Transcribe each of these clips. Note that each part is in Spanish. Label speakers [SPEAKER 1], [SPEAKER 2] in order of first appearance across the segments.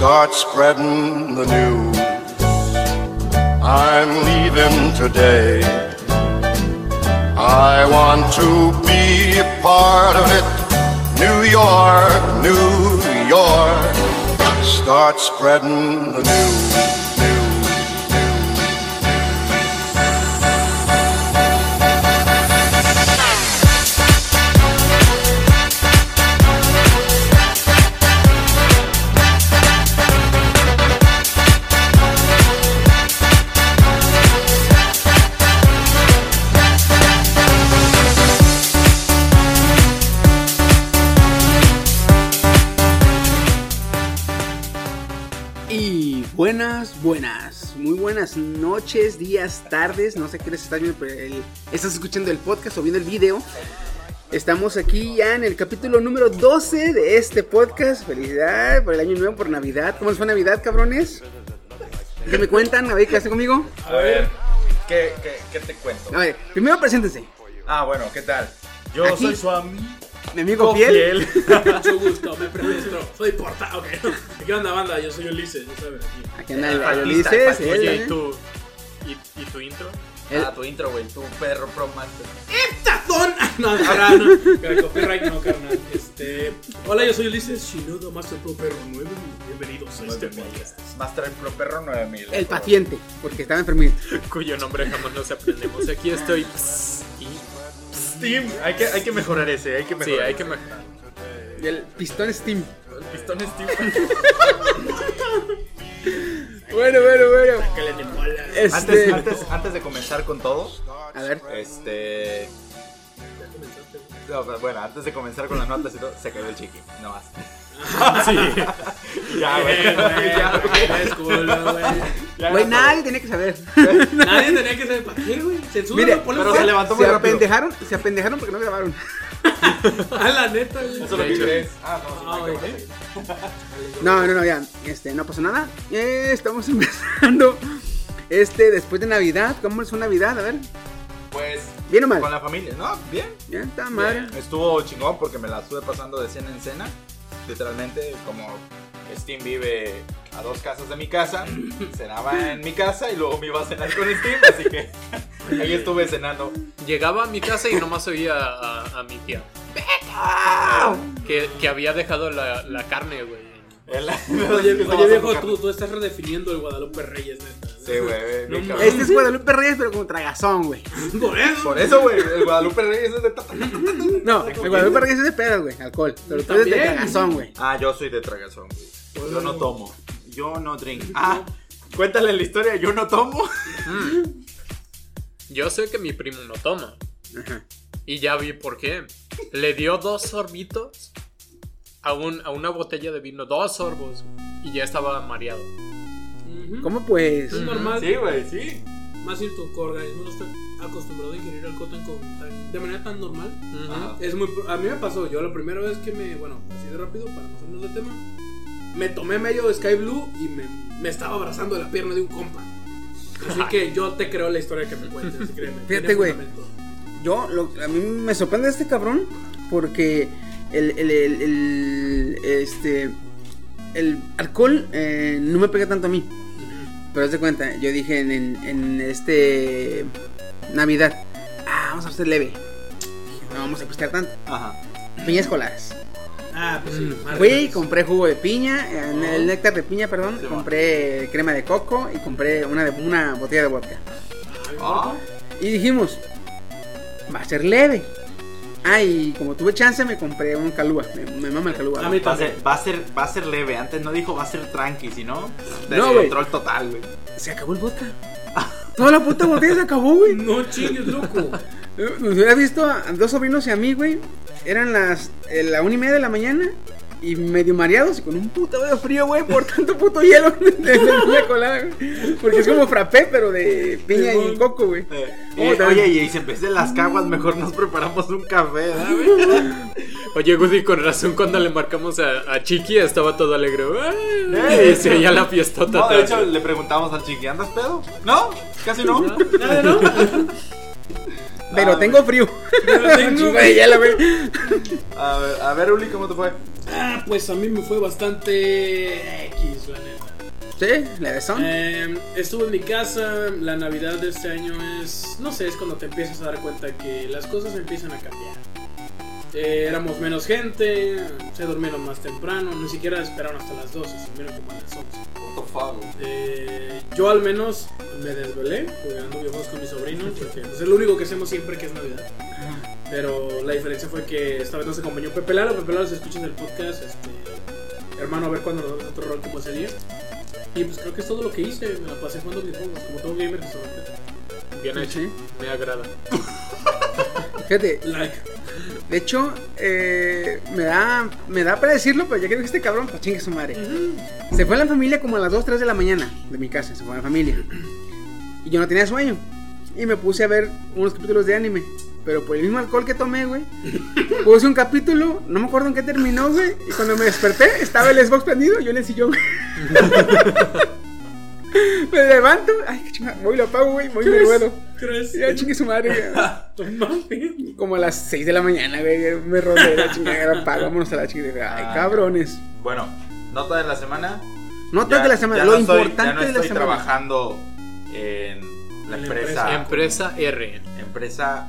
[SPEAKER 1] start spreading the news. I'm leaving today. I want to be a part of it. New York, New York, start spreading the news.
[SPEAKER 2] Buenas, noches, días, tardes, no sé qué les estás viendo, pero el- estás escuchando el podcast o viendo el video. Estamos aquí ya en el capítulo número 12 de este podcast. Felicidades por el año nuevo, por Navidad. ¿Cómo les fue Navidad, cabrones? ¿Qué me cuentan? A ver, ¿qué hacen conmigo?
[SPEAKER 3] A ver, ¿qué, qué, qué te cuento?
[SPEAKER 2] A ver, primero preséntense.
[SPEAKER 3] Ah, bueno, ¿qué tal? Yo
[SPEAKER 2] Aquí.
[SPEAKER 3] soy su amigo
[SPEAKER 2] Mi amigo Fiel.
[SPEAKER 4] Mucho gusto, me presento. Soy Porta, ok. ¿Qué onda, banda? Yo soy Ulises, ya saben. Aquí.
[SPEAKER 2] Anda el,
[SPEAKER 3] El
[SPEAKER 2] el
[SPEAKER 3] artista,
[SPEAKER 2] Ulises.
[SPEAKER 3] el
[SPEAKER 2] él,
[SPEAKER 5] Oye,
[SPEAKER 2] ¿eh?
[SPEAKER 5] ¿y tu, y, y tu intro?
[SPEAKER 2] El-
[SPEAKER 3] Ah, tu intro, güey, tu perro pro master.
[SPEAKER 4] ¡Tazón! No, no, no. no. Copyright no, carnal. Este. Hola, yo soy Ulises Shinoda Master Pro Perro 9. Bienvenidos a este podcast.
[SPEAKER 3] Master pro perro 9000.
[SPEAKER 2] el paciente, porque estaba enfermito.
[SPEAKER 5] Cuyo nombre jamás nos aprendemos. Aquí estoy. Y-
[SPEAKER 3] Steam, hay que, hay que mejorar ese, hay que
[SPEAKER 5] Sí,
[SPEAKER 3] mejorar.
[SPEAKER 5] hay que mejorar.
[SPEAKER 2] Y el pistón Steam.
[SPEAKER 3] El pistón Steam.
[SPEAKER 2] Bueno, bueno, bueno. Este.
[SPEAKER 3] antes, antes, antes de comenzar con todo,
[SPEAKER 2] A ver.
[SPEAKER 3] este. No, pero bueno, antes de comenzar con las notas y todo, se cayó el chiqui, no más.
[SPEAKER 5] Sí.
[SPEAKER 3] Ya, güey. Ya, güey.
[SPEAKER 4] Es culo, güey.
[SPEAKER 3] Ya,
[SPEAKER 2] Güey,
[SPEAKER 3] no,
[SPEAKER 2] nadie tenía que saber.
[SPEAKER 4] Nadie tenía que saber para qué, güey. Censura,
[SPEAKER 2] Mire,
[SPEAKER 4] ponle
[SPEAKER 3] pero
[SPEAKER 4] fuera.
[SPEAKER 3] se levantó muy
[SPEAKER 2] Se
[SPEAKER 3] rápido.
[SPEAKER 2] apendejaron, se apendejaron porque no grabaron.
[SPEAKER 4] A la neta, güey.
[SPEAKER 3] Eso es lo crees. Ah, no,
[SPEAKER 4] Ah, güey.
[SPEAKER 3] bajar.
[SPEAKER 2] No, no, no, ya. Este, no pasó nada. Eh, estamos empezando. Este, después de Navidad. ¿Cómo es una Navidad? A ver.
[SPEAKER 3] Pues,
[SPEAKER 2] ¿Bien o mal?
[SPEAKER 3] con la familia, ¿no? Bien.
[SPEAKER 2] Ya está madre.
[SPEAKER 3] Bien, Estuvo chingón porque me la estuve pasando de cena en cena. Literalmente, como Steam vive a dos casas de mi casa, cenaba en mi casa y luego me iba a cenar con Steam, así que ahí estuve cenando.
[SPEAKER 5] Llegaba a mi casa y nomás oía a, a mi tía. Que, que había dejado la, la carne, güey.
[SPEAKER 4] Oye, viejo, tú, tú estás redefiniendo el Guadalupe Reyes, neta.
[SPEAKER 3] Sí, güey,
[SPEAKER 4] No.
[SPEAKER 2] Este es Guadalupe Reyes, pero como tragazón, güey.
[SPEAKER 4] Por eso.
[SPEAKER 3] Por eso, güey, el Guadalupe Reyes es de...
[SPEAKER 2] No, el Guadalupe Reyes es de pedas, güey. Alcohol. Pero tú eres de tragazón, güey.
[SPEAKER 3] Ah, yo soy de tragazón, güey. Yo no tomo. Yo no drink. Ah, cuéntale la historia, yo no tomo.
[SPEAKER 5] Yo sé que mi primo no toma.
[SPEAKER 2] Ajá.
[SPEAKER 5] Y ya vi por qué. Le dio dos sorbitos a, un, a una botella de vino. Dos sorbos. Y ya estaba mareado.
[SPEAKER 2] ¿Cómo pues?
[SPEAKER 4] Es normal.
[SPEAKER 3] Sí, güey, sí.
[SPEAKER 4] Más si tu organismo no está acostumbrado a ingerir alcohol tan, con- tan- de manera tan normal.
[SPEAKER 3] Ajá.
[SPEAKER 4] Es muy, a mí me pasó, yo la primera vez que me, bueno, así de rápido para no salirnos del tema, me tomé medio Sky Blue y me, me estaba abrazando la pierna de un compa. Así que yo te creo la historia que me cuentes, créeme.
[SPEAKER 2] Fíjate, güey. Yo, lo- a mí me sorprende este cabrón porque el, el, el, el- este, el alcohol eh, no me pega tanto a mí. Pero haz de cuenta, yo dije en, en, en este Navidad, ah, vamos a hacer leve. Dije, No vamos a pistear tanto.
[SPEAKER 3] Ajá.
[SPEAKER 2] Piñas coladas.
[SPEAKER 4] Ah, pues sí.
[SPEAKER 2] Fui,
[SPEAKER 4] mía.
[SPEAKER 2] compré jugo de piña, eh, el néctar de piña, perdón.
[SPEAKER 3] Sí,
[SPEAKER 2] compré crema de coco y compré una, de, una botella de vodka.
[SPEAKER 3] Ah,
[SPEAKER 2] Y dijimos, va a ser leve. Ah, y como tuve chance, me compré un calúa. Me, me mama el calúa.
[SPEAKER 4] A mí
[SPEAKER 3] va, a ser, va, a ser, va a ser leve. Antes no dijo va a ser tranqui, sino
[SPEAKER 2] No,
[SPEAKER 3] control total, güey.
[SPEAKER 2] Se acabó el vodka. Toda la puta botella se acabó, güey.
[SPEAKER 4] No chingues, loco.
[SPEAKER 2] Eh, Nos hubiera visto a dos sobrinos y a mí, güey. Eran las eh, la una y media de la mañana. Y medio mareados y con un puto de frío, güey, por tanto puto hielo de, de piña colada, güey. Porque es como frappé, pero de piña y coco, güey.
[SPEAKER 3] Eh, eh, oye, y si en vez de las caguas, mejor nos preparamos un café, ¿verdad, güey?
[SPEAKER 5] Oye, Woody, con razón cuando le marcamos a, a Chiqui estaba todo alegre.
[SPEAKER 3] Eh,
[SPEAKER 5] Y se oía la fiestota.
[SPEAKER 3] No, de hecho, le preguntamos al chiqui, ¿andas pedo? No, casi no.
[SPEAKER 4] Nada, ¿no?
[SPEAKER 2] Pero
[SPEAKER 3] Ah,
[SPEAKER 2] tengo frío.
[SPEAKER 4] Pero tengo
[SPEAKER 2] de hielo, güey.
[SPEAKER 3] A ver, a ver, Uli, ¿cómo te fue?
[SPEAKER 4] Ah, pues a mí me fue bastante X, la neta.
[SPEAKER 2] Sí, la de son.
[SPEAKER 4] Eh, estuve en mi casa, la Navidad de este año es, no sé, es cuando te empiezas a dar cuenta que las cosas empiezan a cambiar. Eh, éramos menos gente, se durmieron más temprano, ni siquiera esperaron hasta las 12, se durmieron como a las 11.
[SPEAKER 3] What the fuck, güey.
[SPEAKER 4] Eh, yo al menos me desvelé jugando videojuegos con mis sobrinos, porque pues, es lo único que hacemos siempre que es Navidad. Pero la diferencia fue que esta vez nos acompañó Pepe Lalo. Pepe Lalo, si escuchan el podcast, este, hermano, a ver cuándo nos damos otro rol ese día. Y pues creo que es todo lo que hice. Me la pasé jugando videojuegos, como todo gamer que se
[SPEAKER 5] Bien hecho.
[SPEAKER 2] Sí.
[SPEAKER 5] Me agrada.
[SPEAKER 2] Fíjate,
[SPEAKER 4] Like.
[SPEAKER 2] de hecho, eh, me da me da para decirlo, pero ya que este cabrón, pues chingue su madre. Se fue la familia como a las 2, 3 de la mañana de mi casa, se fue la familia. Y yo no tenía sueño. Y me puse a ver unos capítulos de anime. Pero por el mismo alcohol que tomé, güey. Puse un capítulo, no me acuerdo en qué terminó, güey. Y cuando me desperté, estaba el Xbox prendido, yo en el sillón. me levanto, ay, qué chingada, voy y lo apago, güey, voy y me.
[SPEAKER 4] ¿Crees?
[SPEAKER 2] Ya chingue su madre, güey. Como a las 6 de la mañana, güey. Me rodé la chingada, apago, vámonos a la chingada. Ay,
[SPEAKER 3] Ah.
[SPEAKER 2] cabrones.
[SPEAKER 3] Bueno, nota de la semana.
[SPEAKER 2] Notas
[SPEAKER 3] Ya-
[SPEAKER 2] de la semana,
[SPEAKER 3] ya
[SPEAKER 2] lo
[SPEAKER 3] no estoy-
[SPEAKER 2] importante
[SPEAKER 3] ya no
[SPEAKER 2] de la
[SPEAKER 3] estoy
[SPEAKER 2] semana.
[SPEAKER 3] trabajando en la
[SPEAKER 4] En la
[SPEAKER 3] empresa.
[SPEAKER 5] Empresa R.
[SPEAKER 3] Empresa.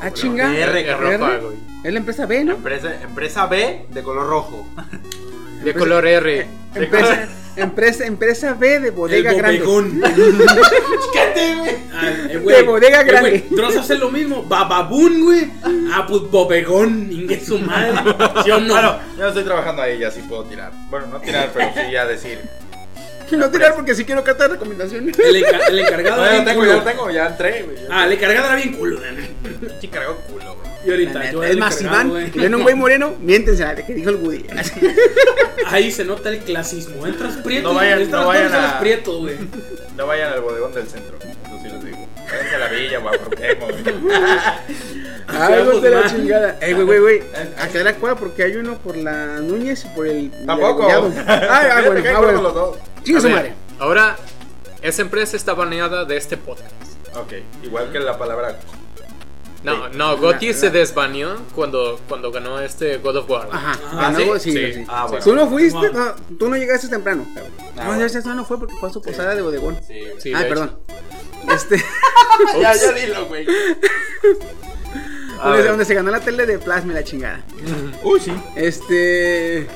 [SPEAKER 2] Ah, chinga.
[SPEAKER 3] R,
[SPEAKER 5] güey.
[SPEAKER 2] Es la empresa B, ¿no?
[SPEAKER 3] Empresa, empresa B de color rojo.
[SPEAKER 5] De color R.
[SPEAKER 2] Empresa, empresa, empresa B de bodega
[SPEAKER 4] el
[SPEAKER 2] grande.
[SPEAKER 3] ¡Cállate, güey!
[SPEAKER 4] Ah, eh,
[SPEAKER 2] De bodega
[SPEAKER 4] eh,
[SPEAKER 2] grande.
[SPEAKER 4] güey, Dross hace lo mismo. Bababún, güey. Ah, pues bodegón. Ingue su madre. ¿Sí o no?
[SPEAKER 3] Bueno, yo no estoy trabajando ahí, ya sí puedo tirar. Bueno, no tirar, pero sí ya decir.
[SPEAKER 2] No tirar porque si quiero carta de recomendación.
[SPEAKER 4] el, enca- el encargado
[SPEAKER 3] No,
[SPEAKER 4] era
[SPEAKER 3] ya
[SPEAKER 4] bien
[SPEAKER 3] tengo, ya tengo, ya entré, güey.
[SPEAKER 4] Ah, el encargado era bien culo.
[SPEAKER 3] Sí, cargó culo, güey.
[SPEAKER 4] Y ahorita,
[SPEAKER 2] La
[SPEAKER 4] yo
[SPEAKER 2] es
[SPEAKER 4] el
[SPEAKER 2] más, Iván, un güey moreno, miéntense la de que dijo el Woody.
[SPEAKER 4] Ahí se nota el clasismo. Entras prieto.
[SPEAKER 3] No vayan-
[SPEAKER 4] entras
[SPEAKER 3] no vayan a-
[SPEAKER 4] güey.
[SPEAKER 3] No vayan al bodegón del centro, eso sí les digo. Váyanse a la villa, güey.
[SPEAKER 2] Ay, güey, de la chingada. Ey, güey, güey, güey. Acá la cuadra porque hay uno por la Núñez y por el.
[SPEAKER 3] Tampoco.
[SPEAKER 2] Ay, ah,
[SPEAKER 3] Fíjate
[SPEAKER 2] bueno, ah, bueno.
[SPEAKER 3] los dos.
[SPEAKER 2] Chinga su madre.
[SPEAKER 5] Ahora, esa empresa está baneada de este podcast.
[SPEAKER 3] Ok, igual que la palabra.
[SPEAKER 5] No,
[SPEAKER 3] Sí.
[SPEAKER 5] no, Gotti se desbaneó cuando, cuando ganó este God of War.
[SPEAKER 2] Ajá.
[SPEAKER 4] Ah,
[SPEAKER 5] ¿sí?
[SPEAKER 2] sí,
[SPEAKER 5] Sí.
[SPEAKER 2] sí.
[SPEAKER 3] Ah, bueno.
[SPEAKER 2] Tú no fuiste, no, tú no llegaste temprano.
[SPEAKER 3] Ah,
[SPEAKER 2] no, ya, ya no fue porque fue a su posada de bodegón.
[SPEAKER 3] Sí, güey.
[SPEAKER 5] Sí,
[SPEAKER 2] Ay,
[SPEAKER 5] de
[SPEAKER 2] perdón. Este,
[SPEAKER 3] Ya, ya dilo, güey. A
[SPEAKER 2] donde,
[SPEAKER 3] ver.
[SPEAKER 2] donde se ganó la tele de plasma y la chingada.
[SPEAKER 3] Uy, sí.
[SPEAKER 2] Este.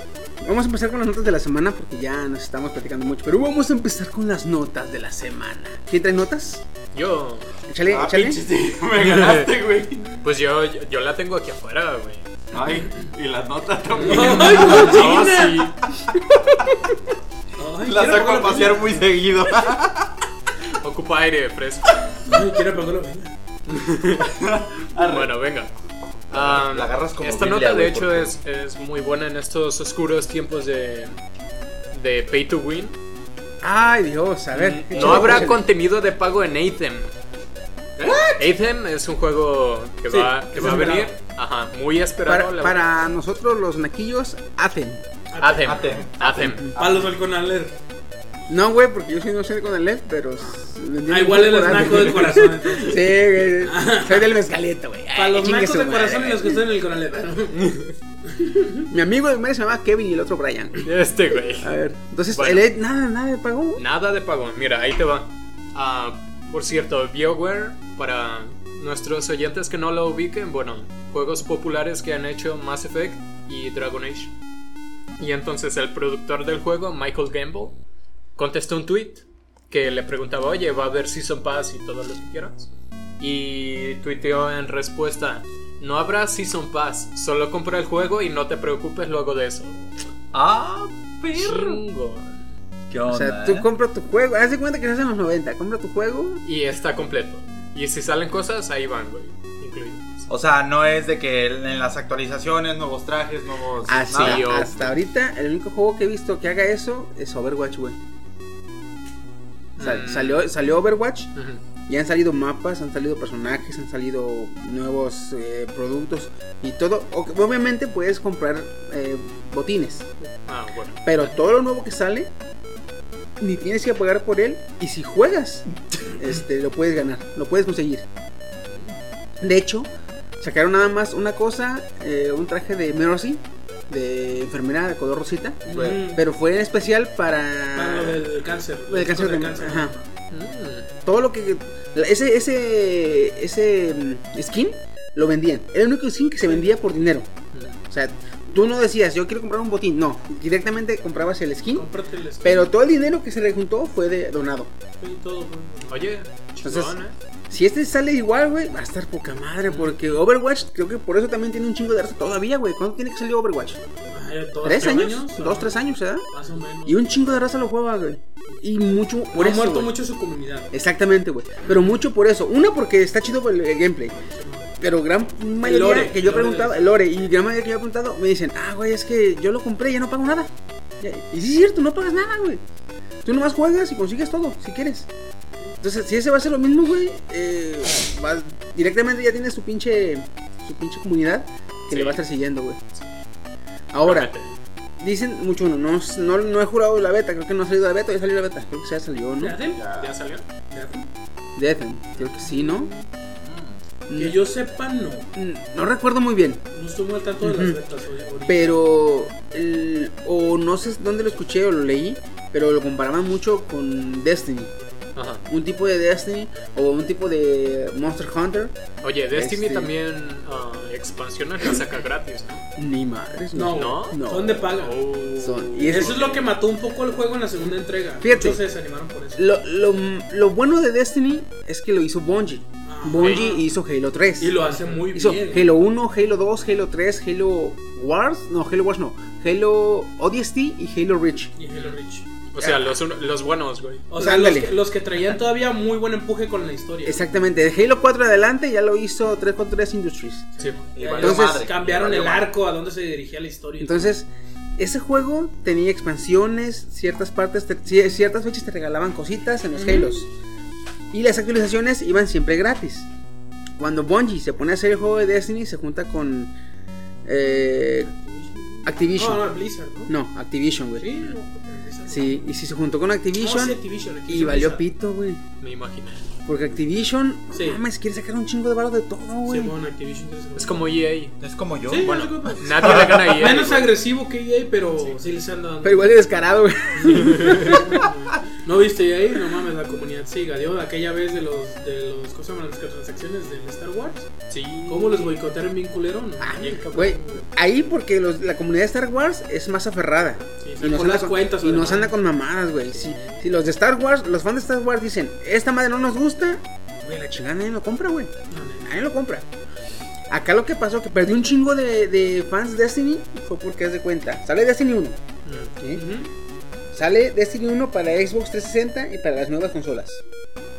[SPEAKER 2] Vamos a empezar con las notas de la semana porque ya nos estamos platicando mucho. Pero vamos a empezar con las notas de la semana. ¿Quién trae notas?
[SPEAKER 5] Yo,
[SPEAKER 2] Échale,
[SPEAKER 3] Ah,
[SPEAKER 2] échale.
[SPEAKER 3] pinche, sí, me ganaste, güey.
[SPEAKER 5] pues yo, yo, yo la tengo aquí afuera, güey.
[SPEAKER 3] Ay, y las notas también.
[SPEAKER 4] ¡Ay,
[SPEAKER 5] No, sí.
[SPEAKER 4] Ay,
[SPEAKER 3] Las saco a pasear muy seguido.
[SPEAKER 5] Ocupa aire fresco.
[SPEAKER 4] vela. Ay, quiero vela.
[SPEAKER 5] Bueno, venga. Ah,
[SPEAKER 3] La agarras como
[SPEAKER 5] esta
[SPEAKER 3] Biblia,
[SPEAKER 5] nota, de hecho,
[SPEAKER 3] porque-
[SPEAKER 5] es, es muy buena en estos oscuros tiempos de, de pay to win.
[SPEAKER 2] Ay, Dios, a ver.
[SPEAKER 5] No
[SPEAKER 2] échale,
[SPEAKER 5] habrá contenido de pago en Athem. Athem es un juego que
[SPEAKER 4] Sí,
[SPEAKER 5] va, que va a venir. Ajá, muy esperado.
[SPEAKER 2] Para,
[SPEAKER 5] la
[SPEAKER 2] para nosotros los naquillos, hacen.
[SPEAKER 5] Athem.
[SPEAKER 3] Athem.
[SPEAKER 5] Athem.
[SPEAKER 4] Palos del Conaler.
[SPEAKER 2] No, güey, porque yo soy no soy con el LED, pero.
[SPEAKER 4] Ah, igual eres naco del corazón. entonces.
[SPEAKER 2] Sí, güey. Soy del mezcalito, güey.
[SPEAKER 4] Para los nacos
[SPEAKER 2] madre.
[SPEAKER 4] corazón y los que están en el Conaler.
[SPEAKER 2] Mi amigo de memoria se llamaba Kevin y el otro Brian.
[SPEAKER 5] Este güey.
[SPEAKER 2] A ver, entonces
[SPEAKER 5] Bueno.
[SPEAKER 2] el LED, nada, nada me pagó.
[SPEAKER 5] Nada de pago. Mira, ahí te va. Ah, por cierto, BioWare, para nuestros oyentes que no lo ubiquen, bueno, juegos populares que han hecho Mass Effect y Dragon Age. Y entonces el productor del juego, Michael Gamble, contestó un tweet que le preguntaba, oye, ¿va a haber Season Pass y todo lo que quieras? Y tuiteó en respuesta, no habrá Season Pass, solo compra el juego y no te preocupes luego de eso.
[SPEAKER 3] Ah, perro. ¿Qué
[SPEAKER 2] O
[SPEAKER 3] onda?
[SPEAKER 2] sea, tú
[SPEAKER 3] eh?
[SPEAKER 2] compras tu juego. Haz de cuenta que estás en los 90. Compra tu juego.
[SPEAKER 5] Y está completo. Y si salen cosas, ahí van, güey. Incluidas.
[SPEAKER 3] O sea, no es de que en las actualizaciones, nuevos trajes, nuevos.
[SPEAKER 2] Hasta,
[SPEAKER 3] nada.
[SPEAKER 5] O-
[SPEAKER 2] hasta ahorita, el único juego que he visto que haga eso es Overwatch, güey. Sal-
[SPEAKER 5] Mm.
[SPEAKER 2] salió, salió Overwatch.
[SPEAKER 5] Ujú.
[SPEAKER 2] Y han salido mapas, han salido personajes, han salido nuevos eh, productos y todo. Obviamente puedes comprar eh, botines,
[SPEAKER 5] Ah, bueno.
[SPEAKER 2] pero todo lo nuevo que sale ni tienes que pagar por él y si juegas, este, lo puedes ganar, lo puedes conseguir. De hecho, sacaron nada más una cosa, eh, un traje de Mercy de enfermera de color rosita.
[SPEAKER 4] Ujú.
[SPEAKER 2] Pero fue en especial para.
[SPEAKER 4] Para lo del cáncer.
[SPEAKER 2] El cáncer
[SPEAKER 4] del
[SPEAKER 2] de- ajá.
[SPEAKER 5] Mm.
[SPEAKER 2] Todo lo que. Ese, ese, ese mm, skin lo vendían. Era el único skin que se vendía por dinero. O sea, tú no decías, yo quiero comprar un botín. No, directamente comprabas el skin.
[SPEAKER 4] Cómprate el skin
[SPEAKER 2] Pero todo el dinero que se le juntó fue de donado.
[SPEAKER 4] y todo.
[SPEAKER 5] Oye,
[SPEAKER 2] Entonces-
[SPEAKER 5] chingón, ¿eh?
[SPEAKER 2] Si este sale igual, güey, va a estar poca madre. Porque Overwatch, creo que por eso también tiene un chingo de raza todavía, güey. ¿Cuándo tiene que salir Overwatch?
[SPEAKER 4] Ay, ¿dos,
[SPEAKER 2] ¿Tres años? ¿Dos, tres años, ¿verdad?
[SPEAKER 4] Más o menos.
[SPEAKER 2] Y un chingo de raza lo juega, güey. Y mucho por
[SPEAKER 4] ha
[SPEAKER 2] eso.
[SPEAKER 4] muerto
[SPEAKER 2] güey.
[SPEAKER 4] mucho su comunidad.
[SPEAKER 2] Exactamente, güey. Pero mucho por eso. Una, porque está chido el, el gameplay. Pero gran mayoría
[SPEAKER 4] lore,
[SPEAKER 2] que yo he preguntado, lore, y gran mayoría que yo he preguntado, me dicen, ah, güey, es que yo lo compré y ya no pago nada. Ya- Y sí es cierto, no pagas nada, güey. Tú nomás juegas y consigues todo, si quieres. Entonces, si ese va a ser lo mismo, güey, eh, vas- directamente ya tienes tu pinche, su pinche comunidad que
[SPEAKER 5] Sí.
[SPEAKER 2] le va a estar siguiendo, güey. Ahora, dicen mucho, no, no, no, no he jurado la beta, creo que no ha salido la beta, ya salió la beta, creo que ya salió, ¿no?
[SPEAKER 5] ¿Ya salió?
[SPEAKER 4] ¿De Adem?
[SPEAKER 2] Death, creo que sí, ¿no?
[SPEAKER 4] Que yo sepa, no.
[SPEAKER 2] Mm, No recuerdo muy bien,
[SPEAKER 4] No estoy muy al tanto de las
[SPEAKER 2] Ujú.
[SPEAKER 4] betas hoy- ahorita.
[SPEAKER 2] pero el- o no sé dónde lo escuché o lo leí, pero lo comparaban mucho con Destiny,
[SPEAKER 5] Ajá.
[SPEAKER 2] un tipo de Destiny o un tipo de Monster Hunter,
[SPEAKER 5] Oye, Destiny
[SPEAKER 2] Este-
[SPEAKER 5] también ah, expansiones la saca gratis, ¿no?
[SPEAKER 2] ni madres,
[SPEAKER 4] No.
[SPEAKER 5] ¿No?
[SPEAKER 2] no.
[SPEAKER 4] Son de paga.
[SPEAKER 5] Oh.
[SPEAKER 2] Son- y
[SPEAKER 4] Eso
[SPEAKER 2] eso-
[SPEAKER 4] es lo que mató un poco el juego en la segunda entrega.
[SPEAKER 2] Fíjate.
[SPEAKER 4] Muchos se desanimaron por eso.
[SPEAKER 2] Lo, lo, lo bueno de Destiny es que lo hizo Bungie. Bungie hizo Halo 3.
[SPEAKER 4] Y lo hace muy
[SPEAKER 2] Hizo
[SPEAKER 4] bien.
[SPEAKER 2] Halo 1, Halo 2, Halo 3, Halo Wars, no, Halo Wars no, Halo ODST y Halo Reach.
[SPEAKER 4] Y Halo Reach.
[SPEAKER 5] O sea, los, los buenos, güey.
[SPEAKER 4] O sea, los que, los que traían todavía muy buen empuje con la historia.
[SPEAKER 2] Exactamente, de Halo 4 adelante ya lo hizo 343 Industries.
[SPEAKER 5] Sí.
[SPEAKER 3] Y
[SPEAKER 2] Entonces,
[SPEAKER 3] madre,
[SPEAKER 4] cambiaron
[SPEAKER 3] y
[SPEAKER 4] el arco a dónde se dirigía la historia.
[SPEAKER 2] Entonces, ese juego tenía expansiones, ciertas partes, te- ci- ciertas fechas te regalaban cositas en los
[SPEAKER 4] Ujú.
[SPEAKER 2] Halos. Y las actualizaciones iban siempre gratis. Cuando Bungie se pone a hacer el juego de Destiny, se junta con eh, Activision.
[SPEAKER 4] No, no, Blizzard, ¿no?
[SPEAKER 2] No, Activision, güey.
[SPEAKER 4] Sí, no, Blizzard.
[SPEAKER 2] Sí, y si se juntó con
[SPEAKER 4] No,
[SPEAKER 2] Activision
[SPEAKER 4] sí, Activision,
[SPEAKER 2] y valió
[SPEAKER 4] Blizzard.
[SPEAKER 2] pito, güey.
[SPEAKER 5] Me imagino.
[SPEAKER 2] Porque Activision,
[SPEAKER 4] Sí.
[SPEAKER 2] no mames, quiere sacar un chingo de barro de todo, güey.
[SPEAKER 4] Sí, bueno, Activision
[SPEAKER 5] Es como EA.
[SPEAKER 3] Es como yo.
[SPEAKER 4] Sí,
[SPEAKER 5] Bueno,
[SPEAKER 4] no
[SPEAKER 5] nadie le gana a EA.
[SPEAKER 4] Menos
[SPEAKER 5] güey.
[SPEAKER 4] agresivo que EA, pero sí, les anda dando.
[SPEAKER 2] Pero igual de descarado, güey.
[SPEAKER 4] ¿No viste ahí? No mames, la comunidad sí, dio aquella vez de los, de los, ¿cómo se llaman? Las transacciones del Star Wars.
[SPEAKER 5] Sí.
[SPEAKER 4] ¿Cómo los boicotearon bien culero? No,
[SPEAKER 2] Ah, Güey, ahí porque los- la comunidad de Star Wars es más aferrada.
[SPEAKER 4] Sí,
[SPEAKER 2] y nos anda
[SPEAKER 4] las
[SPEAKER 2] con,
[SPEAKER 4] cuentas,
[SPEAKER 2] y nos anda con mamadas, güey. Si, si los de Star Wars, los fans de Star Wars dicen, esta madre no nos gusta, güey, la chingada nadie lo compra, güey. Nadie lo compra. Acá lo que pasó, que perdió un chingo de, de fans de Destiny, fue porque haz de cuenta. Sale Destiny 1. ¿sí?
[SPEAKER 4] Ujú.
[SPEAKER 2] Sale Destiny 1 para Xbox 360 y para las nuevas consolas.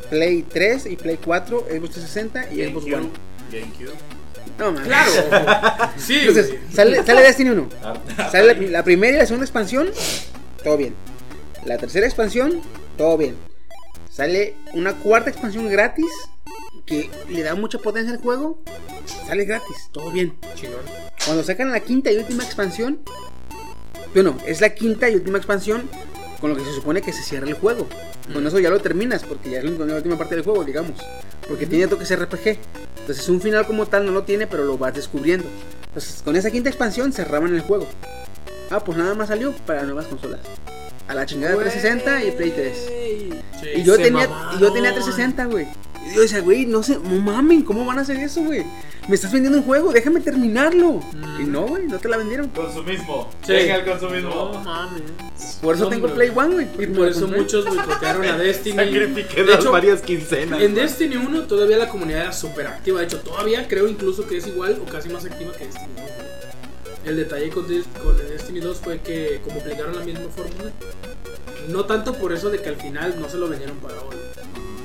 [SPEAKER 2] Play 3 y Play 4, Xbox 360 y Xbox One.
[SPEAKER 3] GameCube.
[SPEAKER 2] No, mames.
[SPEAKER 4] Claro. sí,
[SPEAKER 2] Entonces, sale, sale Destiny 1. Sale la, la primera y la segunda expansión, todo bien. La tercera expansión, todo bien. Sale una cuarta expansión gratis que le da mucha potencia al juego. Sale gratis, todo bien.
[SPEAKER 5] Chingón.
[SPEAKER 2] Cuando sacan la quinta y última expansión, bueno, es la quinta y última expansión con lo que se supone que se cierra el juego. Con eso ya lo terminas, porque ya es la la última parte del juego, digamos. Porque tiene toques RPG. Entonces, un final como tal no lo tiene, pero lo vas descubriendo. Entonces, con esa quinta expansión cerraban el juego. Ah, pues nada más salió para nuevas consolas. A la chingada 360 y Play 3.
[SPEAKER 4] Sí.
[SPEAKER 2] Y yo tenía, yo tenía
[SPEAKER 5] mamaron.
[SPEAKER 2] 360, güey. Y yo decía, güey, no sé, no mamen, ¿cómo van a hacer eso, güey? Me estás vendiendo un juego, déjame terminarlo.
[SPEAKER 5] Mm.
[SPEAKER 2] Y no, güey, no te la vendieron.
[SPEAKER 3] Consumismo.
[SPEAKER 4] Sí.
[SPEAKER 3] Venga el
[SPEAKER 5] No
[SPEAKER 3] consumismo.
[SPEAKER 5] mames.
[SPEAKER 2] Por eso tengo Play One, güey.
[SPEAKER 4] Y por
[SPEAKER 2] lo
[SPEAKER 4] eso muchos boicotearon a Destiny.
[SPEAKER 3] Sacrifiqué
[SPEAKER 4] De
[SPEAKER 3] las
[SPEAKER 4] hecho,
[SPEAKER 3] varias quincenas.
[SPEAKER 4] En. Destiny 1 todavía la comunidad era súper activa. De hecho, todavía creo incluso que es igual o casi más activa que Destiny 2. El detalle con, Des- con el Destiny 2 fue que como aplicaron la misma fórmula, no tanto por eso de que al final no se lo vendieron para All.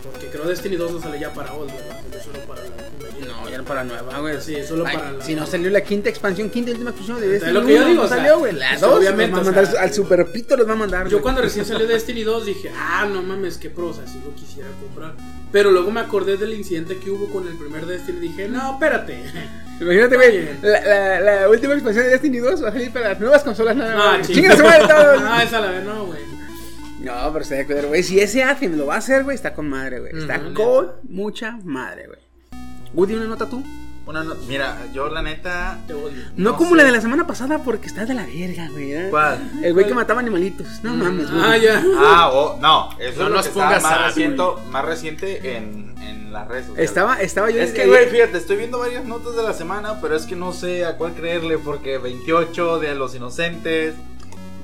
[SPEAKER 4] Porque creo Destiny 2 no sale ya para All, ¿verdad? Salió solo para la
[SPEAKER 2] No, ya era para nueva, güey.
[SPEAKER 4] Sí, solo
[SPEAKER 2] Ay,
[SPEAKER 4] para la-
[SPEAKER 2] Si no salió la quinta expansión, quinta y última expansión de
[SPEAKER 4] Es
[SPEAKER 2] Destiny.
[SPEAKER 4] lo que yo digo,
[SPEAKER 2] no salió, güey. La
[SPEAKER 4] pues,
[SPEAKER 2] dos,
[SPEAKER 4] obviamente,
[SPEAKER 2] los va a
[SPEAKER 4] o
[SPEAKER 2] mandar
[SPEAKER 4] sea,
[SPEAKER 2] al super pito los va a mandar.
[SPEAKER 4] Yo cuando recién salió Destiny 2 dije, ah, no mames, qué pro, o sea, si lo quisiera comprar. Pero luego me acordé del incidente que hubo con el primer Destiny y dije, no, espérate.
[SPEAKER 2] Imagínate, güey, la, la, la última expansión de Destiny 2 va a salir para las nuevas consolas nada
[SPEAKER 4] No,
[SPEAKER 2] más.
[SPEAKER 4] ching-
[SPEAKER 2] Chinga su madre todo.
[SPEAKER 4] No, esa la no, güey.
[SPEAKER 2] No, pero está de acuerdo, güey. Si ese Athens lo va a hacer, güey, está con madre, güey. Está con mucha madre, güey. Woody, una nota tú.
[SPEAKER 3] Una no- Mira, yo la neta.
[SPEAKER 4] Te odio.
[SPEAKER 2] No, como
[SPEAKER 3] sé.
[SPEAKER 2] la de la semana pasada porque está de la verga, güey. ¿eh?
[SPEAKER 3] ¿Cuál?
[SPEAKER 2] El güey que mataba animalitos. No mames, güey.
[SPEAKER 4] Ah, ya.
[SPEAKER 3] Ah, oh, no. Eso
[SPEAKER 5] No
[SPEAKER 3] es lo
[SPEAKER 5] nos pongas
[SPEAKER 3] más reciente, más reciente en, en las redes sociales.
[SPEAKER 2] Estaba, estaba yo
[SPEAKER 3] Es que, güey, fíjate, estoy viendo varias notas de la semana, pero es que no sé a cuál creerle, porque 28 de los inocentes.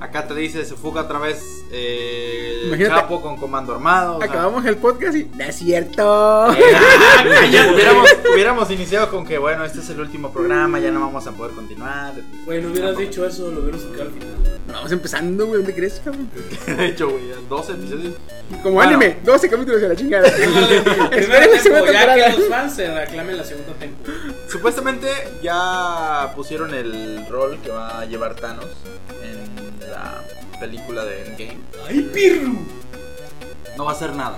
[SPEAKER 3] Acá te dice, se fuga otra vez eh,
[SPEAKER 2] Imagínate.
[SPEAKER 3] Chapo con comando armado. o sea,
[SPEAKER 2] Acabamos el podcast y. ¡No es cierto!
[SPEAKER 3] eh, hubiéramos, hubiéramos iniciado con que, bueno, este es el último programa, ya no vamos a poder continuar.
[SPEAKER 4] Güey, no hubieras dicho eso, lo hubieras sacado al final.
[SPEAKER 2] Vamos empezando, güey. ¿Dónde crees, cabrón?
[SPEAKER 3] De hecho, güey, 12 episodios.
[SPEAKER 2] Como
[SPEAKER 3] Bueno.
[SPEAKER 2] anime, 12 capítulos de la chingada. Segunda
[SPEAKER 4] ya
[SPEAKER 2] temporada.
[SPEAKER 4] que los fans se reclamen la segunda temporada.
[SPEAKER 3] Supuestamente ya pusieron el rol que va a llevar Thanos en la película de Endgame.
[SPEAKER 4] ¡Ay, pirru!
[SPEAKER 3] No va a hacer nada.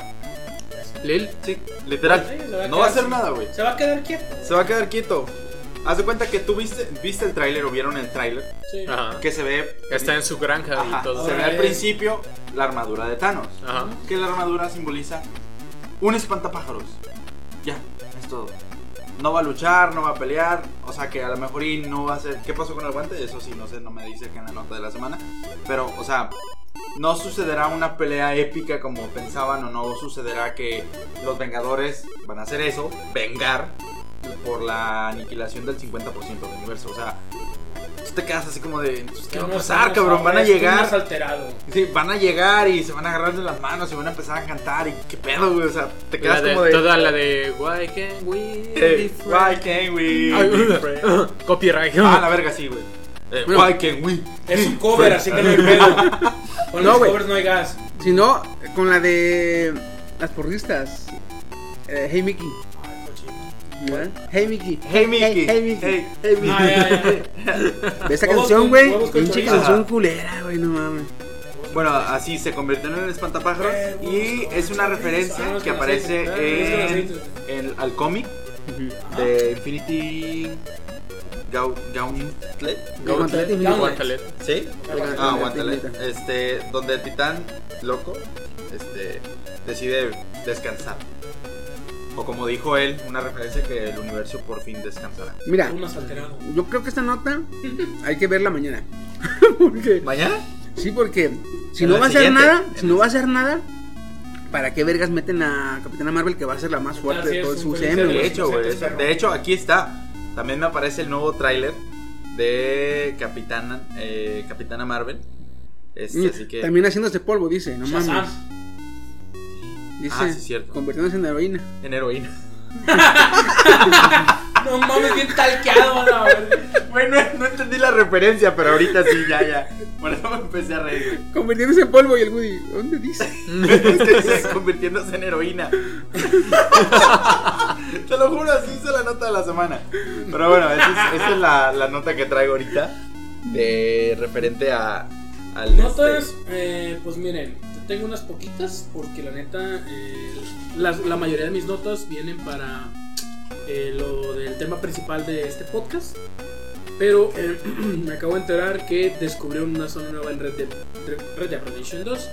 [SPEAKER 5] Lil,
[SPEAKER 3] Sí, literal.
[SPEAKER 4] Sí, se va a
[SPEAKER 3] No va a
[SPEAKER 4] quedar
[SPEAKER 3] hacer
[SPEAKER 4] así.
[SPEAKER 3] nada, güey.
[SPEAKER 4] Se va a quedar quieto.
[SPEAKER 3] Se va a quedar quieto. Haz de cuenta que tú viste, viste el tráiler o vieron el tráiler
[SPEAKER 4] Sí.
[SPEAKER 5] ajá.
[SPEAKER 3] que se ve
[SPEAKER 5] está en su granja
[SPEAKER 3] Ajá,
[SPEAKER 5] y todo.
[SPEAKER 3] se ve al principio la armadura de Thanos.
[SPEAKER 5] Ajá.
[SPEAKER 3] Que la armadura simboliza un espantapájaros. Ya, es todo. No va a luchar, no va a pelear. O sea que a lo mejor y no va a ser. ¿Qué pasó con el guante? Eso sí, no sé, no me dice que en la nota de la semana. Pero, o sea, no sucederá una pelea épica como pensaban, o no sucederá que los Vengadores van a hacer eso, vengar por la aniquilación del 50% del universo. O sea, tú te quedas así como de. ¿Qué va a pasar, cabrón? Van a llegar.
[SPEAKER 4] alterado.
[SPEAKER 3] Sí, van a llegar y se van a agarrar de las manos y van a empezar a cantar y qué pedo, güey. O sea, te quedas
[SPEAKER 5] de-
[SPEAKER 3] como de.
[SPEAKER 5] Toda la de Why can't we
[SPEAKER 3] Eh,
[SPEAKER 5] be
[SPEAKER 3] why can't we?
[SPEAKER 5] Ay,
[SPEAKER 3] be friends?
[SPEAKER 5] Copyright.
[SPEAKER 3] Ah, la verga, sí, güey. Eh, why can't we?
[SPEAKER 4] Es un cover, así que no hay pedo. Con
[SPEAKER 2] No,
[SPEAKER 4] los covers no hay gas.
[SPEAKER 2] Si no, con la de. Las porristas. Eh, hey Mickey.
[SPEAKER 4] Ay.
[SPEAKER 2] Hey Mickey.
[SPEAKER 3] Hey, Mickey.
[SPEAKER 2] Hey, hey, Mickey.
[SPEAKER 3] Hey, hey, Mickey.
[SPEAKER 4] Ah.
[SPEAKER 2] Ve esa canción, güey. Pinche canción culera, güey, no mames.
[SPEAKER 3] Bueno, así se convirtió en el espantapájaros y es una referencia que aparece en, en- al cómic de Infinity Gau- Gauntlet.
[SPEAKER 2] Gauntlet.
[SPEAKER 3] ¿Sí? Ah, Gauntlet.
[SPEAKER 2] infinito.
[SPEAKER 3] Este, donde el titán loco este, decide descansar. O como dijo él, una referencia que el universo por fin descansará.
[SPEAKER 2] Mira, yo creo que esta nota hay que verla mañana. porque,
[SPEAKER 3] ¿Mañana?
[SPEAKER 2] sí, porque si no va a hacer nada, si no va a hacer nada, ¿para qué vergas meten a Capitana Marvel que va a ser la más fuerte
[SPEAKER 4] Así
[SPEAKER 2] de todo su UCM?
[SPEAKER 3] De hecho, güey. De hecho, aquí está. También me aparece el nuevo tráiler de Capitana, eh, Capitana Marvel. Este, así que.
[SPEAKER 2] También haciéndose polvo, dice, no mames. Dice,
[SPEAKER 3] Ah, sí, cierto.
[SPEAKER 2] convirtiéndose en heroína.
[SPEAKER 3] En heroína.
[SPEAKER 4] No mames, bien talqueado.
[SPEAKER 3] Bueno, no entendí la referencia, pero ahorita sí, ya, ya. Por eso me empecé a reír.
[SPEAKER 2] Convirtiéndose en polvo y el Woody, ¿dónde dice?
[SPEAKER 3] dice convirtiéndose en heroína. Te lo juro, así hice la nota de la semana. Pero bueno, esa es, esa es la, la nota que traigo ahorita. De referente a. Al
[SPEAKER 4] Notas,
[SPEAKER 3] este-
[SPEAKER 4] eh, pues miren, tengo unas poquitas porque la neta, eh, la mayoría de mis notas vienen para eh, lo del tema principal de este podcast. Pero eh, me acabo de enterar que descubrieron una zona nueva en Red Dead, Red Dead Redemption 2.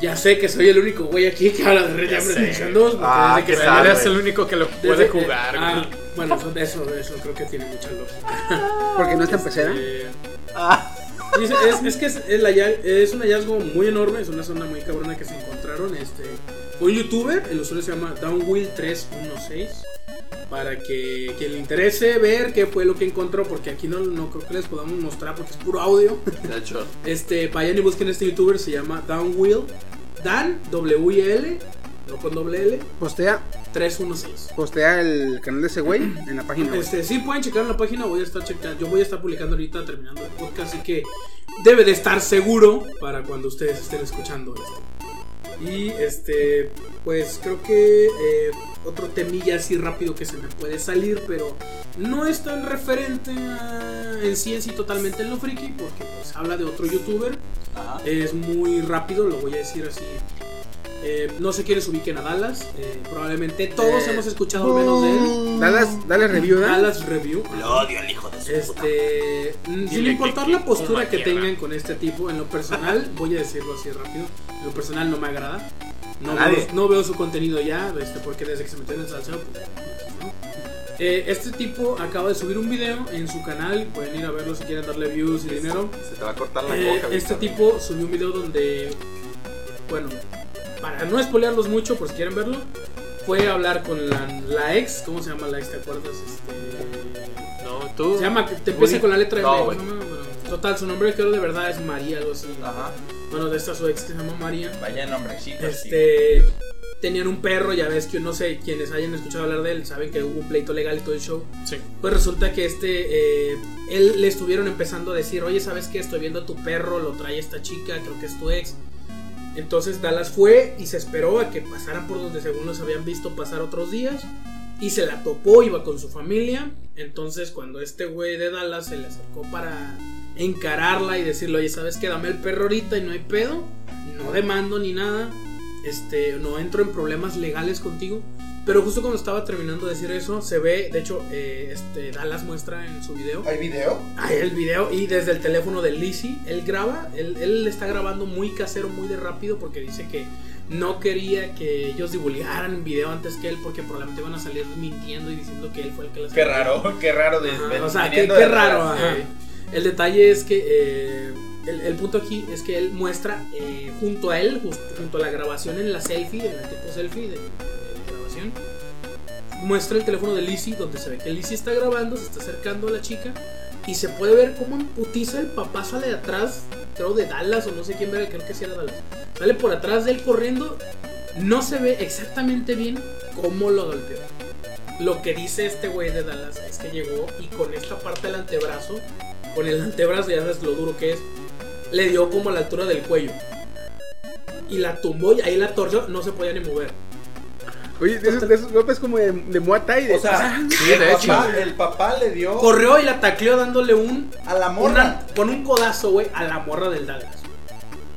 [SPEAKER 4] Ya sé que soy el único güey aquí que habla de Red Dead. Redemption 2. porque
[SPEAKER 3] Ah,
[SPEAKER 4] desde que
[SPEAKER 5] Eres el único que lo
[SPEAKER 4] desde
[SPEAKER 5] puede
[SPEAKER 4] que-
[SPEAKER 5] jugar.
[SPEAKER 4] ah, bueno, eso, eso, eso creo que tiene mucha lógica.
[SPEAKER 2] Porque no está en PC, ¿eh?
[SPEAKER 4] Este,
[SPEAKER 3] Ah,
[SPEAKER 4] Es, es- es que es, el halla- es un hallazgo muy enorme, es una zona muy cabrona que se encontraron. Este, un youtuber, el usuario se llama Downwheel316. Para que quien le interese ver qué fue lo que encontró, porque aquí no, no creo que les podamos mostrar porque es puro audio.
[SPEAKER 3] de hecho.
[SPEAKER 4] Este, vayan y busquen este youtuber, se llama Downwheel, Dan, W-I-L, no con doble L,
[SPEAKER 2] Postea,
[SPEAKER 4] 316.
[SPEAKER 2] postea el canal de ese güey en la página.
[SPEAKER 4] Este, sí, pueden checar en la página. Voy a estar checando. Yo voy a estar publicando ahorita terminando el podcast. Así que debe de estar seguro para cuando ustedes estén escuchando esto. Y este, pues creo que eh, otro temilla así rápido que se me puede salir, pero no es tan referente a- en sí en sí totalmente en lo friki, porque pues habla de otro youtuber.
[SPEAKER 3] Ajá.
[SPEAKER 4] Es muy rápido, lo voy a decir así. Eh, no sé quiénes ubiquen a Dallas. eh, probablemente todos
[SPEAKER 2] Eh,
[SPEAKER 4] hemos escuchado al menos de él.
[SPEAKER 2] Dallas, dale review, ¿da?
[SPEAKER 4] Dallas Review.
[SPEAKER 3] Lo odio al hijo de su puta.
[SPEAKER 4] Este, mm, sin importar
[SPEAKER 5] que-
[SPEAKER 4] la postura que
[SPEAKER 5] tierra.
[SPEAKER 4] tengan con este tipo, en lo personal, voy a decirlo así rápido, en lo personal no me agrada. No, veo, no veo su contenido ya, este, porque desde que se metió en el salseo, pues, no. Eh, este tipo acaba de subir un video en su canal. Pueden ir a verlo si quieren darle views y dinero.
[SPEAKER 3] Se te va a cortar la
[SPEAKER 4] Eh,
[SPEAKER 3] boca.
[SPEAKER 4] este tipo subió un video donde, bueno, para no spoilearlos mucho, por si quieren verlo, fue a hablar con la, la ex. ¿Cómo se llama la ex? ¿Te acuerdas? Este,
[SPEAKER 5] No, tú.
[SPEAKER 4] se llama, te empieza con la letra
[SPEAKER 3] No,
[SPEAKER 4] M. Bueno, total, su nombre creo de verdad es María, algo así.
[SPEAKER 3] Ajá.
[SPEAKER 4] Bueno, de esta su ex que se llama María.
[SPEAKER 6] Vaya nombrecito.
[SPEAKER 4] Este. Tenían un perro, ya ves que no sé, quienes hayan escuchado hablar de él saben que hubo un pleito legal y todo el show.
[SPEAKER 5] Sí.
[SPEAKER 4] Pues resulta que este, eh, él le estuvieron empezando a decir, oye, ¿sabes qué? Estoy viendo a tu perro, lo trae esta chica, creo que es tu ex. Entonces Dallas fue y se esperó a que pasaran por donde según los habían visto pasar otros días. Y se la topó, iba con su familia. Entonces cuando este güey de Dallas se le acercó para encararla y decirle, oye, ¿sabes qué? Dame el perro ahorita y no hay pedo. No demando ni nada. Este, no entro en problemas legales contigo. Pero justo cuando estaba terminando de decir eso, se ve, de hecho, eh, este, Dallas muestra en su video.
[SPEAKER 6] ¿Hay video?
[SPEAKER 4] Hay el video y desde el teléfono de Lizzie, él graba, él, él está grabando muy casero, muy de rápido porque dice que no quería que ellos divulgaran video antes que él porque probablemente van a salir mintiendo y diciendo que él fue el que las
[SPEAKER 6] Qué raro, qué raro. De,
[SPEAKER 4] Ajá, o sea, qué, raro. El detalle es que eh, el, el punto aquí es que él muestra eh, junto a él, just- junto a la grabación en la selfie, en el tipo selfie de muestra el teléfono de Lizzie donde se ve que Lizzie está grabando, se está acercando a la chica y se puede ver cómo en putiza el papá sale de atrás, creo de Dallas o no sé quién era, creo que sí era Dallas. Sale por atrás de él corriendo, no se ve exactamente bien cómo lo golpeó. Lo que dice este güey de Dallas es que llegó y con esta parte del antebrazo, con el antebrazo, ya sabes lo duro que es, le dio como a la altura del cuello. Y la tumbó y ahí la torció, no se podía ni mover.
[SPEAKER 2] Oye, de esos, de esos golpes como de, de Muay Thai. de-
[SPEAKER 6] O sea,
[SPEAKER 5] Sí,
[SPEAKER 6] el, papá, el papá le dio
[SPEAKER 4] Corrió y la tacleó dándole un.
[SPEAKER 6] a la
[SPEAKER 4] una-
[SPEAKER 6] morra.
[SPEAKER 4] con un codazo, güey, a la morra del Dallas.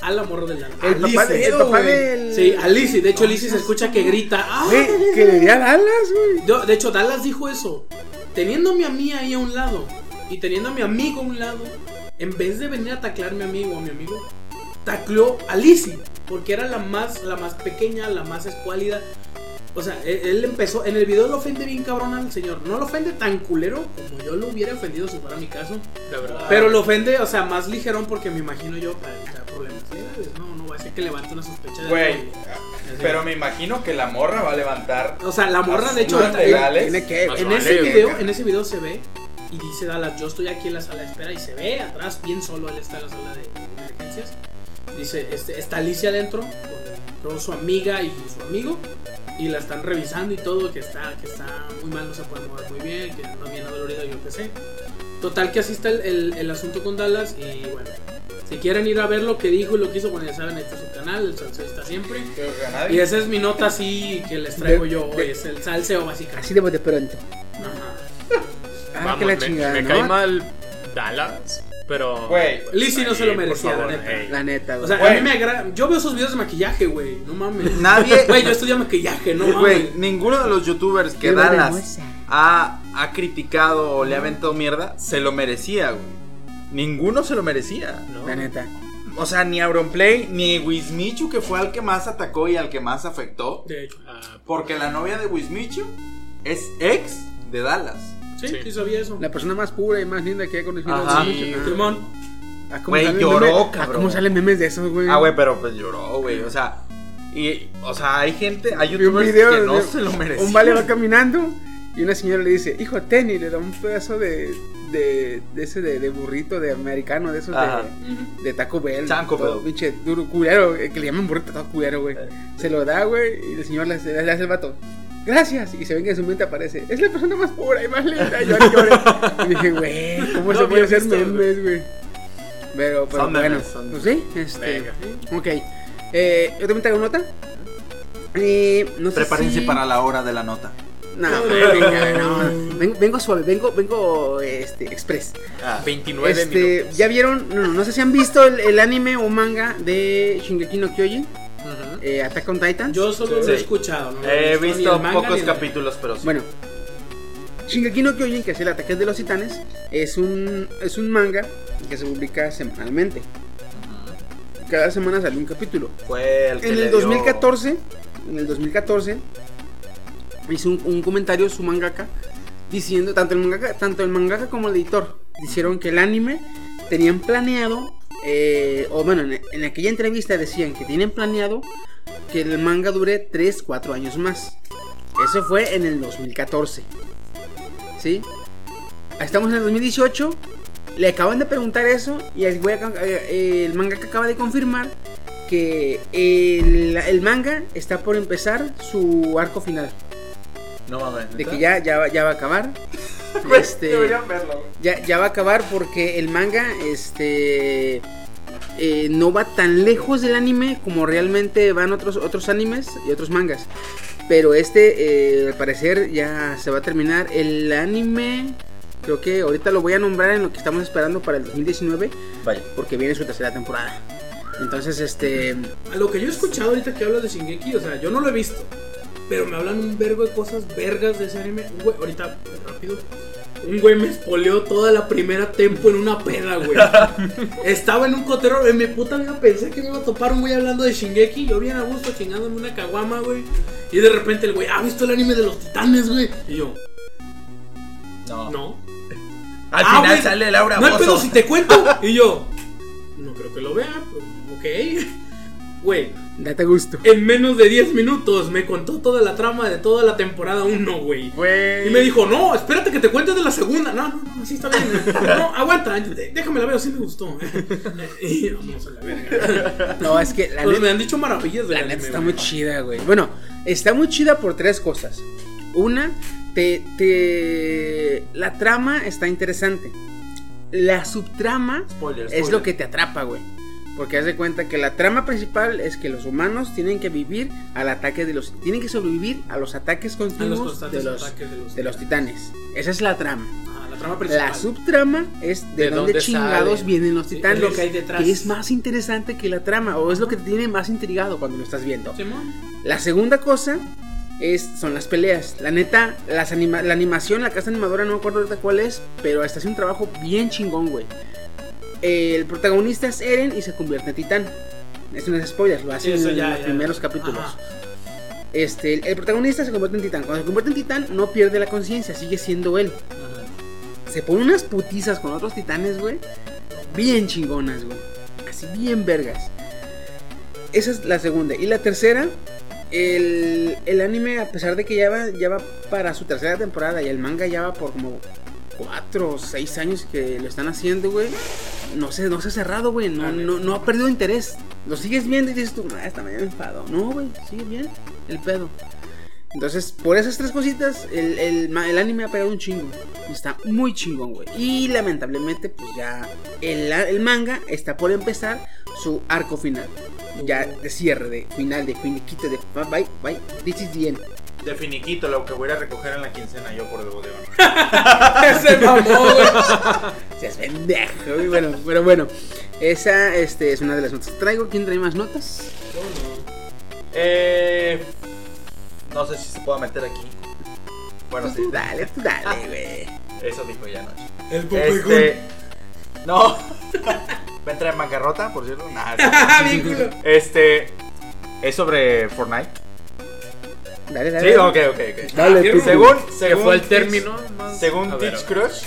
[SPEAKER 4] A la morra del Dallas.
[SPEAKER 2] el papá, de- el papá del.
[SPEAKER 4] Sí, a Lizzie. De hecho, Lizzie se escucha que grita. ¡Ah!
[SPEAKER 2] Que le di a Dallas, güey.
[SPEAKER 4] De hecho, Dallas dijo eso. Teniéndome a mí ahí a un lado y teniendo a mi amigo a un lado, en vez de venir a taclearme a mí o a mi amigo, tacleó a Lizzie. Porque era la más, la más pequeña, la más escuálida. O sea, él, él empezó. En el video lo ofende bien cabrón al señor. No lo ofende tan culero como yo lo hubiera ofendido si fuera mi caso.
[SPEAKER 5] La verdad.
[SPEAKER 4] Pero lo ofende, o sea, más ligerón porque me imagino yo para evitar problemas legales. No, no va a ser que levante una sospecha de
[SPEAKER 6] Güey,
[SPEAKER 4] algo.
[SPEAKER 6] pero me imagino que la morra va a levantar.
[SPEAKER 4] O sea, la morra, de hecho,
[SPEAKER 6] legales.
[SPEAKER 2] Tiene que.
[SPEAKER 4] En
[SPEAKER 5] vale,
[SPEAKER 4] ese video, en ese video se ve y dice Dallas, yo estoy aquí en la sala de espera y se ve atrás bien solo, él está en la sala de emergencias. Dice, este, está Alicia adentro con, con su amiga y su amigo y la están revisando y todo, que está, que está muy mal, no se puede mover muy bien, que no viene dolorida, yo qué sé. Total que así está el, el- el asunto con Dallas y bueno, si quieren ir a ver lo que dijo y lo que hizo, bueno ya saben, ahí está su canal, el salseo está siempre. Y esa es mi nota así que les traigo
[SPEAKER 2] De-
[SPEAKER 4] yo hoy,
[SPEAKER 2] de-
[SPEAKER 4] es el salseo básicamente.
[SPEAKER 2] Así de bote pronto.
[SPEAKER 4] Ajá.
[SPEAKER 2] Ah,
[SPEAKER 5] Vamos,
[SPEAKER 2] que la
[SPEAKER 5] me,
[SPEAKER 2] chingada,
[SPEAKER 5] me
[SPEAKER 2] ¿no?
[SPEAKER 5] cae mal Dallas, pero.
[SPEAKER 6] Güey,
[SPEAKER 4] Lizzie no se lo merecía, la
[SPEAKER 5] favor,
[SPEAKER 4] neta.
[SPEAKER 5] ey.
[SPEAKER 2] La neta,
[SPEAKER 4] O
[SPEAKER 2] güey.
[SPEAKER 4] sea, a
[SPEAKER 6] Güey.
[SPEAKER 4] mí me agrada. Yo veo sus videos de maquillaje, güey. No mames.
[SPEAKER 3] Nadie-
[SPEAKER 4] Güey, yo estudio maquillaje, no
[SPEAKER 3] Güey,
[SPEAKER 4] mames.
[SPEAKER 3] ninguno de los youtubers que Dallas ha, ha criticado o le ha aventado mierda se lo merecía, güey. Ninguno se lo merecía.
[SPEAKER 5] ¿no?
[SPEAKER 2] La neta.
[SPEAKER 3] O sea, ni Auronplay ni Wismichu, que fue al que más atacó y al que más afectó.
[SPEAKER 4] De hecho.
[SPEAKER 5] Ah,
[SPEAKER 3] Porque la novia de Wismichu es ex de Dallas.
[SPEAKER 4] Sí, sí,
[SPEAKER 5] Sí.
[SPEAKER 4] sabía eso.
[SPEAKER 2] La persona más pura y más linda que he conocido.
[SPEAKER 3] Ajá.
[SPEAKER 2] Sí.
[SPEAKER 4] Simón.
[SPEAKER 2] Ah, ¿cómo
[SPEAKER 3] Güey, lloró?
[SPEAKER 2] Ah,
[SPEAKER 3] cabrón.
[SPEAKER 2] ¿Cómo salen memes de esos, güey?
[SPEAKER 3] Ah, güey, pero pues lloró, güey. O sea, y, o sea, hay gente, hay youtubers
[SPEAKER 2] video
[SPEAKER 3] que no
[SPEAKER 2] de-
[SPEAKER 3] se lo merecían.
[SPEAKER 2] Un vale va caminando y una señora le dice, hijo, ten, y le da un pedazo de, de, de ese de, de burrito de americano, de esos
[SPEAKER 3] Ajá.
[SPEAKER 2] de, de Taco Bell.
[SPEAKER 3] Taco
[SPEAKER 2] todo
[SPEAKER 3] Bell.
[SPEAKER 2] Pinche duro, culero, eh, que le llaman burrito todo culero, güey. Se lo da, güey, y el señor le, hace- le hace el vato. Gracias, y se ve que en su mente aparece. Es la persona más pura y más linda. Y yo. Y dije, güey, ¿cómo
[SPEAKER 5] No
[SPEAKER 2] se puede hacer memes, güey? Pero, pero
[SPEAKER 3] Son
[SPEAKER 2] bueno,
[SPEAKER 3] memes, son
[SPEAKER 2] pues sí, este.
[SPEAKER 5] Venga.
[SPEAKER 2] Ok. Eh, yo también traigo nota. Eh, no sé
[SPEAKER 3] Prepárense
[SPEAKER 2] si-
[SPEAKER 3] para la hora de la nota.
[SPEAKER 2] No, venga, no. Vengo, vengo suave, vengo, vengo este, express.
[SPEAKER 5] 29
[SPEAKER 2] Este,
[SPEAKER 5] minutos.
[SPEAKER 2] ya vieron, no, no sé si han visto el, el anime o manga de Shingeki no Kyojin,
[SPEAKER 5] Ujú.
[SPEAKER 2] eh, Attack on Titan.
[SPEAKER 4] Yo solo
[SPEAKER 3] Sí.
[SPEAKER 4] lo he escuchado. ¿no?
[SPEAKER 3] He
[SPEAKER 4] ni
[SPEAKER 3] visto pocos capítulos, pero sí.
[SPEAKER 2] Bueno, Shingeki no Kyojin, que es el ataque de los titanes, es un, es un manga que se publica semanalmente. Cada semana sale un capítulo.
[SPEAKER 3] fue el que
[SPEAKER 2] En
[SPEAKER 3] le
[SPEAKER 2] el
[SPEAKER 3] dio-
[SPEAKER 2] 2014, en el 2014, hizo un, un comentario su mangaka diciendo, tanto el mangaka, tanto el mangaka como el editor, dijeron que el anime tenían planeado, eh, o bueno, en, en aquella entrevista decían que tienen planeado que el manga dure 3, 4 años más. Eso fue en el 2014. ¿Sí? Estamos en el 2018. Le acaban de preguntar eso y el, eh, el manga que acaba de confirmar que el, el manga está por empezar su arco final.
[SPEAKER 3] No mames.
[SPEAKER 2] De que ya, ya, va- ya va a acabar. Este,
[SPEAKER 3] Deberían verlo.
[SPEAKER 2] ya, ya va a acabar porque el manga este eh, no va tan lejos del anime como realmente van otros otros animes y otros mangas pero este eh, al parecer ya se va a terminar el anime creo que ahorita lo voy a nombrar en lo que estamos esperando para el 2019
[SPEAKER 3] Vaya.
[SPEAKER 2] porque viene su tercera temporada entonces este
[SPEAKER 4] A lo que yo he escuchado ahorita que hablas de Shingeki, o sea, yo no lo he visto. Pero me hablan un vergo de cosas vergas de ese anime. Un güey, ahorita, rápido. Un güey me espoleó toda la primera tempo en una peda, güey. Estaba en un cotero, en mi puta vida pensé que me iba a topar un güey hablando de Shingeki. Yo bien a gusto chingándome una caguama, güey. Y de repente el güey, ¿ha visto el anime de los titanes, güey? Y yo,
[SPEAKER 3] No.
[SPEAKER 4] no.
[SPEAKER 6] Al
[SPEAKER 4] Ah,
[SPEAKER 6] final
[SPEAKER 4] güey,
[SPEAKER 6] sale Laura
[SPEAKER 4] No pedo si te cuento. Y yo, no creo que lo vea, pero ok. Güey,
[SPEAKER 2] date gusto
[SPEAKER 4] en menos de 10 minutos me contó toda la trama de toda la temporada 1, güey. Y me dijo, no, espérate que te cuente de la segunda. No, no, no, sí está bien. No, aguanta, déjame la ver, sí me gustó. Y vamos a la verga.
[SPEAKER 2] no es que la
[SPEAKER 4] Pues me han dicho maravillas de
[SPEAKER 2] La neta está muy chida, güey. Bueno, está muy chida por tres cosas. Una, te, te... La trama está interesante. La subtrama
[SPEAKER 3] Spoiler,
[SPEAKER 2] es lo que te atrapa, güey. Porque haz de cuenta que la trama principal es que los humanos tienen que vivir al ataque de los... Tienen que sobrevivir a los ataques continuos
[SPEAKER 4] constantes
[SPEAKER 2] de, los,
[SPEAKER 4] ataques de los-
[SPEAKER 2] de los titanes. Esa es la trama.
[SPEAKER 4] Ah, la trama principal.
[SPEAKER 2] La subtrama es de,
[SPEAKER 5] ¿De
[SPEAKER 2] dónde,
[SPEAKER 5] dónde
[SPEAKER 2] chingados
[SPEAKER 5] sale?
[SPEAKER 2] vienen los
[SPEAKER 4] Sí,
[SPEAKER 2] titanes.
[SPEAKER 4] es lo que hay detrás.
[SPEAKER 2] que es más interesante que la trama. O es lo que te tiene más intrigado cuando lo estás viendo. La segunda cosa es, son las peleas. La neta, las anima- la animación, la casa animadora, no me acuerdo ahorita cuál es, pero está haciendo un trabajo bien chingón, güey. El protagonista es Eren y se convierte en titán. Eso no es spoiler, lo hace
[SPEAKER 4] Sí, eso
[SPEAKER 2] en
[SPEAKER 4] ya,
[SPEAKER 2] los
[SPEAKER 4] ya.
[SPEAKER 2] primeros capítulos.
[SPEAKER 4] Ajá.
[SPEAKER 2] Este, el, el protagonista se convierte en titán. Cuando se convierte en titán, no pierde la conciencia, sigue siendo él. Se pone unas putizas con otros titanes, güey. Bien chingonas, güey. Así bien vergas. Esa es la segunda. Y la tercera, el, el anime, a pesar de que ya va, ya va para su tercera temporada y el manga ya va por como 4 o 6 años que lo están haciendo, güey. No se, no se ha cerrado, güey. No, no, no ha perdido interés. Lo sigues viendo y dices tú, ah, esta medio enfado. No, güey, sigue bien el pedo. Entonces, por esas tres cositas, el, el, el anime ha pegado un chingo. Está muy chingón, güey. Y lamentablemente, pues ya el, el manga está por empezar su arco final. Ya de cierre, de final, de finiquito, de bye, bye, this is the end.
[SPEAKER 3] De finiquito, lo que voy a recoger en la quincena yo por el bodegón.
[SPEAKER 4] Ese mamó, güey.
[SPEAKER 2] Seas pendejo, güey. Bueno, pero bueno. Esa este, es una de las notas que traigo. ¿Quién trae más notas?
[SPEAKER 3] Eh, no sé si se puede meter aquí. Bueno, sí.
[SPEAKER 2] Tú dale, tú dale, güey.
[SPEAKER 3] Eso dijo ya anoche.
[SPEAKER 4] El
[SPEAKER 3] Este. No. Va a entrar en bancarrota, por cierto.
[SPEAKER 4] Ah, culo.
[SPEAKER 3] este. Es sobre Fortnite.
[SPEAKER 2] Dale, dale.
[SPEAKER 3] Sí, ok, ok, ok.
[SPEAKER 2] Dale.
[SPEAKER 3] Según,
[SPEAKER 5] Que
[SPEAKER 3] según
[SPEAKER 5] fue el
[SPEAKER 3] Teach-
[SPEAKER 5] término más.
[SPEAKER 3] Según
[SPEAKER 5] ver,
[SPEAKER 3] Teach. Crush,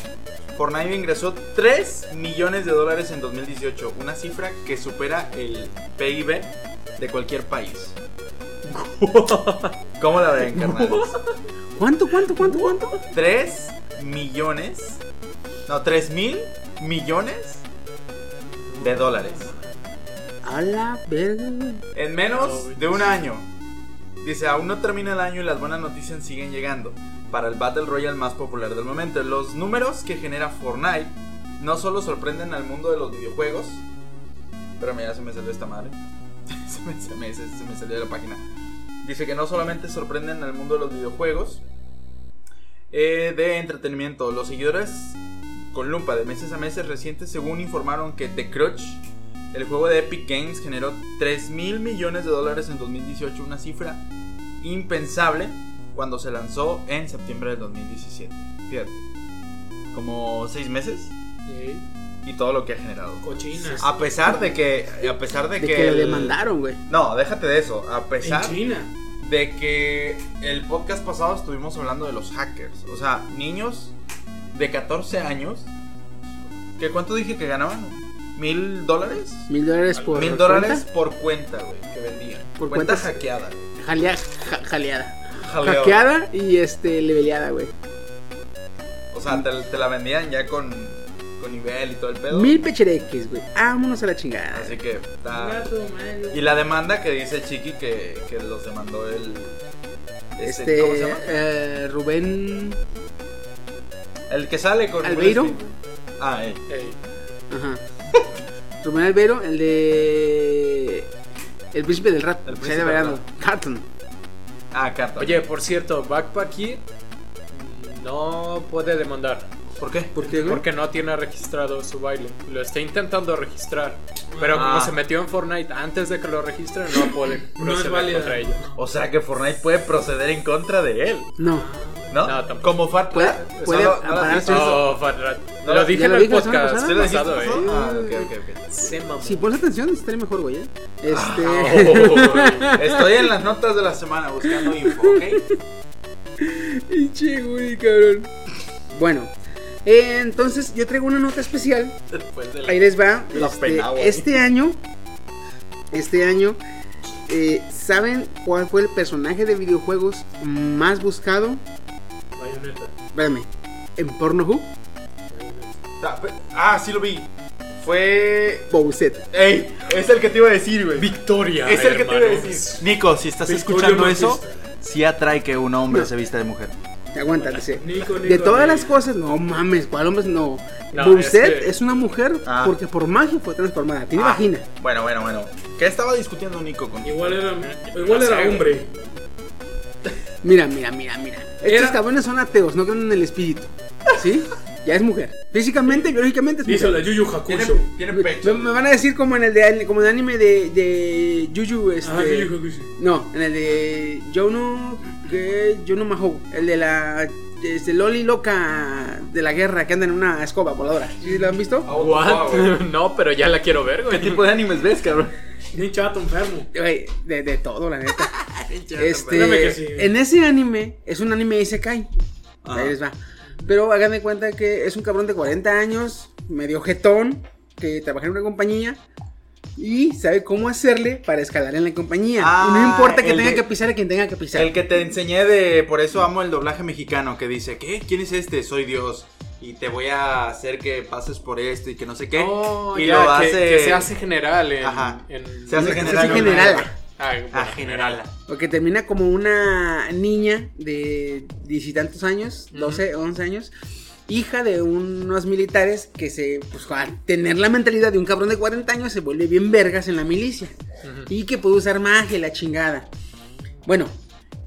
[SPEAKER 3] Fortnite ingresó 3 millones de dólares en 2018, una cifra que supera el PIB de cualquier país. ¿Cómo la ven, carnales?
[SPEAKER 2] ¿Cuánto, cuánto, cuánto, cuánto?
[SPEAKER 3] 3 millones, no, 3 mil millones de dólares
[SPEAKER 2] A la verga, güey.
[SPEAKER 3] en menos de un año. Dice, aún no termina el año y las buenas noticias siguen llegando para el Battle Royale más popular del momento. Los números que genera Fortnite no solo sorprenden al mundo de los videojuegos, pero mira, se me salió esta madre. se, me, se me- salió de la página. Dice que no solamente sorprenden al mundo de los videojuegos, eh, de entretenimiento. Los seguidores con lupa de meses a meses recientes, según informaron que The Crutch, el juego de Epic Games, generó 3 mil millones de dólares en 2018, una cifra impensable cuando se lanzó en septiembre del 2017. Fíjate, como 6 meses
[SPEAKER 4] Sí,
[SPEAKER 3] y todo lo que ha generado.
[SPEAKER 4] cochinas.
[SPEAKER 3] A pesar de que, a pesar de,
[SPEAKER 2] De
[SPEAKER 3] que, el-
[SPEAKER 2] demandaron, güey.
[SPEAKER 3] No, déjate de eso. A
[SPEAKER 4] En
[SPEAKER 3] pesar
[SPEAKER 4] China.
[SPEAKER 3] de que el podcast pasado estuvimos hablando de los hackers. O sea, niños de 14 años. ¿Que ¿Cuánto dije que ganaban? ¿Mil dólares?
[SPEAKER 2] Mil dólares por.
[SPEAKER 3] Mil dólares por cuenta, güey, que vendían.
[SPEAKER 2] Por
[SPEAKER 3] cuenta
[SPEAKER 2] cuentas-
[SPEAKER 3] hackeada.
[SPEAKER 2] Jalea- ja- jaleada.
[SPEAKER 3] Jaleo.
[SPEAKER 2] Hackeada y este leveleada, güey.
[SPEAKER 3] O sea, te, te la vendían ya con, con nivel y todo el pedo.
[SPEAKER 2] Mil pechereques, güey. Vámonos a la chingada.
[SPEAKER 3] Así que
[SPEAKER 4] man.
[SPEAKER 3] Y la demanda que dice Chiqui que, que los demandó el.
[SPEAKER 2] Este,
[SPEAKER 3] ¿Cómo se llama?
[SPEAKER 2] eh, Rubén.
[SPEAKER 3] El que sale con.
[SPEAKER 2] ¿Albeiro?
[SPEAKER 3] Ah, él.
[SPEAKER 2] Ajá. Rubén Albero, el de. El príncipe del rap.
[SPEAKER 3] El
[SPEAKER 2] se
[SPEAKER 3] príncipe del
[SPEAKER 2] verano. Carton.
[SPEAKER 3] Ah, Carta.
[SPEAKER 5] Oye, por cierto, Backpack Kid no puede demandar.
[SPEAKER 3] ¿Por qué?
[SPEAKER 2] ¿Por qué, güey?
[SPEAKER 5] Porque no tiene registrado su baile. Lo está intentando registrar. Pero
[SPEAKER 3] Ah.
[SPEAKER 5] como se metió en Fortnite antes de que lo registren, no puede
[SPEAKER 4] No es
[SPEAKER 5] proceder
[SPEAKER 4] válida.
[SPEAKER 5] contra ello.
[SPEAKER 3] O sea que Fortnite puede proceder en contra de él,
[SPEAKER 2] No.
[SPEAKER 3] ¿no?
[SPEAKER 5] No, tampoco.
[SPEAKER 3] Como Fat
[SPEAKER 2] Puede- puede
[SPEAKER 3] no
[SPEAKER 2] ampararse.
[SPEAKER 3] eso.
[SPEAKER 5] Oh, Fat Rat.
[SPEAKER 3] No,
[SPEAKER 5] lo dije
[SPEAKER 2] lo
[SPEAKER 5] en el podcast
[SPEAKER 2] pasada.
[SPEAKER 3] ¿Sí lo dijiste
[SPEAKER 5] pasado, eh.
[SPEAKER 3] Ah, ok, ok, ok.
[SPEAKER 5] Se.
[SPEAKER 2] Si pones atención, estaría mejor, güey. ¿eh? Este.
[SPEAKER 3] Oh, estoy en las notas de la semana buscando info, ¿ok?
[SPEAKER 2] Pinche, güey, cabrón. Bueno, eh, entonces yo traigo una nota especial.
[SPEAKER 3] La-
[SPEAKER 2] Ahí les va. Este,
[SPEAKER 3] pena,
[SPEAKER 2] este año. Este año. eh, ¿Saben cuál fue el personaje de videojuegos más buscado?
[SPEAKER 4] Bayonetta.
[SPEAKER 2] Espérame. En Pornhub.
[SPEAKER 3] Ah, Ah, sí lo vi. Fue.
[SPEAKER 2] Bowser.
[SPEAKER 3] ¡Ey! Es el que te iba a decir, güey.
[SPEAKER 5] Victoria.
[SPEAKER 3] Es el que te iba a decir. Nico, si estás
[SPEAKER 4] Victoria
[SPEAKER 3] escuchando eso, sí atrae que un hombre
[SPEAKER 2] No.
[SPEAKER 3] se vista de mujer.
[SPEAKER 2] Aguanta, dice.
[SPEAKER 4] Nico, Nico,
[SPEAKER 2] De todas
[SPEAKER 4] Nico.
[SPEAKER 2] las cosas, no mames, ¿cuál hombre? No.
[SPEAKER 5] No,
[SPEAKER 2] Bowser
[SPEAKER 5] es que-
[SPEAKER 2] es una mujer
[SPEAKER 3] Ah.
[SPEAKER 2] porque por magia fue transformada. Tiene
[SPEAKER 3] Ah,
[SPEAKER 2] vagina.
[SPEAKER 3] Bueno, bueno, bueno. ¿Qué estaba discutiendo Nico con
[SPEAKER 4] Igual era, igual era hombre.
[SPEAKER 2] Mira, mira, mira, mira. Estos
[SPEAKER 4] Era-
[SPEAKER 2] cabrones son ateos, no creen en el espíritu. ¿Sí? Ya es mujer. Físicamente, biológicamente es
[SPEAKER 4] Dice
[SPEAKER 2] mujer.
[SPEAKER 4] la Yuyu Hakusho.
[SPEAKER 3] Tiene pecho.
[SPEAKER 2] me van a decir como en el de como en el anime de, de Yuyu este
[SPEAKER 4] Ah, Yuyu Hakusho.
[SPEAKER 2] no en el de Jono que Jono Mahou el de la este, Loli loca de la guerra que anda en una escoba voladora ¿Sí lo han visto?
[SPEAKER 5] What? no, pero ya la quiero ver, güey.
[SPEAKER 3] ¿Qué tipo de animes ves, cabrón?
[SPEAKER 4] Ni chato enfermo.
[SPEAKER 2] Güey, de, de todo la neta este
[SPEAKER 4] sí.
[SPEAKER 2] en ese anime es un anime Isekai
[SPEAKER 3] Ajá.
[SPEAKER 2] ahí les va pero hagan de cuenta que es un cabrón de 40 años medio jetón que trabaja en una compañía y sabe cómo hacerle para escalar en la compañía.
[SPEAKER 3] Ah,
[SPEAKER 2] y no importa que tenga
[SPEAKER 3] de-
[SPEAKER 2] que pisar a quien tenga que pisar.
[SPEAKER 3] El que te enseñé de. Por eso amo el doblaje mexicano. Que dice: ¿Qué? ¿Quién es este? Soy Dios. Y te voy a hacer que pases por esto y que no sé qué.
[SPEAKER 5] Oh,
[SPEAKER 3] y
[SPEAKER 5] ya,
[SPEAKER 3] lo hace.
[SPEAKER 5] que se hace general en...
[SPEAKER 3] Ajá.
[SPEAKER 5] en-
[SPEAKER 3] Se hace
[SPEAKER 2] Se
[SPEAKER 3] general.
[SPEAKER 2] hace general.
[SPEAKER 5] Ah, bueno,
[SPEAKER 3] Ah, general.
[SPEAKER 2] Porque termina como una niña de diez y tantos años, 12, 11 años, hija de unos militares que se, pues al tener la mentalidad de un cabrón de 40 años, se vuelve bien vergas en la milicia. Y que puede usar magia la chingada. Bueno,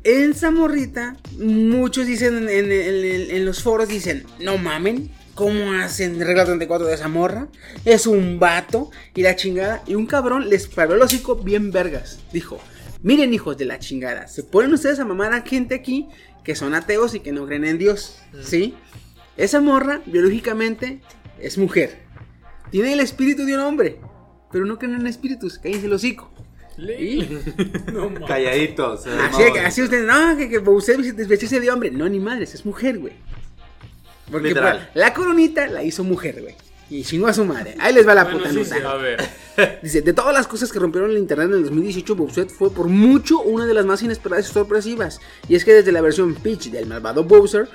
[SPEAKER 2] en Zamorrita, muchos dicen en, en- en- en los foros, dicen, no mamen. ¿Cómo hacen regla 34 de esa morra? Es un vato y la chingada. Y un cabrón les paró el hocico bien vergas. Dijo, miren hijos de la chingada, se ponen ustedes a mamar a gente aquí que son ateos y que no creen en Dios. ¿Sí? Esa morra, biológicamente, es mujer. Tiene el espíritu de un hombre. Pero no creen en espíritus, cállense el hocico. ¿Y?
[SPEAKER 4] No.
[SPEAKER 3] Calladitos. eh,
[SPEAKER 2] Así,
[SPEAKER 3] no,
[SPEAKER 2] que- así ustedes, no, que, que usted vestirse de hombre. No, ni madres, es mujer, güey. Porque
[SPEAKER 3] Literal.
[SPEAKER 2] pues, la coronita la hizo mujer, güey. Y chingó a su madre. Ahí les va la
[SPEAKER 4] Bueno,
[SPEAKER 2] puta
[SPEAKER 4] sí,
[SPEAKER 2] nota.
[SPEAKER 4] sí.
[SPEAKER 5] A ver.
[SPEAKER 2] Dice, de todas las cosas que rompieron el internet en el 2018, Bowser fue por mucho una de las más inesperadas y sorpresivas. Y es que desde la versión Peach del malvado Bowser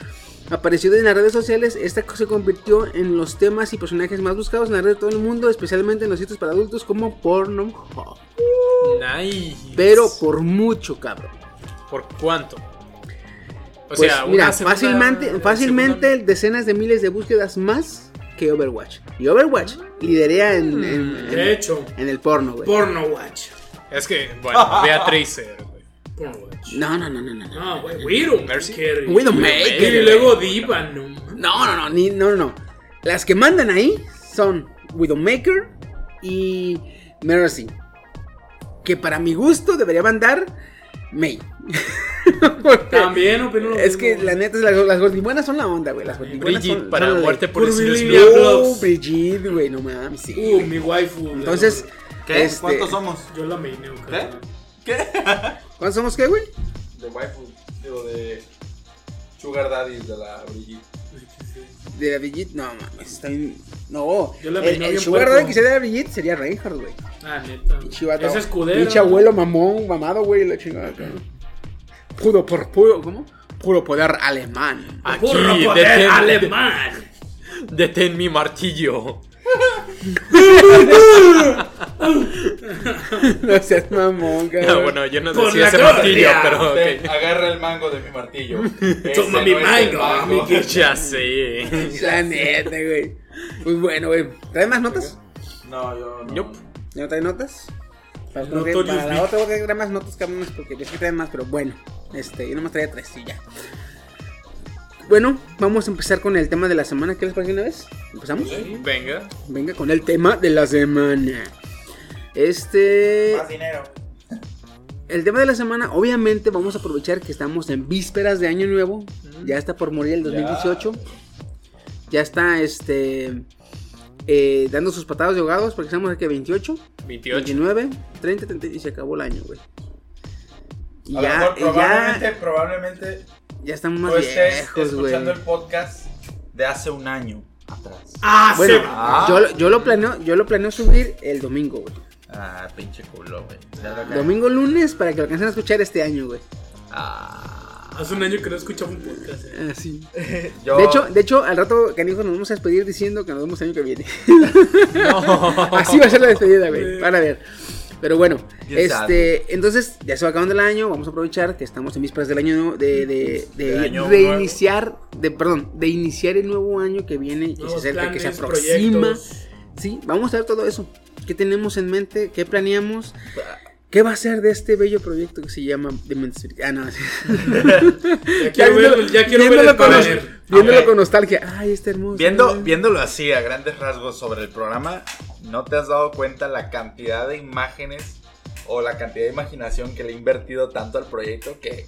[SPEAKER 2] apareció en las redes sociales, esta se convirtió en los temas y personajes más buscados en la red de todo el mundo, especialmente en los sitios para adultos como Pornhub.
[SPEAKER 5] Nice.
[SPEAKER 2] Pero por mucho, cabrón.
[SPEAKER 5] ¿Por cuánto? O
[SPEAKER 2] Pues
[SPEAKER 5] sea,
[SPEAKER 2] mira,
[SPEAKER 5] segunda-
[SPEAKER 2] fácilmente, fácilmente
[SPEAKER 5] segunda-
[SPEAKER 2] decenas de miles de búsquedas más que Overwatch. Y Overwatch liderea en, en- en- en el porno, güey.
[SPEAKER 4] Porno Watch.
[SPEAKER 5] Es que, bueno, Beatriz.
[SPEAKER 2] No, no, no, no, no. No,
[SPEAKER 4] No, güey, Widow.
[SPEAKER 5] Mercy.
[SPEAKER 4] Carry.
[SPEAKER 2] Widowmaker.
[SPEAKER 4] Y luego Diva, no
[SPEAKER 2] no, no, no, ni- no, no, no. Las que mandan ahí son Widowmaker y Mercy. Que para mi gusto debería mandar May.
[SPEAKER 4] También opino lo
[SPEAKER 2] Es
[SPEAKER 4] mismo.
[SPEAKER 2] que la neta, las, las gordibuenas son la onda, güey. Las gordibuenas
[SPEAKER 5] Brigitte
[SPEAKER 2] son,
[SPEAKER 5] para
[SPEAKER 2] son la ley.
[SPEAKER 5] muerte por.
[SPEAKER 2] Oh,
[SPEAKER 4] Blogs.
[SPEAKER 2] Brigitte, güey, no mames, sí.
[SPEAKER 4] Uh, mi waifu.
[SPEAKER 2] Entonces,
[SPEAKER 3] ¿Qué?
[SPEAKER 2] este,
[SPEAKER 3] ¿Cuántos somos?
[SPEAKER 4] Yo la meineo,
[SPEAKER 3] ¿Qué? ¿Qué?
[SPEAKER 2] ¿Cuántos somos qué, güey?
[SPEAKER 3] de waifu, digo, de Sugar Daddy de la Brigitte.
[SPEAKER 2] De la Brigitte, no mames, está bien. No,
[SPEAKER 4] Yo la
[SPEAKER 2] el, el Sugar. Daddy que sería de la Brigitte sería Reinhardt, güey.
[SPEAKER 4] Ah, neta.
[SPEAKER 2] Pinche vato.
[SPEAKER 4] Es escudero.
[SPEAKER 2] Pinche abuelo mamón, mamado, güey, la chingada. cabrón. Puro por puro, ¿cómo? Puro poder alemán.
[SPEAKER 5] Aquí,
[SPEAKER 4] Burro poder
[SPEAKER 5] detén,
[SPEAKER 4] alemán.
[SPEAKER 5] detén mi martillo.
[SPEAKER 2] No seas mamón, cabrón.
[SPEAKER 5] Ah, bueno, yo no
[SPEAKER 4] Por
[SPEAKER 5] decía
[SPEAKER 4] la
[SPEAKER 5] ese martillo, pero
[SPEAKER 3] agarra el mango de mi martillo.
[SPEAKER 4] Toma mi
[SPEAKER 3] no
[SPEAKER 4] mango,
[SPEAKER 3] mango.
[SPEAKER 5] Ya sé.
[SPEAKER 2] La neta, güey. Pues bueno, güey. ¿Traes más notas?
[SPEAKER 3] No, yo no.
[SPEAKER 5] Nope.
[SPEAKER 2] ¿Ya no traes notas? Para,
[SPEAKER 4] No,
[SPEAKER 2] para la otra voy a traer más notas, cabrones, porque yo sí traen más, pero bueno. Este, yo nomás traía tres y ya. Bueno, vamos a empezar con el tema de la semana. ¿Qué les parece una vez? ¿Empezamos?
[SPEAKER 5] Venga.
[SPEAKER 2] Venga con el tema de la semana. Este.
[SPEAKER 3] Más dinero.
[SPEAKER 2] El tema de la semana, obviamente vamos a aprovechar que estamos en vísperas de año nuevo. Ya está por morir el 2018. Ya está este eh, dando sus patadas de ahogados porque estamos aquí a 28,
[SPEAKER 5] 28.
[SPEAKER 2] 29, 30, 30 y se acabó el año, güey. Y
[SPEAKER 3] A lo
[SPEAKER 2] ya,
[SPEAKER 3] mejor probablemente,
[SPEAKER 2] ya,
[SPEAKER 3] probablemente
[SPEAKER 2] ya estamos más
[SPEAKER 3] estés
[SPEAKER 2] viejos, güey.
[SPEAKER 3] escuchando el podcast de hace un año atrás.
[SPEAKER 4] Ah,
[SPEAKER 2] Bueno,
[SPEAKER 4] se-
[SPEAKER 3] Ah.
[SPEAKER 2] yo, lo- yo lo planeo, yo lo planeo subir el domingo, güey.
[SPEAKER 3] Ah, pinche culo, güey.
[SPEAKER 2] Domingo lunes para que lo alcancen a escuchar este año, güey.
[SPEAKER 3] Ah.
[SPEAKER 4] Hace un año que no escuchaba un podcast. eh.
[SPEAKER 2] Así.
[SPEAKER 3] Yo-
[SPEAKER 2] De hecho, de hecho, al rato, canijo, nos vamos a despedir diciendo que nos vemos el año que viene. Así va a ser la despedida, güey. Van a ver. Pero bueno, este, entonces ya se va acabando el año, vamos a aprovechar que estamos en vísperas del año de, de, de,
[SPEAKER 3] Del año
[SPEAKER 2] reiniciar, de, perdón, de iniciar el nuevo año que viene y se acerca, que se aproxima.
[SPEAKER 4] proyectos.
[SPEAKER 2] Sí, vamos a ver todo eso. ¿Qué tenemos en mente? ¿Qué planeamos? ¿Qué va a ser de este bello proyecto que se llama Dementes Spirit? Ah, no.
[SPEAKER 4] Ya quiero ver, ya quiero ver
[SPEAKER 2] viéndolo,
[SPEAKER 4] el
[SPEAKER 2] con, nos- viéndolo con nostalgia. Ay, está hermoso.
[SPEAKER 3] Viendo, viéndolo así a grandes rasgos sobre el programa, ¿no te has dado cuenta la cantidad de imágenes o la cantidad de imaginación que le he invertido tanto al proyecto que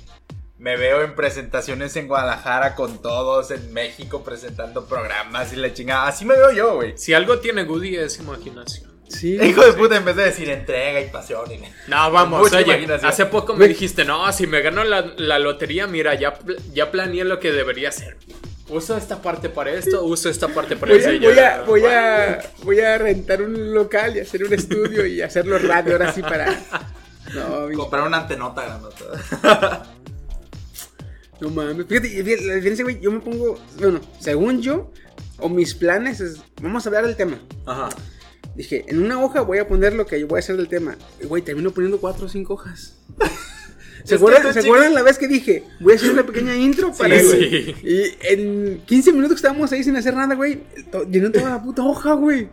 [SPEAKER 3] me veo en presentaciones en Guadalajara con todos, en México presentando programas y la chingada? Así me veo yo, güey.
[SPEAKER 5] Si algo tiene Goody es imaginación.
[SPEAKER 2] Sí.
[SPEAKER 3] Hijo de puta, en vez de decir entrega y pasión. y-
[SPEAKER 5] No, vamos,
[SPEAKER 3] Mucha
[SPEAKER 5] oye, hace poco me dijiste, no, si me gano la, la lotería, mira, ya, pl- ya planeé lo que debería hacer. Uso esta parte para esto, uso esta parte para
[SPEAKER 2] Voy
[SPEAKER 5] eso.
[SPEAKER 2] a,
[SPEAKER 5] y yo,
[SPEAKER 2] voy, a, voy, a, voy a rentar un local y hacer un estudio y hacerlo radio ahora sí para. No,
[SPEAKER 3] Comprar una antenota grandota.
[SPEAKER 2] no mames. Fíjate, güey, yo me pongo. Bueno, según yo, o mis planes es. Vamos a hablar del tema.
[SPEAKER 3] Ajá.
[SPEAKER 2] Dije, en una hoja voy a poner lo que voy a hacer del tema. Y, güey, termino poniendo cuatro o cinco hojas. ¿Se acuerdan, ¿se acuerdan la vez que dije? Voy a hacer una pequeña intro para.
[SPEAKER 5] Sí.
[SPEAKER 2] Y en 15 minutos que estábamos ahí sin hacer nada, güey, to- llenó toda la puta hoja, güey.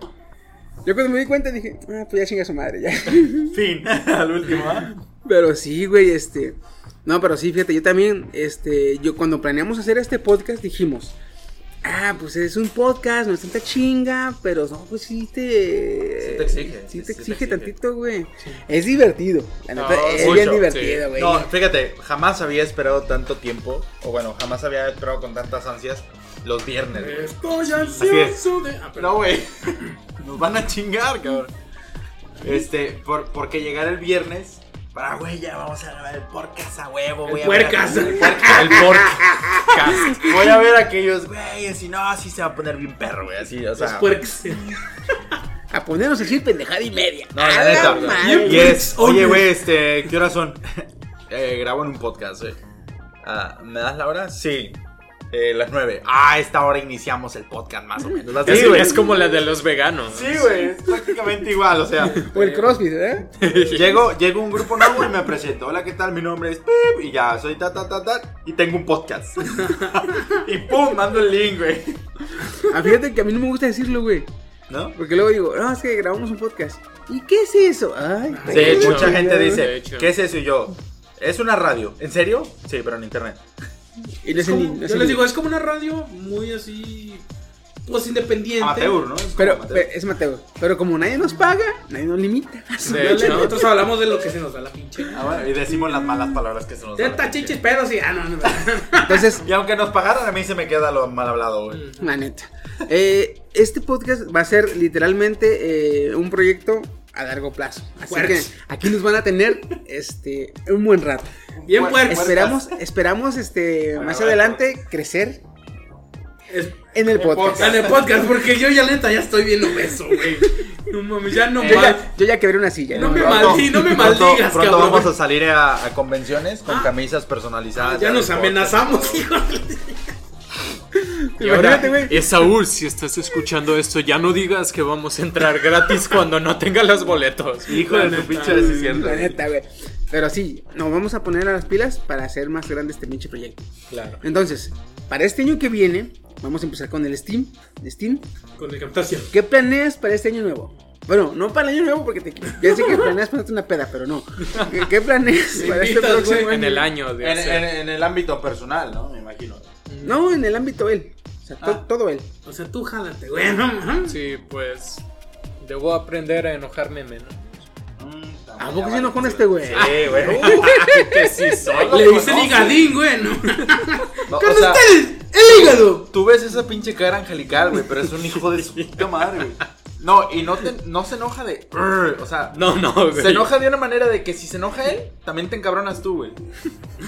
[SPEAKER 2] Yo cuando me di cuenta dije, ah, pues ya chinga su madre, ya.
[SPEAKER 3] Fin. Al último, ¿ah?
[SPEAKER 2] Pero sí, güey, este. No, pero sí, fíjate, yo también, este, yo cuando planeamos hacer este podcast dijimos, ah, pues es un podcast, no es tanta chinga, pero no, pues sí te.
[SPEAKER 3] Sí te exige,
[SPEAKER 2] Sí te
[SPEAKER 3] sí te
[SPEAKER 2] exige tantito, güey. Es divertido, la neta,
[SPEAKER 5] No,
[SPEAKER 2] es
[SPEAKER 5] mucho,
[SPEAKER 2] bien divertido, güey.
[SPEAKER 3] No, fíjate, jamás había esperado tanto tiempo, o bueno, jamás había esperado con tantas ansias los viernes. güey.
[SPEAKER 4] Estoy
[SPEAKER 3] es.
[SPEAKER 4] ansioso de. Ah,
[SPEAKER 3] No, güey, nos van a chingar, cabrón. Este, por, porque llegar el viernes, para, güey, ya vamos a grabar el podcast a huevo, güey.
[SPEAKER 4] puercas.
[SPEAKER 3] El puercas. El podcast. Voy a ver a aquellos, güey, así, no, así se va a poner bien perro, güey, así, o
[SPEAKER 4] Los
[SPEAKER 3] sea.
[SPEAKER 4] puercs.
[SPEAKER 2] A ponernos a decir pendejada y media.
[SPEAKER 3] No, la neta. Oye. güey, este, ¿qué horas son? Eh, grabo en un podcast, güey. Ah, ¿Me das la hora? Sí. Eh, las nueve. Ah, a esta hora iniciamos el podcast, más o menos. Así,
[SPEAKER 5] Es,
[SPEAKER 3] güey.
[SPEAKER 5] es como la de los veganos.
[SPEAKER 3] Sí, güey, es prácticamente igual, o sea.
[SPEAKER 2] O el crossfit, ¿eh?
[SPEAKER 3] Llego, llego a un grupo nuevo y me presento. Hola, ¿qué tal? Mi nombre es Pip y ya, soy ta ta ta ta y tengo un podcast. y pum, mando el link, güey.
[SPEAKER 2] Ah, fíjate que a mí no me gusta decirlo, güey.
[SPEAKER 3] ¿No?
[SPEAKER 2] Porque luego digo, no, es que grabamos un podcast. ¿Y qué es eso? Ay,
[SPEAKER 3] Sí,
[SPEAKER 5] De hecho,
[SPEAKER 3] mucha gente dice. ¿qué es eso? Y yo, es una radio. ¿En serio? Sí, pero en internet.
[SPEAKER 2] Y no es
[SPEAKER 4] Como- yo les digo, es como una radio muy así. Pues independiente.
[SPEAKER 3] Amateur, ¿no? Es
[SPEAKER 2] Pero,
[SPEAKER 3] amateur.
[SPEAKER 2] pero es Mateo. Pero como nadie nos paga, nadie nos limita.
[SPEAKER 5] De
[SPEAKER 4] Dale,
[SPEAKER 5] hecho,
[SPEAKER 4] Nosotros hablamos de lo que se nos da la pinche.
[SPEAKER 3] Ah, bueno, y decimos las malas palabras que se nos dan.
[SPEAKER 4] Teta, chichis, pedos y. Ah, no, no.
[SPEAKER 2] Entonces,
[SPEAKER 3] Y aunque nos pagaran, a mí se me queda lo mal hablado, güey.
[SPEAKER 2] la neta. Eh, este podcast va a ser literalmente eh, un proyecto a largo plazo. Así
[SPEAKER 4] Puercos.
[SPEAKER 2] que aquí nos van a tener este un buen rato.
[SPEAKER 4] Bien puercos.
[SPEAKER 2] Esperamos, esperamos este más adelante crecer
[SPEAKER 4] Es-
[SPEAKER 2] en el podcast.
[SPEAKER 4] En el podcast, porque yo ya neta ya estoy bien obeso, güey. No mames, ya no
[SPEAKER 2] Yo
[SPEAKER 4] mal.
[SPEAKER 2] ya, yo ya quebré una silla.
[SPEAKER 4] No
[SPEAKER 2] ¿no?
[SPEAKER 4] me
[SPEAKER 3] Pronto-
[SPEAKER 4] maldi- no me
[SPEAKER 3] pronto-
[SPEAKER 4] maldigas,
[SPEAKER 3] Pronto
[SPEAKER 4] cabrón.
[SPEAKER 3] vamos a salir a, a convenciones con camisas personalizadas.
[SPEAKER 4] Ya nos amenazamos, hijo.
[SPEAKER 5] Y ahora,
[SPEAKER 2] Imagínate, güey.
[SPEAKER 5] eh, Saúl, si estás escuchando esto, ya no digas que vamos a entrar gratis cuando no tenga los boletos.
[SPEAKER 3] Hijo de tu pinche decisión.
[SPEAKER 2] La neta, güey. Pero sí, nos vamos a poner a las pilas para hacer más grande este pinche proyecto.
[SPEAKER 5] Claro.
[SPEAKER 2] Entonces, para este año que viene, vamos a empezar con el Steam. Steam.
[SPEAKER 4] Con el Camtasia.
[SPEAKER 2] ¿Qué planeas para este año nuevo? Bueno, no para el año nuevo porque te, ya sé que planeas ponerte una peda, pero no. ¿Qué, qué planeas para este próximo año?
[SPEAKER 5] En el año de
[SPEAKER 3] En,
[SPEAKER 5] hacer-
[SPEAKER 3] en- en el ámbito personal, ¿no? Me imagino.
[SPEAKER 2] No, en el ámbito él. O sea, to-
[SPEAKER 3] Ah.
[SPEAKER 2] todo él.
[SPEAKER 4] O sea, tú jálate, güey. No.
[SPEAKER 5] Sí, pues debo aprender a enojarme menos.
[SPEAKER 2] ¿A poco se enojó este güey?
[SPEAKER 3] Sí, güey.
[SPEAKER 5] que sí soy.
[SPEAKER 4] Le dice ligadín, güey. No.
[SPEAKER 3] No,
[SPEAKER 4] Con
[SPEAKER 3] o sea,
[SPEAKER 4] ustedes, el hígado.
[SPEAKER 3] tú ves esa pinche cara angelical, güey, pero es un hijo de su puta madre, güey. No, y no, te, no se enoja de... O sea,
[SPEAKER 5] No, no, güey.
[SPEAKER 3] se enoja de una manera de que si se enoja él, también te encabronas tú, güey.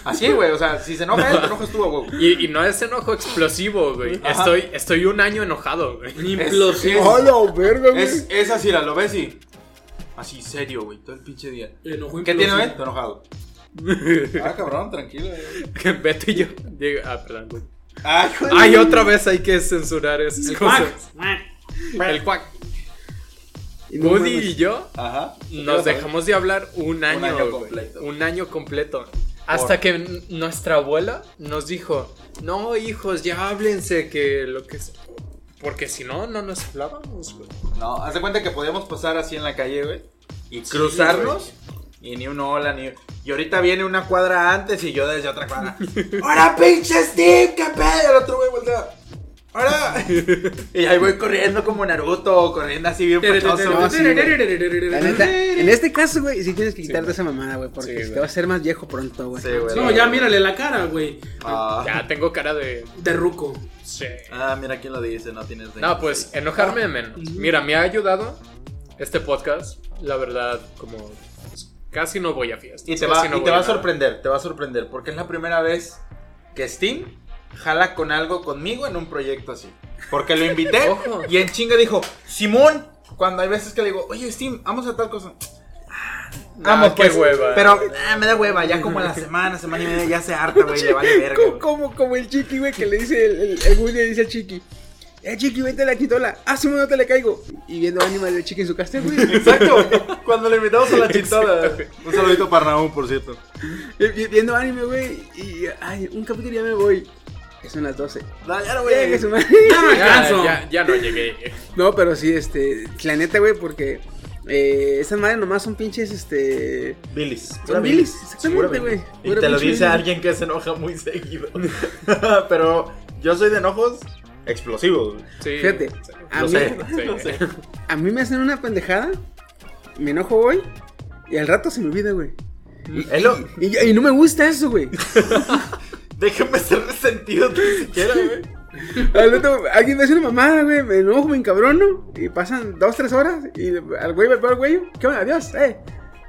[SPEAKER 3] Así, güey, o sea, si se enoja él, te enojas tú, güey.
[SPEAKER 5] Y, y no es enojo explosivo, güey.
[SPEAKER 3] Ajá.
[SPEAKER 5] Estoy, estoy un año enojado, güey.
[SPEAKER 4] Implosión.
[SPEAKER 2] ¡Hola, verga, güey!
[SPEAKER 3] Es, es así, la lo ves y... Así, serio, güey, todo el pinche día.
[SPEAKER 4] Enojó
[SPEAKER 3] ¿Qué tiene, güey? Enojado. Ah, cabrón, tranquilo, güey.
[SPEAKER 5] Que Beto y yo. llega- Ah, perdón, güey.
[SPEAKER 3] Ah,
[SPEAKER 5] Ay, otra vez hay que censurar esas
[SPEAKER 4] El
[SPEAKER 5] cosas.
[SPEAKER 4] cuac.
[SPEAKER 5] El cuac.
[SPEAKER 2] Y no
[SPEAKER 5] Woody y yo
[SPEAKER 3] Ajá.
[SPEAKER 5] nos dejamos de hablar un año.
[SPEAKER 3] año
[SPEAKER 5] güey.
[SPEAKER 3] completo.
[SPEAKER 5] Un año completo. Hasta que nuestra abuela nos dijo: No, hijos, ya háblense, que lo que. es-". Porque si no, no nos hablábamos, güey.
[SPEAKER 3] No, haz de cuenta que podíamos pasar así en la calle, güey. Y cruzarnos. Y ni un hola, ni. Y ahorita viene una cuadra antes y yo desde otra cuadra. ¡Ahora, pinche Steve! ¡Qué pedo! El otro güey voltea. ¡Ahora! y ahí voy corriendo como Naruto, corriendo así bien pachoso.
[SPEAKER 2] No, sí. La neta, en este caso, güey, sí tienes que quitarte esa mamada, güey, porque
[SPEAKER 5] Sí,
[SPEAKER 2] te vas a hacer más viejo pronto, güey.
[SPEAKER 3] Sí, güey.
[SPEAKER 4] No, ya mírale la cara, güey.
[SPEAKER 3] Ah,
[SPEAKER 5] Ya tengo cara de.
[SPEAKER 4] De ruco.
[SPEAKER 5] Sí.
[SPEAKER 3] Ah, mira quién lo dice, no tienes de-
[SPEAKER 5] No, pues enojarme menos. Mira, me ha ayudado este podcast. La verdad, como pues, casi no voy a fiestas.
[SPEAKER 3] Y te va, y te va a sorprender, te va a sorprender, porque es la primera vez que Steam jala con algo conmigo en un proyecto así. Porque lo invité
[SPEAKER 5] Ojo.
[SPEAKER 3] y en chinga dijo, Simón, cuando hay veces que le digo, oye Steam, vamos a tal cosa.
[SPEAKER 5] Ah, qué hueva.
[SPEAKER 3] Pero ah, me da hueva, ya como a la semana, semana y media ya se harta, güey, le vale verga.
[SPEAKER 2] Como,
[SPEAKER 3] güey.
[SPEAKER 2] como, como el chiqui, güey, que le dice el, el, el Woody le dice al chiqui. Eh, chiqui, vente a la quitola. Ah, sí, no te le caigo. Y viendo Animal del chiqui en su casa, güey.
[SPEAKER 3] Exacto, cuando le invitamos a la chintola. Un saludito para Raúl, por cierto.
[SPEAKER 2] Vi- vi- Viendo anime, güey. Y, ay, un capítulo y ya me voy. Que son las 12.
[SPEAKER 3] No, ya no,
[SPEAKER 2] su madre.
[SPEAKER 4] Ya me
[SPEAKER 5] Ya,
[SPEAKER 4] canso.
[SPEAKER 5] ya, ya no llegué.
[SPEAKER 2] No, pero sí, este. La neta, güey, porque. Eh, esas madres nomás son pinches, este.
[SPEAKER 3] Bilis.
[SPEAKER 2] Son bilis, exactamente, güey.
[SPEAKER 3] Y te lo dice
[SPEAKER 2] bilis.
[SPEAKER 3] alguien que se enoja muy seguido. Pero yo soy de enojos explosivos. güey.
[SPEAKER 5] Sí.
[SPEAKER 2] Fíjate, a
[SPEAKER 3] Lo
[SPEAKER 2] mí,
[SPEAKER 3] sé.
[SPEAKER 5] Sí.
[SPEAKER 3] Lo sé.
[SPEAKER 2] a mí me hacen una pendejada. Me enojo hoy. Y al rato se me olvida, güey. Y, y no me gusta eso, güey.
[SPEAKER 3] Déjame ser resentido ni siquiera, güey.
[SPEAKER 2] Al rato, alguien me hace una mamada, güey. Me enojo, me encabrono. Y pasan dos, tres horas. Y al güey me pego al güey. ¿Qué onda? Adiós, eh.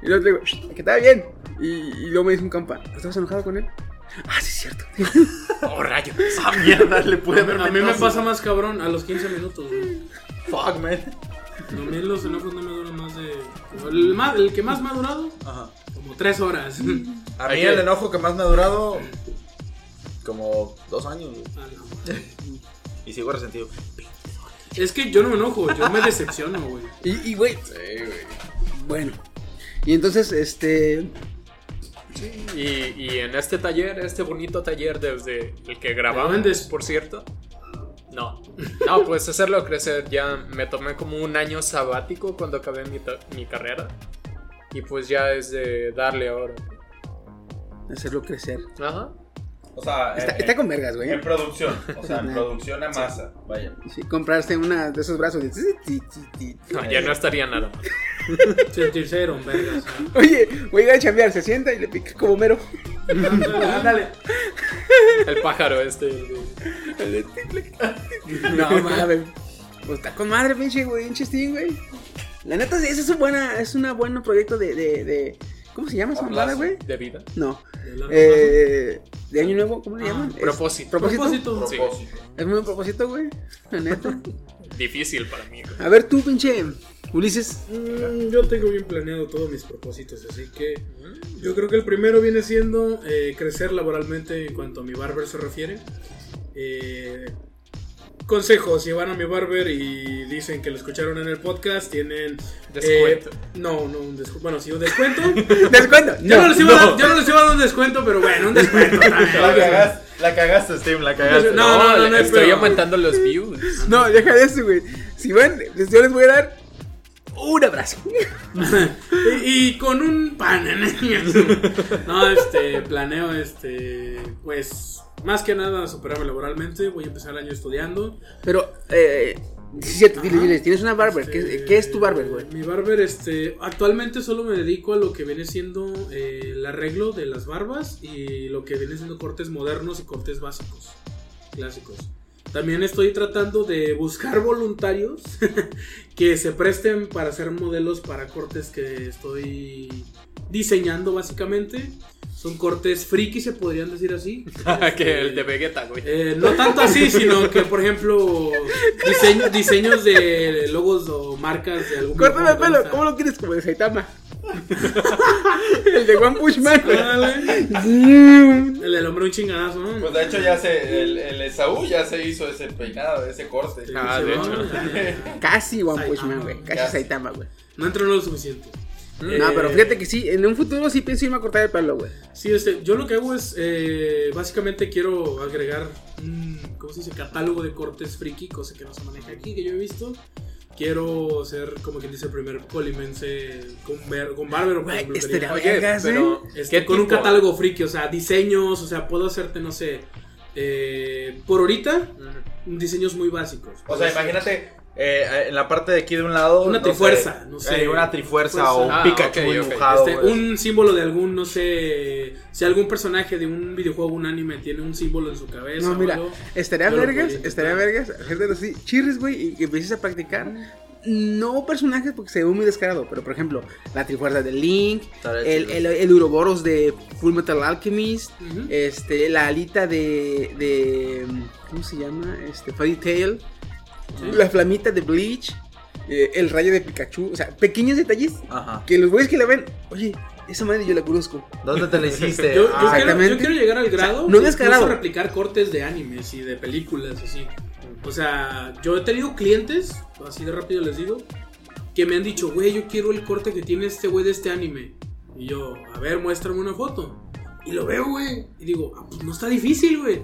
[SPEAKER 2] Y luego le digo, "Shh, que está bien. Y, y luego me dice un compa, ¿estás enojado con él? Ah, sí, es cierto.
[SPEAKER 5] Oh, rayos.
[SPEAKER 3] Ah, mierda, le pude haber
[SPEAKER 4] A mí me pasa más cabrón a los 15 minutos, güey.
[SPEAKER 3] Fuck, man.
[SPEAKER 4] A mí los enojos no me duran más de. El, más, el que más me ha durado,
[SPEAKER 3] Ajá.
[SPEAKER 4] como 3 horas.
[SPEAKER 3] A mí el enojo que más me ha durado. Como dos años, güey.
[SPEAKER 4] Ah, no.
[SPEAKER 3] Y sigo resentido.
[SPEAKER 4] Es que yo no me enojo, yo me decepciono, güey.
[SPEAKER 2] Y, y, güey. Bueno. Y entonces, este.
[SPEAKER 5] Y, y en este taller, este bonito taller desde el que grabamos,
[SPEAKER 4] vendes?
[SPEAKER 5] por cierto. No, no, pues hacerlo crecer. Ya me tomé como un año sabático cuando acabé mi, ta- mi carrera. Y pues ya es de darle ahora.
[SPEAKER 2] Hacerlo crecer.
[SPEAKER 5] Ajá.
[SPEAKER 3] O sea,
[SPEAKER 2] Está, está con vergas, güey.
[SPEAKER 3] en producción. O sea, en producción a masa. Vaya.
[SPEAKER 2] Sí, comprarse una de esos brazos.
[SPEAKER 5] No, ya no estaría nada. mal.
[SPEAKER 4] Sentirse en vergas.
[SPEAKER 2] Oye, voy a chambear. Se sienta y le pica como mero.
[SPEAKER 4] Ándale.
[SPEAKER 5] El pájaro este. de-
[SPEAKER 2] No mames. Pues está con madre, pinche güey, pinche Steam, güey. La neta, ese es un buena, es una buen proyecto de, de, de- ¿cómo se llama esa mamada, güey?
[SPEAKER 5] De vida.
[SPEAKER 2] No.
[SPEAKER 4] De
[SPEAKER 2] Eh, de año nuevo, ¿cómo le
[SPEAKER 4] Ah,
[SPEAKER 2] llaman?
[SPEAKER 5] Propósito.
[SPEAKER 2] propósito.
[SPEAKER 4] Propósito.
[SPEAKER 5] Sí.
[SPEAKER 2] Es muy buen propósito, güey. La neta.
[SPEAKER 5] Difícil para mí. güey.
[SPEAKER 2] A ver tú, pinche Ulises.
[SPEAKER 4] Mm, yo tengo bien planeado todos mis propósitos, así que yo creo que el primero viene siendo eh, crecer laboralmente en cuanto a mi barber se refiere. Eh, consejos, si van a mi barber y dicen que lo escucharon en el podcast, tienen...
[SPEAKER 5] Descuento.
[SPEAKER 4] eh, no, no, un descuento. Bueno, sí, un descuento.
[SPEAKER 2] Descuento.
[SPEAKER 4] yo, no les iba a dar, yo no les iba a dar un descuento, pero bueno, un descuento también.
[SPEAKER 3] La cagaste, la cagaste, Steam, la cagaste.
[SPEAKER 4] No, no, no, no,
[SPEAKER 5] estoy
[SPEAKER 4] pero-
[SPEAKER 5] aumentando los views.
[SPEAKER 2] No, deja de eso, güey. Si van, yo les voy a dar un abrazo.
[SPEAKER 4] y, y con un pan. no, este, planeo, este, pues, más que nada superarme laboralmente. Voy a empezar el año estudiando.
[SPEAKER 2] Pero, eh, sí, cierto, dile, dile, tienes una barber. ¿Qué,
[SPEAKER 4] Este,
[SPEAKER 2] qué es tu barber, güey?
[SPEAKER 4] Mi barber, este, actualmente solo me dedico a lo que viene siendo eh, el arreglo de las barbas y lo que viene siendo cortes modernos y cortes básicos, clásicos. También estoy tratando de buscar voluntarios que se presten para hacer modelos para cortes que estoy diseñando básicamente. Son cortes friki, se podrían decir así.
[SPEAKER 5] que el de Vegeta, güey.
[SPEAKER 4] Eh, no tanto así, sino que, por ejemplo, diseño- diseños de logos o marcas de algún
[SPEAKER 2] Córtame el pelo. ¿cómo lo quieres? Como de Saitama. el de One Punch Man.
[SPEAKER 4] El del hombre un chingadazo, ¿no?
[SPEAKER 3] Pues de hecho ya se, el, el Esaú ya se hizo ese peinado, ese corte.
[SPEAKER 5] Ah, de hecho.
[SPEAKER 2] Casi One Punch. Man, güey. Casi
[SPEAKER 3] Casi.
[SPEAKER 2] Saitama, güey.
[SPEAKER 4] No entrenó lo suficiente.
[SPEAKER 2] No,
[SPEAKER 4] Eh,
[SPEAKER 2] pero fíjate que sí, en un futuro sí pienso irme a cortar el pelo, güey.
[SPEAKER 4] Sí, este, yo lo que hago es, eh, básicamente quiero agregar un, ¿cómo se dice? Catálogo de cortes friki, cosa que no se maneja aquí, que yo he visto. Quiero ser, como quien dice, el primer colimense con, ver, con barbero. por
[SPEAKER 2] Güey,
[SPEAKER 4] ejemplo,
[SPEAKER 2] estaría vergas,
[SPEAKER 5] pero
[SPEAKER 4] Este,
[SPEAKER 5] ¿qué
[SPEAKER 4] con un catálogo friki, o sea, diseños, o sea, puedo hacerte, no sé, eh, por ahorita, diseños muy básicos.
[SPEAKER 3] O sea, imagínate eh, en la parte de aquí de un lado.
[SPEAKER 4] Una
[SPEAKER 3] no
[SPEAKER 4] trifuerza,
[SPEAKER 3] sé,
[SPEAKER 4] no sé.
[SPEAKER 3] eh, una trifuerza o un
[SPEAKER 5] Ah,
[SPEAKER 3] Pikachu
[SPEAKER 5] ok, ok.
[SPEAKER 3] dibujado.
[SPEAKER 4] Este, un símbolo de algún, no sé, si algún personaje de un videojuego, un anime, tiene un símbolo en su cabeza.
[SPEAKER 2] No,
[SPEAKER 4] o
[SPEAKER 2] mira,
[SPEAKER 4] algo,
[SPEAKER 2] estaría vergas,
[SPEAKER 4] podría
[SPEAKER 2] estaría vergas, hacerte así, chirres, güey, y que empieces a practicar. No personajes porque se ve muy descarado, pero por ejemplo, la Trifuerza de Link, el, el, el Uroboros de Full Metal Alchemist, este, la alita de, de. ¿Cómo se llama? Este, Fairy Tail,
[SPEAKER 4] Sí.
[SPEAKER 2] la flamita de Bleach, eh, el rayo de Pikachu, o sea, pequeños detalles
[SPEAKER 3] Ajá.
[SPEAKER 2] que los güeyes que la ven, oye, esa madre yo la conozco.
[SPEAKER 3] ¿Dónde te la hiciste?
[SPEAKER 4] Yo, yo
[SPEAKER 3] Ah,
[SPEAKER 4] quiero,
[SPEAKER 2] Exactamente.
[SPEAKER 4] yo quiero llegar al grado
[SPEAKER 2] O sea, no
[SPEAKER 4] de incluso
[SPEAKER 2] descarado.
[SPEAKER 4] replicar cortes de animes y de películas así. O sea, yo he tenido clientes, así de rápido les digo, que me han dicho, güey, yo quiero el corte que tiene este güey de este anime. Y yo, a ver, muéstrame una foto. Y lo veo, güey. Y digo, ah, pues no está difícil, güey.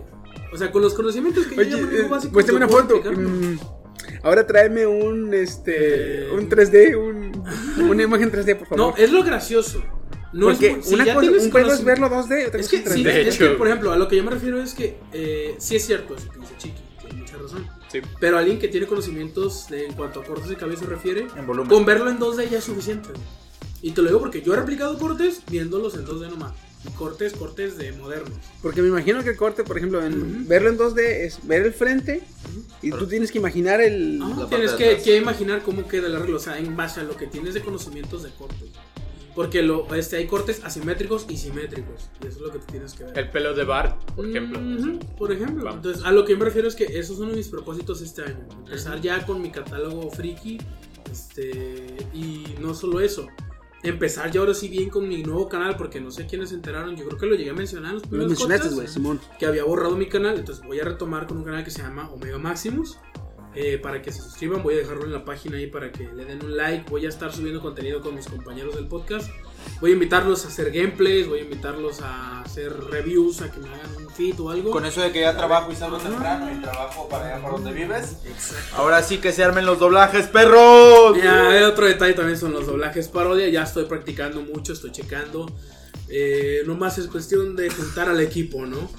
[SPEAKER 4] O sea, con los conocimientos que
[SPEAKER 2] Oye,
[SPEAKER 4] yo ya
[SPEAKER 2] eh,
[SPEAKER 4] básicos, yo
[SPEAKER 2] una foto. mm, ahora tráeme un, este,
[SPEAKER 4] Eh,
[SPEAKER 2] un 3D, un, una imagen 3D, por favor.
[SPEAKER 4] No, es lo gracioso. No
[SPEAKER 2] Porque
[SPEAKER 4] es, si
[SPEAKER 2] una
[SPEAKER 4] ya
[SPEAKER 2] cosa, un pedo es verlo 2D, otra
[SPEAKER 4] Es
[SPEAKER 2] cosa
[SPEAKER 4] que,
[SPEAKER 2] es
[SPEAKER 4] sí,
[SPEAKER 2] 3D.
[SPEAKER 5] De
[SPEAKER 4] es que, por ejemplo, a lo que yo me refiero es que eh, sí es cierto eso que dice Chiqui, tiene mucha razón.
[SPEAKER 5] Sí.
[SPEAKER 4] Pero alguien que tiene conocimientos de- en cuanto a cortes de cabello se refiere,
[SPEAKER 3] En volumen.
[SPEAKER 4] con verlo en 2D ya es suficiente. Y te lo digo porque yo he replicado cortes viéndolos en 2D nomás. Y cortes, cortes de modernos.
[SPEAKER 2] Porque me imagino que el corte, por ejemplo, en
[SPEAKER 4] Ujú.
[SPEAKER 2] verlo en 2D es ver el frente y tú tienes que imaginar el...
[SPEAKER 4] Ah, tienes que, que imaginar cómo queda el arreglo, o sea, en base a lo que tienes de conocimientos de cortes. Porque lo, este, hay cortes asimétricos y simétricos. Y eso es lo que tú tienes que ver.
[SPEAKER 5] El pelo de Bart, por ejemplo.
[SPEAKER 4] Ujú, por ejemplo.
[SPEAKER 5] Vamos.
[SPEAKER 4] Entonces, a lo que me refiero es que eso es uno de mis propósitos este año. Empezar ya con mi catálogo friki. Este, y no solo eso. Empezar ya ahora sí bien con mi nuevo canal. Porque no sé quiénes se enteraron. Yo creo que lo llegué a mencionar en los
[SPEAKER 2] Lo
[SPEAKER 4] primeros
[SPEAKER 2] mencionaste,
[SPEAKER 4] podcasts,
[SPEAKER 2] güey, Simón.
[SPEAKER 4] Que había borrado mi canal. Entonces voy a retomar con un canal que se llama Omega Maximus. eh, para que se suscriban, voy a dejarlo en la página ahí para que le den un like. Voy a estar subiendo contenido con mis compañeros del podcast. Voy a invitarlos a hacer gameplays, voy a invitarlos a hacer reviews, a que me hagan un feed o algo.
[SPEAKER 3] Con eso de que ya trabajo y salgo temprano y trabajo para allá por donde vives. Ahora sí que se armen los doblajes, perros.
[SPEAKER 4] Ya, otro detalle también son los doblajes parodia. Ya estoy practicando mucho, estoy checando. Eh, nomás es cuestión de juntar al equipo, ¿no?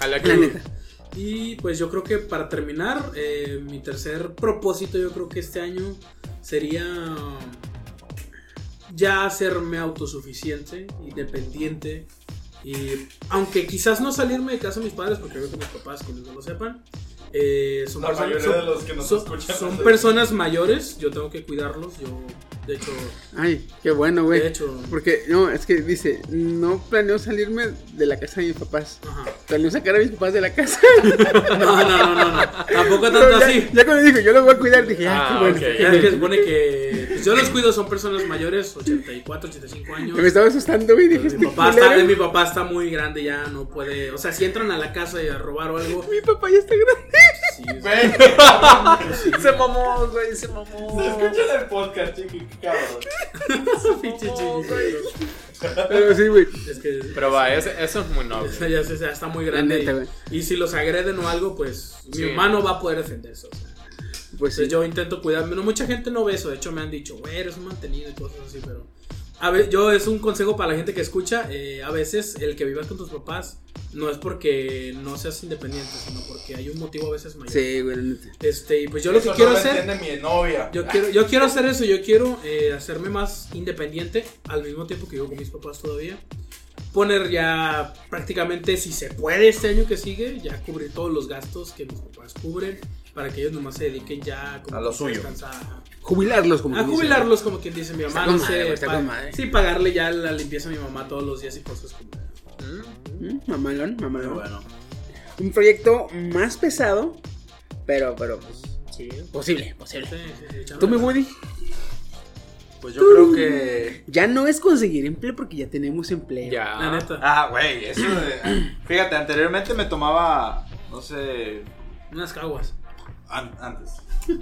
[SPEAKER 5] A la
[SPEAKER 2] neta.
[SPEAKER 4] Y pues yo creo que para terminar, eh, mi tercer propósito, yo creo que este año sería ya hacerme autosuficiente, independiente. Y aunque quizás no salirme de casa de mis padres, porque veo que mis papás, quienes no lo sepan, eh, son,
[SPEAKER 3] La
[SPEAKER 4] personas, son-
[SPEAKER 3] de los que nos
[SPEAKER 4] son-
[SPEAKER 3] escuchan
[SPEAKER 4] son
[SPEAKER 3] no sé.
[SPEAKER 4] personas mayores, yo tengo que cuidarlos, yo De hecho,
[SPEAKER 2] Ay, qué bueno, güey.
[SPEAKER 4] De hecho.
[SPEAKER 2] Porque, no, es que dice, no planeo salirme de la casa de mis papás.
[SPEAKER 4] ajá.
[SPEAKER 2] Planeo sacar a mis papás de la casa.
[SPEAKER 4] No, no, no, no, no. Tampoco tanto
[SPEAKER 2] ya,
[SPEAKER 4] así.
[SPEAKER 2] ya cuando dijo, yo los voy a cuidar, dije, ah,
[SPEAKER 5] Ah,
[SPEAKER 2] qué bueno.
[SPEAKER 5] ok.
[SPEAKER 2] qué
[SPEAKER 4] Ya es
[SPEAKER 2] bueno.
[SPEAKER 4] que se supone que pues, yo los cuido, son personas mayores, 84, 85 años.
[SPEAKER 2] Me estaba asustando, güey. Dije,
[SPEAKER 4] Mi
[SPEAKER 2] este
[SPEAKER 4] papá, está, mi papá está muy grande, ya no puede. O sea, si entran a la casa y a robar o algo.
[SPEAKER 2] Mi papá ya está grande.
[SPEAKER 4] sí, es-
[SPEAKER 5] Se mamó, güey, se mamó.
[SPEAKER 3] Escuchen el podcast, chiqui, cabrón.
[SPEAKER 4] pinche.
[SPEAKER 2] Pero sí, güey.
[SPEAKER 4] Es que.
[SPEAKER 5] Pero va, eso es muy noble.
[SPEAKER 4] ya, se- ya está muy grande.
[SPEAKER 2] neta,
[SPEAKER 4] y- si los agreden o algo, pues
[SPEAKER 5] Sí.
[SPEAKER 4] mi hermano va a poder defenderse. O sea.
[SPEAKER 2] Pues sí.
[SPEAKER 4] Entonces yo intento cuidarme. No, mucha gente no ve eso. De hecho, me han dicho, güey, eres un mantenido y cosas así, pero. A ver, yo es un consejo para la gente que escucha. eh, a veces el que vivas con tus papás no es porque no seas independiente, sino porque hay un motivo a veces mayor.
[SPEAKER 2] Sí, güey.
[SPEAKER 4] Este, y pues yo lo
[SPEAKER 3] Eso
[SPEAKER 4] que quiero
[SPEAKER 3] no lo
[SPEAKER 4] hacer.
[SPEAKER 3] entiende mi novia.
[SPEAKER 4] Yo quiero, yo quiero hacer eso, yo quiero eh, hacerme más independiente al mismo tiempo que vivo con mis papás todavía. Poner ya prácticamente, si se puede este año que sigue, ya cubrir todos los gastos que mis papás cubren para que ellos nomás se dediquen ya como
[SPEAKER 3] A lo suyo.
[SPEAKER 4] descansar.
[SPEAKER 2] Jubilarlos, como
[SPEAKER 4] A
[SPEAKER 2] quien dice.
[SPEAKER 4] jubilarlos como quien dice mi
[SPEAKER 2] Está
[SPEAKER 4] mamá,
[SPEAKER 2] con
[SPEAKER 4] no
[SPEAKER 2] madre,
[SPEAKER 4] sé,
[SPEAKER 2] está
[SPEAKER 4] pa-
[SPEAKER 2] con madre.
[SPEAKER 4] sí, pagarle ya la limpieza a mi mamá todos los días y cosas como
[SPEAKER 2] Mm, Mamalón, mamalón.
[SPEAKER 3] Bueno,
[SPEAKER 2] Un proyecto más pesado, pero, pero, pues,
[SPEAKER 5] Sí.
[SPEAKER 2] posible, posible.
[SPEAKER 4] Sí, sí,
[SPEAKER 2] ¿Tú, mi. Woody?
[SPEAKER 3] pues yo creo que.
[SPEAKER 2] Ya no es conseguir empleo porque ya tenemos empleo.
[SPEAKER 5] Ya.
[SPEAKER 4] La neta,
[SPEAKER 3] Ah, güey, eso de. Fíjate, anteriormente me tomaba. No sé.
[SPEAKER 4] unas caguas.
[SPEAKER 3] an- antes.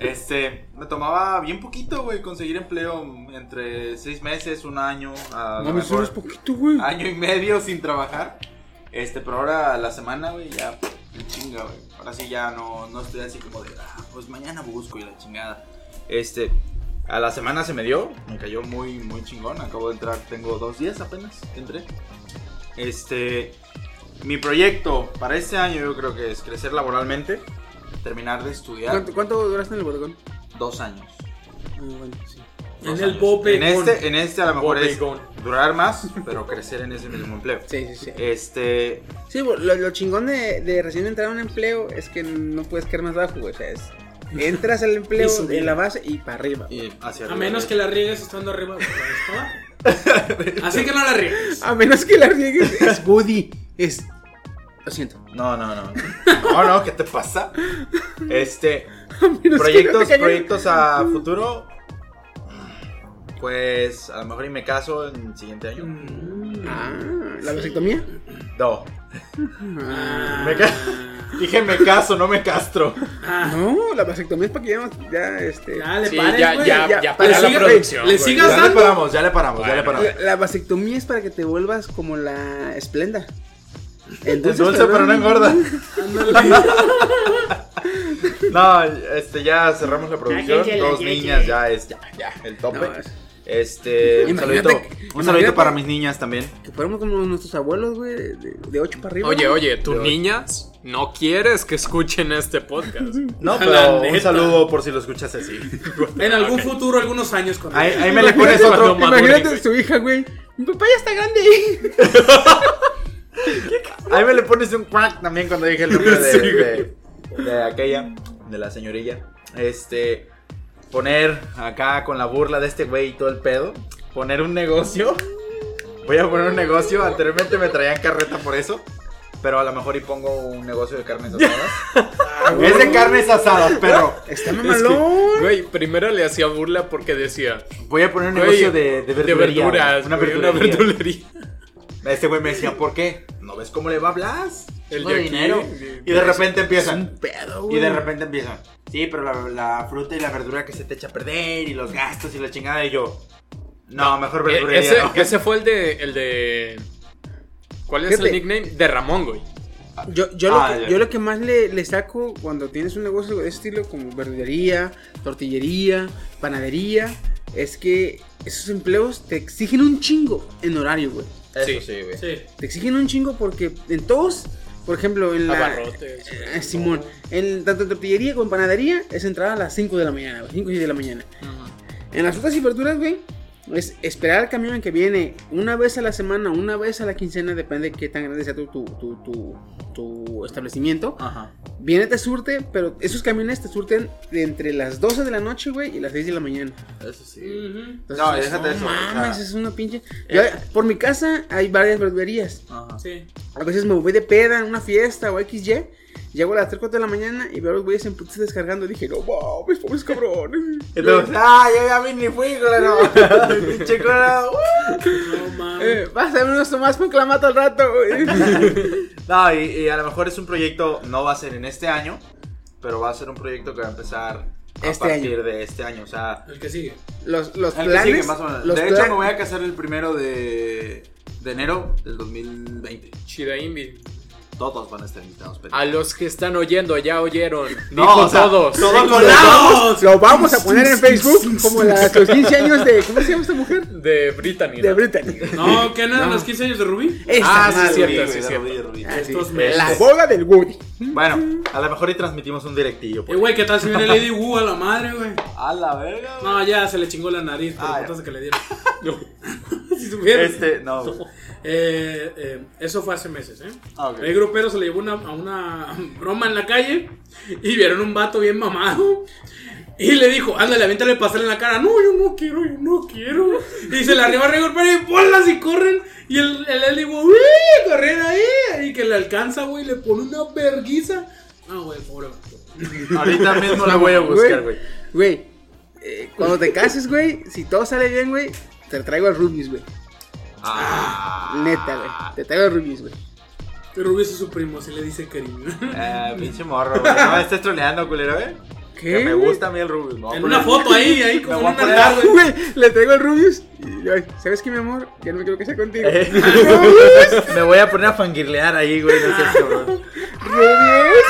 [SPEAKER 3] Este. Me tomaba bien poquito, güey, conseguir empleo entre seis meses, un año. A
[SPEAKER 2] solo
[SPEAKER 3] mejor
[SPEAKER 2] es poquito, güey.
[SPEAKER 3] año y medio sin trabajar. Este, pero ahora la semana, güey, ya me chinga, güey. Ahora sí ya no, no estoy así como de, ah, pues mañana busco y la chingada. Este, a la semana se me dio, me cayó muy, muy chingón. Acabo de entrar, tengo dos días apenas que entré. Este, mi proyecto para este año yo creo que es crecer laboralmente, terminar de estudiar
[SPEAKER 2] ¿Cuánto, cuánto duraste en el bodegón?
[SPEAKER 3] dos años.
[SPEAKER 2] Ah, bueno, sí.
[SPEAKER 4] En el. Bope.
[SPEAKER 3] En este, en este a lo mejor es durar más, pero crecer en ese mismo empleo.
[SPEAKER 2] Sí, sí, sí.
[SPEAKER 3] Este,
[SPEAKER 2] Sí, lo, lo chingón de, de recién entrar a un empleo es que no puedes caer más bajo, güey. O sea, es, entras al empleo en la base y para arriba.
[SPEAKER 3] y hacia
[SPEAKER 4] A
[SPEAKER 3] arriba,
[SPEAKER 4] menos
[SPEAKER 3] güey.
[SPEAKER 4] que la riegues estando arriba. Así que no la riegues.
[SPEAKER 2] A menos que la riegues, es Woody. Es. Lo siento.
[SPEAKER 3] No, no, no. No, no, ¿qué te pasa? Este, proyectos, proyectos a futuro. Pues a lo mejor y me caso en el siguiente año.
[SPEAKER 2] Ah, la vasectomía.
[SPEAKER 3] No.
[SPEAKER 2] Ah,
[SPEAKER 3] Me ca- Dije me caso, no me castro.
[SPEAKER 4] Ah,
[SPEAKER 2] no, la vasectomía es para que ya, ya este.
[SPEAKER 4] ya le
[SPEAKER 5] Sí,
[SPEAKER 4] pares,
[SPEAKER 5] ya,
[SPEAKER 4] güey.
[SPEAKER 5] ya,
[SPEAKER 2] ya,
[SPEAKER 5] ya, para la
[SPEAKER 4] sigue-
[SPEAKER 5] producción.
[SPEAKER 4] le
[SPEAKER 5] güey.
[SPEAKER 4] sigas
[SPEAKER 3] Ya le
[SPEAKER 4] dando?
[SPEAKER 3] paramos, ya le paramos, ya le paramos.
[SPEAKER 2] La, la vasectomía es para que te vuelvas como la esplenda.
[SPEAKER 3] Es dulce, pero no engorda. No, este, ya cerramos la producción.
[SPEAKER 2] Ya, ya, ya,
[SPEAKER 3] Dos
[SPEAKER 2] ya,
[SPEAKER 3] niñas,
[SPEAKER 2] ya.
[SPEAKER 3] ya es, ya, ya, el tope.
[SPEAKER 2] No, es-
[SPEAKER 3] Este, un saludito,
[SPEAKER 2] que-
[SPEAKER 3] un
[SPEAKER 2] imagínate-
[SPEAKER 3] saludito para mis niñas también.
[SPEAKER 2] Que fuéramos como nuestros abuelos, güey, de, de 8 para arriba.
[SPEAKER 5] Oye, oye, tus niñas no quieres que escuchen este podcast.
[SPEAKER 3] No, pero un saludo por si lo escuchas así.
[SPEAKER 4] En algún futuro, algunos años. Cuando
[SPEAKER 3] Ahí, ahí me le pones otro.
[SPEAKER 2] Imagínate su hija, güey. Mi papá ya está grande.
[SPEAKER 3] Ahí me le pones un crack también cuando dije el nombre de,
[SPEAKER 5] Sí,
[SPEAKER 3] de, de aquella, de la señorilla. Este, poner acá con la burla de este güey y todo el pedo. Poner un negocio. Voy a poner un negocio. Anteriormente me traían carreta por eso. Pero a lo mejor y pongo un negocio de carnes asadas. es de carnes asadas, perro.
[SPEAKER 2] Está mamalón.
[SPEAKER 5] güey, primero le hacía burla porque decía,
[SPEAKER 3] Voy a poner un negocio de, de,
[SPEAKER 5] de
[SPEAKER 3] verdulería,
[SPEAKER 5] verduras,
[SPEAKER 3] Una
[SPEAKER 5] güey,
[SPEAKER 3] verdulería.
[SPEAKER 5] verdulería.
[SPEAKER 3] Este güey me decía, ¿por qué? ¿No ves cómo le va a Blas?
[SPEAKER 5] El
[SPEAKER 3] de
[SPEAKER 5] aquí,
[SPEAKER 3] dinero. Y de repente
[SPEAKER 2] Es
[SPEAKER 3] empiezan.
[SPEAKER 2] un pedo, güey.
[SPEAKER 3] Y de repente empiezan. Sí, pero la, la fruta y la verdura que se te echa a perder y los gastos y la chingada. Y yo. No, mejor
[SPEAKER 5] E-
[SPEAKER 3] verdulería.
[SPEAKER 5] ese,
[SPEAKER 3] no.
[SPEAKER 5] ese fue el de, el de... ¿Cuál es el nickname? De Ramón, güey.
[SPEAKER 2] Yo, yo, lo,
[SPEAKER 3] Ah,
[SPEAKER 2] que,
[SPEAKER 3] ya.
[SPEAKER 2] yo lo que más le, le saco cuando tienes un negocio de estilo, como verdulería, tortillería, panadería, es que esos empleos te exigen un chingo en horario, güey.
[SPEAKER 3] Eso
[SPEAKER 5] Sí.
[SPEAKER 3] sí, güey.
[SPEAKER 4] Sí.
[SPEAKER 2] Te exigen un chingo porque en todos, por ejemplo, en la.
[SPEAKER 5] Abarrotes.
[SPEAKER 2] Eh, Simón, en tanto en tortillería como en panadería es entrar a las 5 de la mañana, güey, 5 y 6 de la mañana. En las frutas y verduras, güey, es esperar al camión que viene una vez a la semana, una vez a la quincena, depende de qué tan grande sea tu, tu, tu, tu, tu establecimiento.
[SPEAKER 3] Ajá.
[SPEAKER 2] viene te surte, pero esos camiones te surten de entre las 12 de la noche, güey, y las 6 de la mañana.
[SPEAKER 3] Eso sí.
[SPEAKER 2] Entonces,
[SPEAKER 3] No, déjate eso, o
[SPEAKER 2] mames,
[SPEAKER 3] sea,
[SPEAKER 2] es una pinche. Yo, por mi casa hay varias barberías.
[SPEAKER 3] Ajá.
[SPEAKER 4] Sí.
[SPEAKER 2] A veces me voy de peda en una fiesta o XY. Llego a las 3, 4 de la mañana y veo a los güeyes en putas descargando. Dije, no mames, pobres cabrones.
[SPEAKER 3] Entonces, ah, yo ya vi ni fui, claro. Pinche claro.
[SPEAKER 4] No mames.
[SPEAKER 2] Eh, vas a ver unos tomás con clamato al rato, güey.
[SPEAKER 3] No, y, y a lo mejor es un proyecto, no va a ser en este año, pero va a ser un proyecto que va a empezar a
[SPEAKER 2] Este
[SPEAKER 3] partir
[SPEAKER 2] año.
[SPEAKER 3] de este año. O sea,
[SPEAKER 4] El que sigue.
[SPEAKER 2] Los, los
[SPEAKER 3] el que
[SPEAKER 2] planes.
[SPEAKER 3] sigue, más o menos.
[SPEAKER 2] los
[SPEAKER 3] De hecho,
[SPEAKER 2] plan-
[SPEAKER 3] me voy a casar el primero de, de enero del 2020.
[SPEAKER 5] Chida Invi.
[SPEAKER 3] Todos van a estar invitados. pero-
[SPEAKER 5] A los que están oyendo, ya oyeron.
[SPEAKER 3] No,
[SPEAKER 5] Dijo
[SPEAKER 3] o sea,
[SPEAKER 5] todos.
[SPEAKER 3] todos
[SPEAKER 2] Lo
[SPEAKER 3] con
[SPEAKER 2] vamos, lo vamos a poner en Facebook como las, los 15 años de. ¿Cómo se llama esta mujer?
[SPEAKER 5] De Brittany.
[SPEAKER 2] De. Brittany.
[SPEAKER 4] No, ¿qué no eran
[SPEAKER 2] No.
[SPEAKER 4] los 15 años de Rubí?
[SPEAKER 2] Esta
[SPEAKER 5] Ah, sí,
[SPEAKER 2] madre.
[SPEAKER 5] cierto,
[SPEAKER 3] Rubí,
[SPEAKER 5] sí, cierto.
[SPEAKER 3] Rubí, Rubí.
[SPEAKER 2] Ah, sí.
[SPEAKER 4] Estos meses.
[SPEAKER 2] La boda del Woody.
[SPEAKER 3] Bueno, a lo mejor y transmitimos un directillo.
[SPEAKER 4] Eh,
[SPEAKER 3] pues.
[SPEAKER 4] güey, ¿qué tal si viene Lady Wu a la madre, güey?
[SPEAKER 3] A la verga, güey.
[SPEAKER 4] No, ya se le chingó la nariz por
[SPEAKER 3] Ah,
[SPEAKER 4] que le dieron. si.
[SPEAKER 3] Este, no.
[SPEAKER 4] Eh, eh, eso fue hace meses, ¿eh?
[SPEAKER 3] Ah, ok.
[SPEAKER 4] El grupero se le llevó una, a una broma en la calle y vieron un vato bien mamado. Y le dijo, ándale, aviéntale pastel en la cara. No, yo no quiero, yo no quiero. Y se le arriba el grupero y bolas y corren. Y el, el, el digo, ¡uy! Corren ahí. Y que le alcanza, güey, le pone una verguiza. Ah, güey, pobre vato.
[SPEAKER 3] Ahorita mismo la voy a buscar, güey.
[SPEAKER 2] Güey, eh, cuando te cases, güey, si todo sale bien, güey, te traigo al Rubius, güey.
[SPEAKER 3] Ah.
[SPEAKER 2] Neta, güey. Te traigo al Rubius, güey.
[SPEAKER 4] Rubio es su primo, así le dice cariño.
[SPEAKER 3] Eh, pinche morro, güey. No me estés troleando, culero, eh.
[SPEAKER 2] ¿Qué?
[SPEAKER 3] Que me gusta a mí el Rubio. No,
[SPEAKER 4] En una foto ahí, ahí
[SPEAKER 3] Me
[SPEAKER 4] como
[SPEAKER 3] voy
[SPEAKER 4] en
[SPEAKER 3] a
[SPEAKER 4] un
[SPEAKER 3] poner-
[SPEAKER 4] altar, güey.
[SPEAKER 2] Güey, le traigo al Rubius. Y, ay, ¿sabes qué, mi amor? Ya no me quiero casar contigo.
[SPEAKER 3] Eh.
[SPEAKER 2] Rubius,
[SPEAKER 3] Me voy a poner a fangirlear ahí, güey. No cabrón.
[SPEAKER 2] Rubius.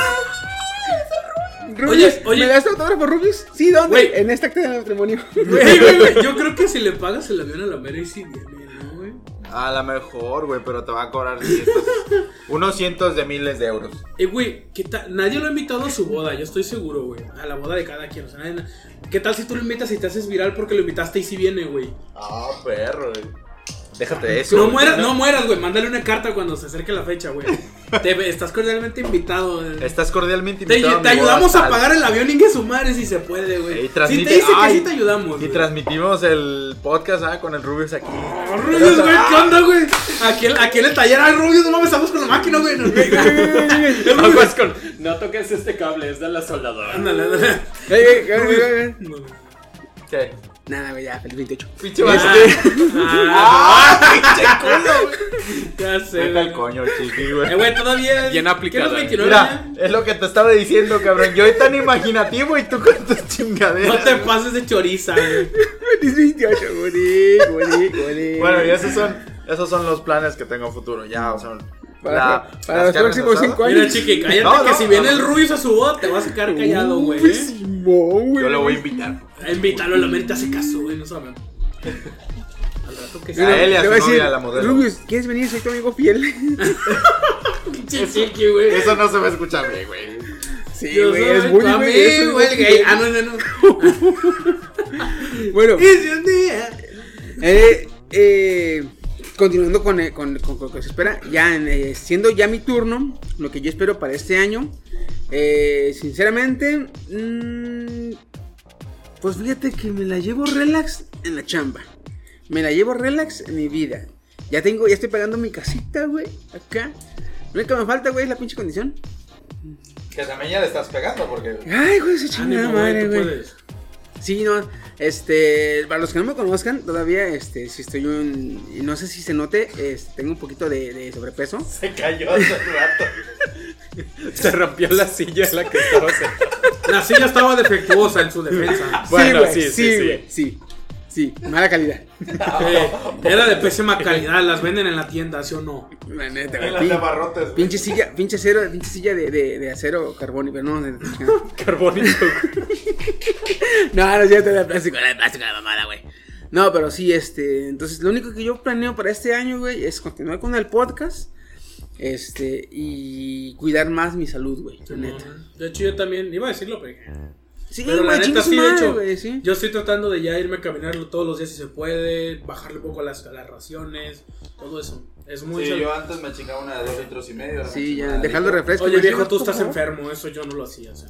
[SPEAKER 2] Rubius,
[SPEAKER 4] Oye, oye.
[SPEAKER 2] ¿me das autógrafo, Rubius? Sí, ¿dónde? En este acta de matrimonio.
[SPEAKER 4] Güey, güey, güey, Yo creo que si le pagas el avión a la Mary sí viene, ¿no, güey?
[SPEAKER 3] A lo mejor, güey, pero te va a cobrar cientos, unos cientos de miles de euros.
[SPEAKER 4] Eh, güey, ¿qué tal? Nadie lo ha invitado a su boda, yo estoy seguro, güey. A la boda de cada quien. O sea, nadie- ¿Qué tal si tú lo invitas y te haces viral porque lo invitaste y sí viene, güey?
[SPEAKER 3] Ah, perro, güey. Déjate de eso.
[SPEAKER 4] No
[SPEAKER 3] güey.
[SPEAKER 4] mueras, no mueras, güey. Mándale una carta cuando se acerque la fecha, güey. Te- estás cordialmente invitado. eh.
[SPEAKER 3] Estás cordialmente
[SPEAKER 4] Te,
[SPEAKER 3] invitado.
[SPEAKER 4] te
[SPEAKER 3] a boda,
[SPEAKER 4] ayudamos a
[SPEAKER 3] tal.
[SPEAKER 4] pagar el avión y que su madre si se puede, güey.
[SPEAKER 3] Y
[SPEAKER 4] Si te dice que sí te ayudamos.
[SPEAKER 3] Y
[SPEAKER 4] güey.
[SPEAKER 3] transmitimos el podcast ah, con el Rubius aquí.
[SPEAKER 4] Oh, Rubius, güey, ¿qué onda, güey? Aquí, aquí en el taller, ay, Rubius, no mames, estamos con la máquina, güey.
[SPEAKER 5] Aguas con. No toques este cable, es de la soldadora.
[SPEAKER 4] Ándale, ándale.
[SPEAKER 3] ¿Qué?
[SPEAKER 2] Nada, güey, ya, feliz 28.
[SPEAKER 3] Pinche
[SPEAKER 4] Ah,
[SPEAKER 3] vato.
[SPEAKER 4] ah,
[SPEAKER 3] pinche culo, güey.
[SPEAKER 4] ya sé.
[SPEAKER 3] Vete al
[SPEAKER 4] güey.
[SPEAKER 3] coño, chiqui, güey.
[SPEAKER 4] Eh, güey, todavía.
[SPEAKER 5] Bien aplicada,
[SPEAKER 4] ¿Qué, los
[SPEAKER 5] eh.
[SPEAKER 4] 29
[SPEAKER 3] Mira,
[SPEAKER 4] ya?
[SPEAKER 3] es lo que te estaba diciendo, cabrón. Yo soy tan imaginativo y tú con tus chingaderas.
[SPEAKER 4] No te pases de choriza, güey.
[SPEAKER 2] Feliz 28, Woody, Woody, Woody.
[SPEAKER 3] Bueno, y esos son, esos son los planes que tengo a futuro. Ya, o sea,
[SPEAKER 2] Para,
[SPEAKER 3] la-
[SPEAKER 2] para los próximos
[SPEAKER 3] asadas.
[SPEAKER 2] 5 años.
[SPEAKER 4] Mira, chiqui, cállate
[SPEAKER 3] No,
[SPEAKER 4] que
[SPEAKER 3] no,
[SPEAKER 4] si viene
[SPEAKER 3] no.
[SPEAKER 4] el Rubius a su boda, te vas a quedar callado, güey. ¿eh?
[SPEAKER 2] Güey.
[SPEAKER 3] Yo lo voy a invitar.
[SPEAKER 4] Invítalo, la merita hace caso, güey, no saben. Al rato que
[SPEAKER 3] A él y a
[SPEAKER 2] Le
[SPEAKER 3] su novia,
[SPEAKER 2] decir,
[SPEAKER 3] la modelo.
[SPEAKER 2] Rubius, ¿quieres venir? Soy tu amigo fiel.
[SPEAKER 4] Chiqui, güey.
[SPEAKER 3] Eso no se va a escuchar bien, güey.
[SPEAKER 2] Sí, güey,
[SPEAKER 4] tu
[SPEAKER 2] Woody, güey. eres
[SPEAKER 4] amigo,
[SPEAKER 2] un
[SPEAKER 4] el gay.
[SPEAKER 2] fiel.
[SPEAKER 4] Ah, no, no, no.
[SPEAKER 2] Bueno,
[SPEAKER 4] si un día.
[SPEAKER 2] eh, eh, continuando con, eh, con, con- con lo que se espera, ya eh, siendo ya mi turno, lo que yo espero para este año, eh, sinceramente, mm, pues fíjate que me la llevo relax en la chamba. Me la llevo relax en mi vida. Ya tengo, ya estoy pagando mi casita, güey, acá. Lo único que me falta, güey, es la pinche condición.
[SPEAKER 3] Que también ya le estás pegando porque.
[SPEAKER 2] Ay, güey, esa chingada madre,
[SPEAKER 4] tú
[SPEAKER 2] güey.
[SPEAKER 4] puedes.
[SPEAKER 2] Sí, no, este, para los que no me conozcan, todavía, este, si estoy un, y no sé si se note, este, tengo un poquito de, de sobrepeso.
[SPEAKER 3] Se cayó hace rato.
[SPEAKER 5] Se rompió la silla en la que estaba sentado.
[SPEAKER 4] La silla estaba defectuosa en su defensa.
[SPEAKER 5] Bueno,
[SPEAKER 2] güey,
[SPEAKER 5] sí, sí,
[SPEAKER 2] sí,
[SPEAKER 5] sí.
[SPEAKER 2] güey, sí, sí, mala calidad.
[SPEAKER 4] Eh, era de pésima calidad, las venden en la tienda, ¿sí o no?
[SPEAKER 2] La neta,
[SPEAKER 3] En
[SPEAKER 2] güey,
[SPEAKER 3] las
[SPEAKER 2] pin-
[SPEAKER 3] de barrotes, güey.
[SPEAKER 2] pinche silla, pinche acero, pinche silla de, de, de acero carbónico, no, de,
[SPEAKER 5] Carbónico.
[SPEAKER 2] no, no es cierto, de plástico, la de plástico, la mamada, güey. No, pero sí, este, entonces lo único que yo planeo para este año, güey, es continuar con el podcast, este, y cuidar más mi salud, güey, la neta.
[SPEAKER 4] De hecho, yo también iba a decirlo, pero.
[SPEAKER 2] Sí,
[SPEAKER 4] Pero la
[SPEAKER 2] güey,
[SPEAKER 4] neta, sí, de hecho,
[SPEAKER 2] sí.
[SPEAKER 4] yo estoy tratando de ya irme a caminar todos los días si se puede, bajarle un poco las, las raciones, todo eso. Es muy
[SPEAKER 6] Sí, yo antes me chingaba una de dos litros y medio.
[SPEAKER 2] Sí, ya, dejando
[SPEAKER 6] litro.
[SPEAKER 2] refresco.
[SPEAKER 4] Oye, viejo, tú estás enfermo, eso yo no lo hacía, o sea.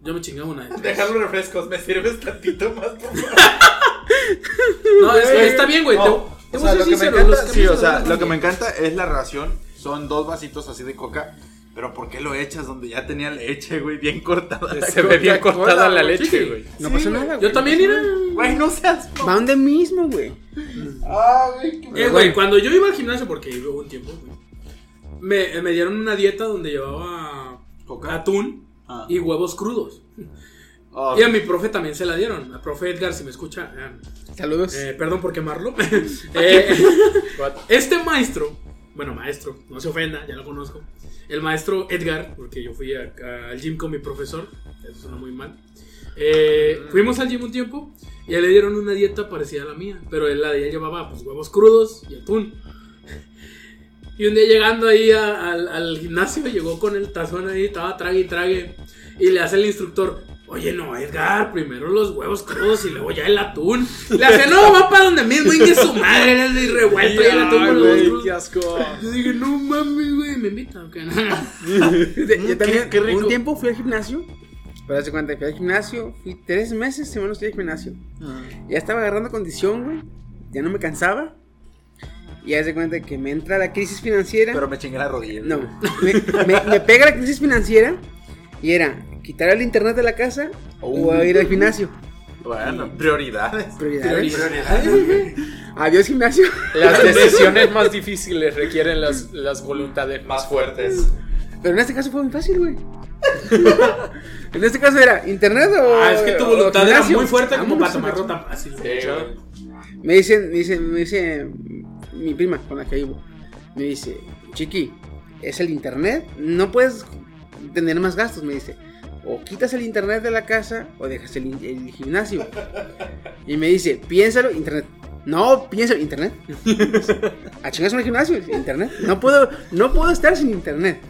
[SPEAKER 4] Yo me chingaba una de
[SPEAKER 3] Dejar los refrescos, ¿me sirves tantito más, por favor?
[SPEAKER 4] No, es- está bien, güey.
[SPEAKER 6] No,
[SPEAKER 4] te
[SPEAKER 6] o sea, lo que me
[SPEAKER 4] sincero,
[SPEAKER 6] encanta,
[SPEAKER 4] los
[SPEAKER 6] sí,
[SPEAKER 4] cambios
[SPEAKER 6] o
[SPEAKER 4] de
[SPEAKER 6] sea,
[SPEAKER 4] verdad
[SPEAKER 6] lo que me
[SPEAKER 4] también.
[SPEAKER 6] encanta es la ración. Son dos vasitos así de coca. Pero ¿por qué lo echas donde ya tenía leche, güey? Bien cortada. la
[SPEAKER 5] Se ve bien cortada la
[SPEAKER 6] güey.
[SPEAKER 5] leche, güey.
[SPEAKER 2] No
[SPEAKER 6] Sí,
[SPEAKER 2] nada, güey.
[SPEAKER 4] Yo también era.
[SPEAKER 6] Güey, no seas.
[SPEAKER 2] Va donde mismo, güey.
[SPEAKER 6] Ah, güey, qué
[SPEAKER 4] Eh, güey, cuando yo iba al gimnasio, porque iba un tiempo, güey, me, me dieron una dieta donde llevaba
[SPEAKER 6] Coca.
[SPEAKER 4] atún
[SPEAKER 6] Ah.
[SPEAKER 4] y huevos crudos.
[SPEAKER 6] Oh,
[SPEAKER 4] Y a mi profe también se la dieron. A profe Edgar, si me escucha, eh,
[SPEAKER 2] Saludos.
[SPEAKER 4] eh, perdón por quemarlo. Eh, este maestro, bueno, maestro, no se ofenda, ya lo conozco. El maestro Edgar, porque yo fui a- a- al gym con mi profesor, eso suena muy mal. Eh, fuimos al gym un tiempo y a él le dieron una dieta parecida a la mía, pero él, la de ella llevaba pues, huevos crudos y atún. Y un día llegando ahí a- al, al gimnasio, llegó con el tazón ahí, estaba trague y trague. Y le hace el instructor, oye, no, Edgar, primero los huevos crudos y luego ya el atún. Le hace, no, va para donde mismo, y su madre era el revuelto y el atún con los huevos
[SPEAKER 5] qué asco.
[SPEAKER 4] Yo dije, no mames, güey, me invita, ¿o qué?
[SPEAKER 2] Fíjate, yo también,
[SPEAKER 6] qué rico.
[SPEAKER 2] un tiempo fui al gimnasio. Pero hace cuenta, fui al gimnasio, fui tres meses, si menos fui al gimnasio. Ya estaba agarrando condición, güey. Ya no me cansaba. Y hace cuenta que me entra la crisis financiera.
[SPEAKER 6] Pero me chingué la rodilla.
[SPEAKER 2] No, me, me- me pega la crisis financiera. Y era quitar el internet de la casa o ir al gimnasio.
[SPEAKER 6] Bueno, prioridades.
[SPEAKER 2] Prioridades.
[SPEAKER 6] Prioridades.
[SPEAKER 2] Adiós, gimnasio.
[SPEAKER 5] Las decisiones más difíciles requieren las, las voluntades más
[SPEAKER 6] fuertes.
[SPEAKER 2] Pero en este caso fue muy fácil, güey. en este caso era internet o.
[SPEAKER 4] Ah, es que tu voluntad era
[SPEAKER 2] gimnasio.
[SPEAKER 4] muy fuerte como
[SPEAKER 2] Vámonos,
[SPEAKER 4] para tomarlo tan fácil.
[SPEAKER 2] Me dicen, me dice, me dice mi prima con la que vivo. Me dice, Chiqui, es el internet. No puedes tener más gastos, me dice. O quitas el internet de la casa o dejas el, el gimnasio. Y me dice, piénsalo, internet. No, piénsalo, internet. A el gimnasio, internet. No puedo, no puedo estar sin internet.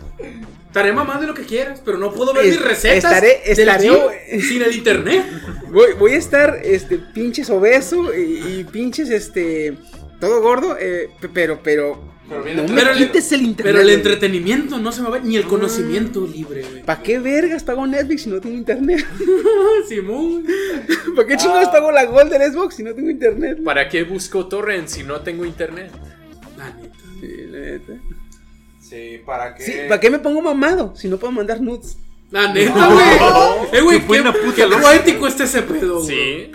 [SPEAKER 4] Estaré mamando lo que quieras, pero no puedo ver
[SPEAKER 2] Es-
[SPEAKER 4] mis recetas
[SPEAKER 2] estaré- estaré-
[SPEAKER 4] sin el internet.
[SPEAKER 2] Voy, voy a estar, este, pinches obeso y, y pinches, este, todo gordo, eh, pe- pero, pero,
[SPEAKER 6] Pero bien
[SPEAKER 2] no me
[SPEAKER 4] Pero el-
[SPEAKER 2] quites el internet.
[SPEAKER 4] Pero el
[SPEAKER 2] güey.
[SPEAKER 4] entretenimiento no se me va, ni el conocimiento libre, güey.
[SPEAKER 2] ¿Para qué vergas pago Netflix si no tengo internet?
[SPEAKER 4] Simón.
[SPEAKER 2] ¿Para qué chingados pago la Gold del Xbox si no tengo internet?
[SPEAKER 5] ¿para qué busco torrent si no tengo internet?
[SPEAKER 4] La neta.
[SPEAKER 2] Sí, la neta.
[SPEAKER 6] Sí, ¿para qué?
[SPEAKER 2] Sí, ¿para qué me pongo mamado si no puedo mandar nudes?
[SPEAKER 4] La neta, güey. Eh, güey,
[SPEAKER 6] Qué buena
[SPEAKER 4] qué,
[SPEAKER 6] puta
[SPEAKER 4] qué
[SPEAKER 6] lógica,
[SPEAKER 4] poético está ese pedo, güey.
[SPEAKER 5] Sí.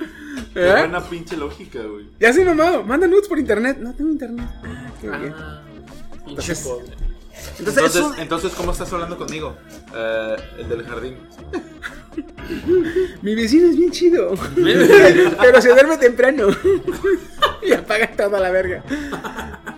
[SPEAKER 6] Qué
[SPEAKER 2] ¿Eh?
[SPEAKER 6] buena pinche lógica, güey.
[SPEAKER 2] Ya soy mamado, manda nudes por internet. No tengo internet. Ah, qué bien. Entonces- entonces,
[SPEAKER 6] ¿cómo estás hablando conmigo? Eh, el del jardín.
[SPEAKER 2] Mi vecino es bien chido. pero se duerme temprano. y apaga toda la verga.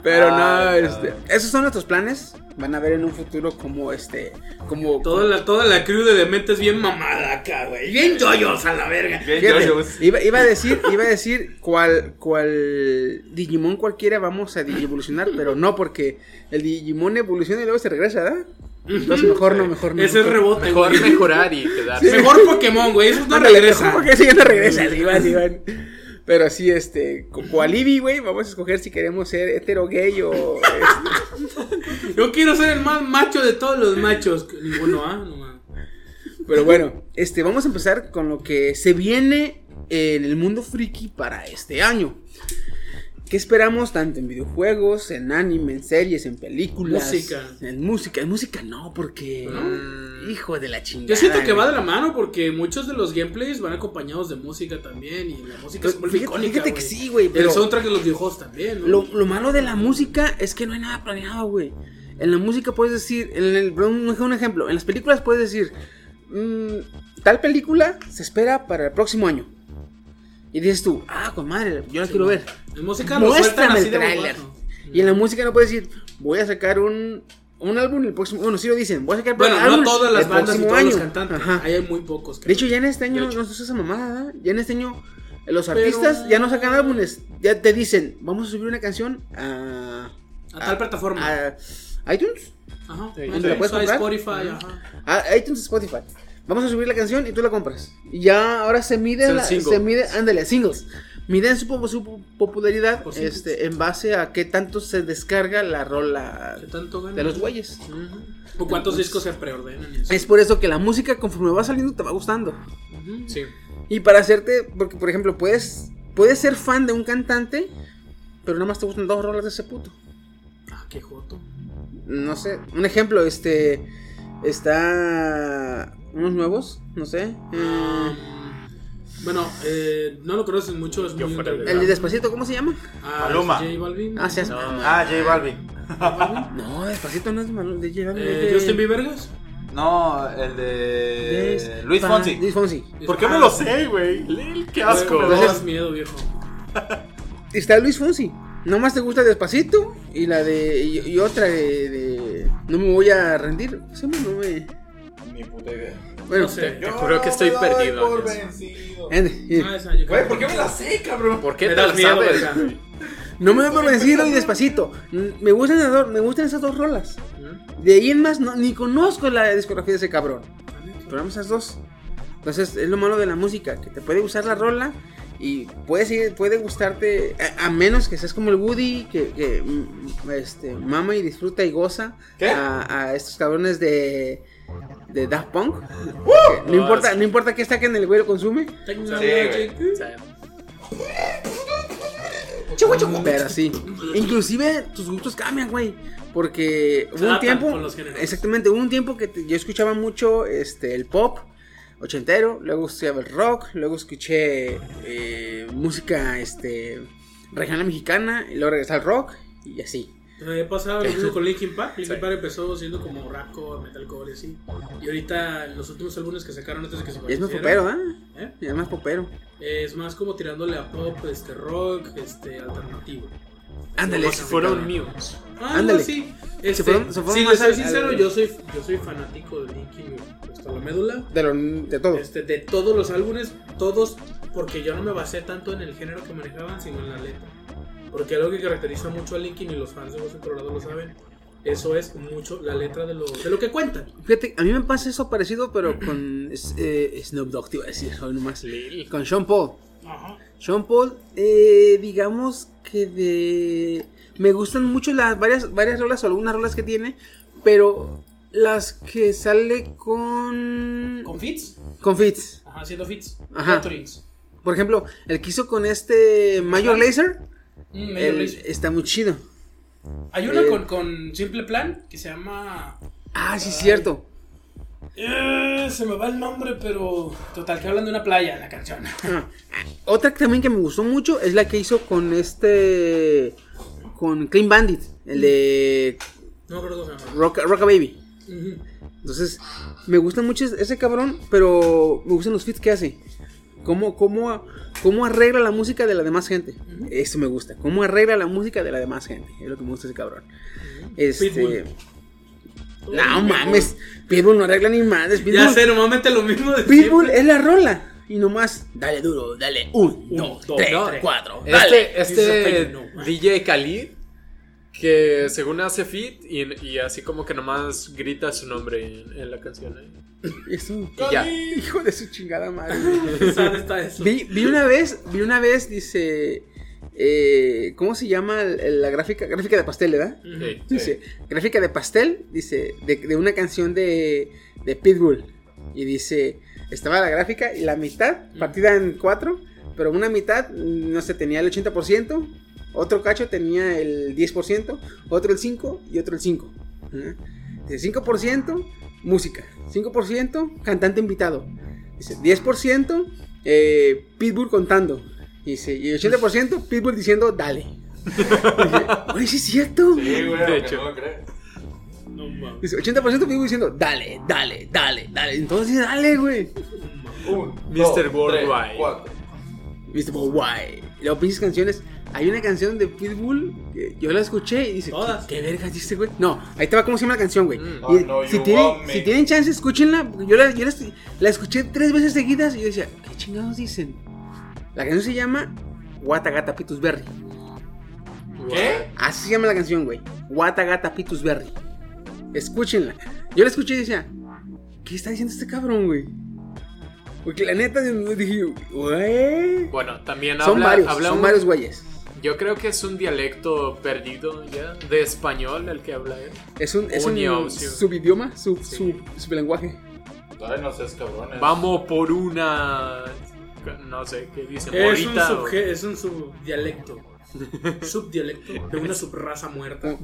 [SPEAKER 2] Pero no,
[SPEAKER 6] Ay,
[SPEAKER 2] este, esos son nuestros planes. Van a ver en un futuro como este, como
[SPEAKER 4] Toda la, toda la crew de dementes bien mamada acá, güey. Bien yoyos a la verga.
[SPEAKER 6] Bien,
[SPEAKER 2] Fíjate, iba, iba a decir, iba a decir cuál, cuál Digimon cualquiera vamos a evolucionar, pero no porque el Digimon evoluciona y luego se regresa, ¿verdad? Entonces mejor no, mejor no.
[SPEAKER 4] Ese es
[SPEAKER 2] mejor-
[SPEAKER 4] rebote,
[SPEAKER 5] Mejor
[SPEAKER 4] güey.
[SPEAKER 5] mejorar y quedarse.
[SPEAKER 4] Mejor Pokémon, güey. Eso no regresa.
[SPEAKER 2] Porque ese ya no regresa, sí, van, sí, van. Pero sí, este, co- cual Eevee, güey, vamos a escoger si queremos ser hetero gay o este,
[SPEAKER 4] Yo quiero ser el más macho de todos los machos. Ninguno, ¿ah? No.
[SPEAKER 2] Pero bueno, este, vamos a empezar con lo que se viene en el mundo friki para este año. ¿Qué esperamos tanto en videojuegos, en anime, en series, en películas?
[SPEAKER 4] Música.
[SPEAKER 2] En música, en música no, porque...
[SPEAKER 5] Mm.
[SPEAKER 2] Hijo de la chingada.
[SPEAKER 4] Yo siento que va de la mano porque muchos de los gameplays van acompañados de música también. Y la música
[SPEAKER 2] Pero
[SPEAKER 4] es muy
[SPEAKER 2] fíjate,
[SPEAKER 4] icónica.
[SPEAKER 2] fíjate que sí, güey, pero
[SPEAKER 4] El soundtrack de los videojuegos también, ¿no?
[SPEAKER 2] lo, lo malo de la música es que no hay nada planeado, güey. En la música puedes decir, en el, un, ejemplo, en las películas puedes decir, mm, tal película se espera para el próximo año. Y dices tú, ah, con madre, yo la quiero ver.
[SPEAKER 4] En música
[SPEAKER 2] Muéstrame
[SPEAKER 4] así
[SPEAKER 2] el tráiler. Y en la música no puedes decir, voy a sacar un, un álbum el próximo. Bueno, sí lo dicen, voy a sacar
[SPEAKER 4] Bueno,
[SPEAKER 2] un
[SPEAKER 4] no
[SPEAKER 2] álbum
[SPEAKER 4] todas las
[SPEAKER 2] el
[SPEAKER 4] bandas y todos los cantantes.
[SPEAKER 2] Ajá.
[SPEAKER 4] Ahí hay muy pocos.
[SPEAKER 2] De hecho, ya en este año no, se usa esa mamada, ¿verdad? Ya en este año eh, los
[SPEAKER 4] Pero-
[SPEAKER 2] artistas ya no sacan álbumes. Ya te dicen, vamos a subir una canción a.
[SPEAKER 4] A tal plataforma.
[SPEAKER 2] a iTunes.
[SPEAKER 4] Ajá.
[SPEAKER 5] Sí.
[SPEAKER 2] ¿Dónde la puedes
[SPEAKER 4] a
[SPEAKER 2] comprar?
[SPEAKER 4] Spotify, ajá.
[SPEAKER 2] A iTunes Spotify. Vamos a subir la canción y tú la compras. Y ya ahora se mide, la- se mide, ándale, singles. Miden su, su po- popularidad este, en base a qué tanto se descarga la rola
[SPEAKER 4] ¿Qué tanto
[SPEAKER 2] de los güeyes.
[SPEAKER 4] ¿O cuántos discos se preordenan? eso?
[SPEAKER 2] Es por eso que la música conforme va saliendo te va gustando.
[SPEAKER 5] Sí.
[SPEAKER 2] Y para hacerte, porque por ejemplo, puedes, puedes ser fan de un cantante, pero nada más te gustan dos rolas de ese puto.
[SPEAKER 4] Ah, qué joto.
[SPEAKER 2] No sé, un ejemplo, este, está unos nuevos, no sé. eh,
[SPEAKER 4] Bueno, eh, no lo conoces mucho, es
[SPEAKER 5] Yo
[SPEAKER 4] muy
[SPEAKER 2] el de Despacito, ¿cómo se llama?
[SPEAKER 4] Ah,
[SPEAKER 6] Maluma.
[SPEAKER 4] J Balvin.
[SPEAKER 2] Ah, seas
[SPEAKER 5] No.
[SPEAKER 2] mamá.
[SPEAKER 6] Ah, J Balvin.
[SPEAKER 2] No, Despacito no es de J Balvin,
[SPEAKER 4] Eh,
[SPEAKER 2] de-
[SPEAKER 4] Justin Biebergas.
[SPEAKER 6] No, el de Luis Fonsi.
[SPEAKER 2] Luis Fonsi.
[SPEAKER 6] ¿Por qué me lo sé, güey?
[SPEAKER 5] Lil, qué
[SPEAKER 4] Asco. Me das miedo, viejo.
[SPEAKER 2] Está Luis Fonsi. Nomás te gusta Despacito y la de. y, y otra de, de- No me voy a rendir. No me.
[SPEAKER 6] Ni puta idea.
[SPEAKER 2] Bueno,
[SPEAKER 4] No sé.
[SPEAKER 5] Te juro que estoy
[SPEAKER 6] me doy
[SPEAKER 5] perdido
[SPEAKER 6] por
[SPEAKER 5] en eso.
[SPEAKER 6] vencido.
[SPEAKER 2] y-
[SPEAKER 4] Ah, esa, yo creo
[SPEAKER 6] Güey, ¿por qué me la sé, cabrón?
[SPEAKER 5] ¿Por qué
[SPEAKER 4] Me
[SPEAKER 5] te
[SPEAKER 4] das
[SPEAKER 5] la
[SPEAKER 4] miedo,
[SPEAKER 5] sabes?
[SPEAKER 2] No me doy por vencido y Despacito. Mm, Me gustan, esas dos- me gustan esas dos rolas. De ahí en más, no- ni conozco la discografía de ese cabrón. Pero vamos esas dos. Entonces, es lo malo de la música, que te puede gustar la rola y puede, seguir- puede gustarte, a, a menos que seas como el Woody, que, que, mm, este, mama y disfruta y goza
[SPEAKER 6] ¿Qué?
[SPEAKER 2] A, a estos cabrones de, de Daft Punk. Que no, importa, no importa que saquen, el güey lo consume. Pero sí. Inclusive tus gustos cambian, güey. Porque hubo un tiempo. Exactamente, hubo un tiempo que te- yo escuchaba mucho este, el pop ochentero. Luego escuchaba el rock. Luego escuché eh, música este, regional mexicana. Y luego regresé al rock. Y así.
[SPEAKER 4] Me pasaba lo mismo con Linkin Park. Linkin Park empezó siendo como rapcore, metalcore y así. Y ahorita los últimos álbumes que sacaron antes de que se
[SPEAKER 2] Y es más popero.
[SPEAKER 4] ¿eh?
[SPEAKER 2] Y es más popero.
[SPEAKER 4] Es más como tirándole a pop, este rock, este alternativo.
[SPEAKER 2] Ándale.
[SPEAKER 5] si fuera un news.
[SPEAKER 4] Ah,
[SPEAKER 2] Ándale.
[SPEAKER 4] no, sí. Este,
[SPEAKER 2] fueron- se fueron
[SPEAKER 4] si les soy
[SPEAKER 2] al-
[SPEAKER 4] sincero,
[SPEAKER 2] al-
[SPEAKER 4] yo soy yo soy fanático de Linkin hasta la médula.
[SPEAKER 2] De, lo- de todo.
[SPEAKER 4] Este, de todos los álbumes, todos, porque yo no me basé tanto en el género que manejaban, sino en la letra. Porque algo que caracteriza mucho a Linkin y los fans de Hueso Colorado lo saben, eso es mucho la letra de lo, de lo que cuentan.
[SPEAKER 2] Fíjate, a mí me pasa eso parecido, pero con eh, Snoop Dogg, te iba a decir, nomás.
[SPEAKER 5] Lil.
[SPEAKER 2] Con Sean Paul.
[SPEAKER 4] Ajá.
[SPEAKER 2] Sean Paul, eh, digamos que de... Me gustan mucho las varias, varias rolas o algunas rolas que tiene, pero las que sale con...
[SPEAKER 4] ¿Con fits?
[SPEAKER 2] Con Fitz.
[SPEAKER 4] Ajá, haciendo fits.
[SPEAKER 2] Ajá. Por ejemplo, el que hizo con este Major Lazer,
[SPEAKER 4] Mm,
[SPEAKER 2] él está muy chido.
[SPEAKER 4] Hay una
[SPEAKER 2] eh,
[SPEAKER 4] con, con Simple Plan que se llama...
[SPEAKER 2] Ah, sí, es cierto.
[SPEAKER 4] Eh, se me va el nombre, pero... Total, que hablan de una playa la canción.
[SPEAKER 2] Ah, Otra que también que me gustó mucho es la que hizo con este... Con Clean Bandit, el de
[SPEAKER 4] No me acuerdo cómo se llama.
[SPEAKER 2] Rock, Baby. Entonces, me gusta mucho ese cabrón, pero me gustan los fits que hace. Cómo, cómo, cómo arregla la música de la demás gente. Eso me gusta. Cómo arregla la música de la demás gente. Es lo que me gusta ese cabrón. Este.
[SPEAKER 4] Pitbull.
[SPEAKER 2] No mames. Pitbull no arregla ni madres. Pitbull,
[SPEAKER 4] Ya sé, normalmente lo mismo de
[SPEAKER 2] Pitbull
[SPEAKER 4] siempre.
[SPEAKER 2] es la rola. Y nomás, dale duro, dale. Un,
[SPEAKER 4] Un,
[SPEAKER 2] dos,
[SPEAKER 4] dos,
[SPEAKER 2] tres,
[SPEAKER 4] no,
[SPEAKER 2] cuatro. Dale.
[SPEAKER 5] Este, este. DJ Khalid, que según hace fit y, y así como que nomás grita su nombre en, en la canción. ¿eh?
[SPEAKER 2] Eso.
[SPEAKER 5] Ya.
[SPEAKER 2] Hijo de su chingada madre.
[SPEAKER 4] Está eso.
[SPEAKER 2] Vi, vi una vez, vi una vez, dice, eh, ¿cómo se llama la gráfica? Gráfica de pastel, ¿verdad?
[SPEAKER 5] Sí.
[SPEAKER 2] Dice, gráfica de pastel, dice, de, de una canción de, de Pitbull. Y dice, estaba la gráfica y la mitad, partida en cuatro, pero una mitad, no sé, tenía el 80%, otro cacho tenía el 10%, otro el 5% y otro el 5%. Ajá. Dice, 5% música, 5% cantante invitado, dice, 10% eh, Pitbull contando, dice, y 80% Pitbull diciendo, dale. Oye, sí es cierto.
[SPEAKER 6] Sí, güey,
[SPEAKER 5] De hecho.
[SPEAKER 6] no lo creas.
[SPEAKER 4] No mames.
[SPEAKER 2] Dice 80% Pitbull diciendo, dale, dale, dale, dale. Entonces, dale, güey.
[SPEAKER 6] Un,
[SPEAKER 5] Mr. Worldwide.
[SPEAKER 2] Mr. Worldwide. Y luego pinches canciones. Hay una canción de Pitbull que yo la escuché y dice,
[SPEAKER 4] Todas.
[SPEAKER 2] ¿qué, qué vergas dice, güey? No, ahí te va cómo se llama la canción, güey.
[SPEAKER 5] Mm.
[SPEAKER 6] Know
[SPEAKER 2] si, tienen, si tienen chance, escúchenla. porque Yo, la, yo la, la escuché tres veces seguidas y yo decía, ¿qué chingados dicen? La canción se llama Wata Gata Pitus Berry.
[SPEAKER 6] ¿Qué?
[SPEAKER 2] Así se llama la canción, güey. Wata Gata Pitus Berry. Escúchenla. Yo la escuché y decía, ¿qué está diciendo este cabrón, güey? Porque la neta dije, güey.
[SPEAKER 5] Bueno, también
[SPEAKER 2] Son
[SPEAKER 5] habla,
[SPEAKER 2] varios,
[SPEAKER 5] habla
[SPEAKER 2] son
[SPEAKER 5] un-
[SPEAKER 2] varios güeyes.
[SPEAKER 5] Yo creo que es un dialecto perdido ya de español el que habla él.
[SPEAKER 2] Es un, es un subidioma, sub,
[SPEAKER 5] Sí.
[SPEAKER 2] sub, sublenguaje.
[SPEAKER 3] Ay, no seas cabrones.
[SPEAKER 5] Vamos por una. No sé qué dice.
[SPEAKER 4] Es un,
[SPEAKER 5] o-
[SPEAKER 4] es un subdialecto. Subdialecto de una subraza muerta.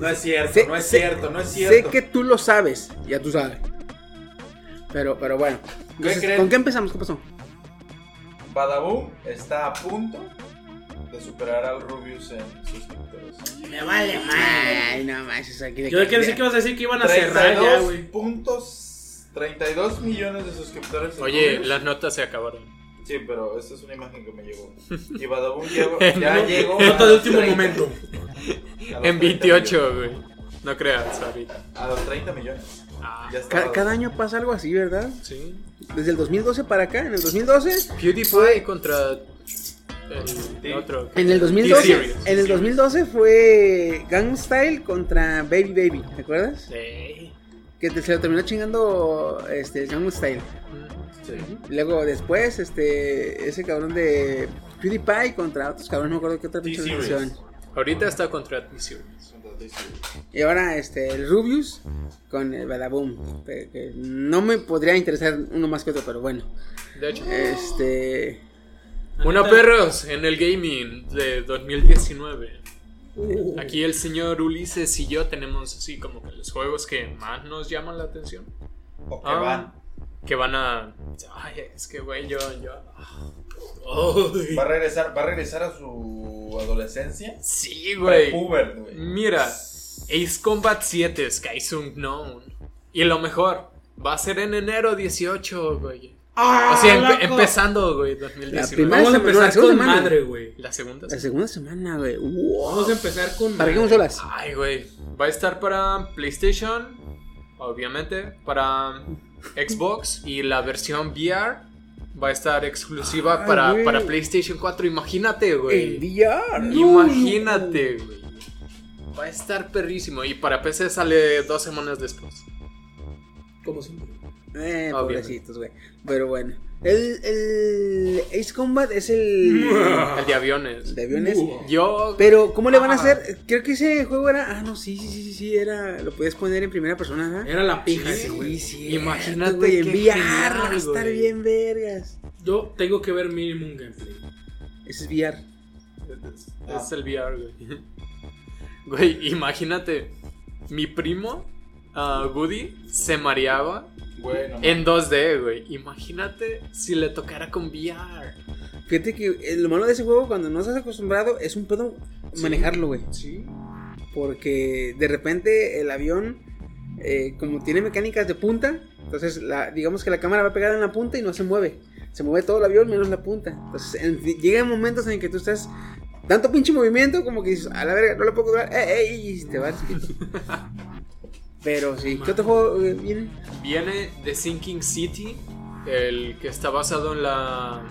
[SPEAKER 6] No es cierto,
[SPEAKER 2] Sé-
[SPEAKER 6] no es
[SPEAKER 2] sé-
[SPEAKER 6] cierto, no es
[SPEAKER 2] Sé
[SPEAKER 6] cierto.
[SPEAKER 2] que tú lo sabes, ya tú sabes. Pero, pero bueno. Entonces? ¿Con qué empezamos? ¿Qué pasó?
[SPEAKER 6] Badaboom está a punto de superar al Rubius en suscriptores.
[SPEAKER 4] Me vale
[SPEAKER 2] Ay, no manches, aquí de
[SPEAKER 4] Yo pensé que ibas a decir que iban a cerrar ya,
[SPEAKER 6] 32
[SPEAKER 4] güey.
[SPEAKER 6] puntos, 32 millones de suscriptores. en
[SPEAKER 5] Oye,
[SPEAKER 6] Rubius.
[SPEAKER 5] las notas se acabaron.
[SPEAKER 6] Sí, pero esta es una imagen que me llegó. Y Badaboom ya, ya llegó.
[SPEAKER 4] Nota de
[SPEAKER 6] los
[SPEAKER 4] último
[SPEAKER 6] 30
[SPEAKER 4] momento.
[SPEAKER 6] a los
[SPEAKER 5] En
[SPEAKER 6] 30
[SPEAKER 5] 28, güey. No creas, ahorita.
[SPEAKER 6] A los 30 millones.
[SPEAKER 5] Ah,
[SPEAKER 6] Ya estaba.
[SPEAKER 2] Ca- cada año pasa algo así, ¿verdad?
[SPEAKER 5] sí.
[SPEAKER 2] Desde el 2012 para acá, en el 2012,
[SPEAKER 5] PewDiePie contra el otro.
[SPEAKER 2] en el 2012,
[SPEAKER 5] T-Series.
[SPEAKER 2] en el 2012 fue Gang Style contra Baby Baby, ¿te acuerdas?
[SPEAKER 5] Sí.
[SPEAKER 2] Que te- se lo terminó chingando este Gang Style.
[SPEAKER 6] Sí.
[SPEAKER 2] Luego después, este, ese cabrón de PewDiePie contra otros cabrones, no me acuerdo qué otra pinche organización.
[SPEAKER 5] Ahorita está contra T-Series.
[SPEAKER 2] Y ahora este, el Rubius con el Badaboom. Que no me podría interesar uno más que otro, pero bueno.
[SPEAKER 5] De hecho,
[SPEAKER 2] Este.
[SPEAKER 5] Una perros en el gaming de 2019. Aquí el señor Ulises y yo tenemos así como que los juegos que más nos llaman la atención.
[SPEAKER 6] O que
[SPEAKER 5] Ah,
[SPEAKER 6] van.
[SPEAKER 5] Que van a. Ay, es que güey, yo. yo
[SPEAKER 6] Va a regresar, va a regresar a su adolescencia.
[SPEAKER 5] sí, güey. Mira, Ace Combat 7, Skies Unknown. Y lo mejor, va a ser en enero 18, güey.
[SPEAKER 4] ¡Ah,
[SPEAKER 5] o sea, empe-
[SPEAKER 4] loco!
[SPEAKER 5] empezando, güey,
[SPEAKER 2] La
[SPEAKER 5] 2019.
[SPEAKER 2] primera-
[SPEAKER 4] Vamos a
[SPEAKER 2] No, la
[SPEAKER 4] empezar con
[SPEAKER 2] semana.
[SPEAKER 4] madre, güey.
[SPEAKER 5] La segunda.
[SPEAKER 2] La segunda semana, güey. Wow.
[SPEAKER 4] Vamos a empezar con
[SPEAKER 2] ¿Para qué
[SPEAKER 4] madre.
[SPEAKER 2] consolas?
[SPEAKER 5] Ay, güey. Va a estar para PlayStation, obviamente, para Xbox y la versión VR va a estar exclusiva para,
[SPEAKER 2] güey.
[SPEAKER 5] para PlayStation 4. Imagínate,
[SPEAKER 2] El
[SPEAKER 5] güey.
[SPEAKER 2] VR.
[SPEAKER 5] Imagínate, güey. Va a estar perrísimo. Y para PC sale dos semanas después.
[SPEAKER 4] Como siempre.
[SPEAKER 2] Eh,
[SPEAKER 5] Obviamente.
[SPEAKER 2] pobrecitos, güey. Pero bueno. El, el Ace Combat es el.
[SPEAKER 5] El de aviones.
[SPEAKER 2] de aviones.
[SPEAKER 5] Yo.
[SPEAKER 2] Pero, ¿cómo le van a hacer? Creo que ese juego era. Ah, no, sí, sí, sí, sí, sí, era. Lo podías poner en primera persona, ¿verdad?
[SPEAKER 4] Era la pija
[SPEAKER 2] Sí,
[SPEAKER 4] ese, güey.
[SPEAKER 2] sí.
[SPEAKER 5] Imagínate
[SPEAKER 2] güey, en
[SPEAKER 5] qué
[SPEAKER 2] VR
[SPEAKER 5] genial,
[SPEAKER 2] va a estar
[SPEAKER 5] güey.
[SPEAKER 2] bien, vergas.
[SPEAKER 4] Yo tengo que ver mínimo un gameplay.
[SPEAKER 2] Ese es VR.
[SPEAKER 5] Es, es el VR, güey. Güey, imagínate. Mi primo, ah, Woody, se mareaba
[SPEAKER 6] Bueno.
[SPEAKER 5] en 2D, güey. Imagínate si le tocara con VR.
[SPEAKER 2] Fíjate que eh, lo malo de ese juego, cuando no estás acostumbrado, es un pedo manejarlo, güey.
[SPEAKER 5] Sí.
[SPEAKER 2] Porque de repente el avión, eh, como tiene mecánicas de punta, entonces la, digamos que la cámara va pegada en la punta y no se mueve. Se mueve todo el avión menos la punta. Entonces en- llegan momentos en que tú estás tanto pinche movimiento como que dices, a la verga, no lo puedo jugar, eh, eh, y te vas. Pero sí, ¿qué otro juego eh, viene?
[SPEAKER 5] Viene de Sinking City, el que está basado en la.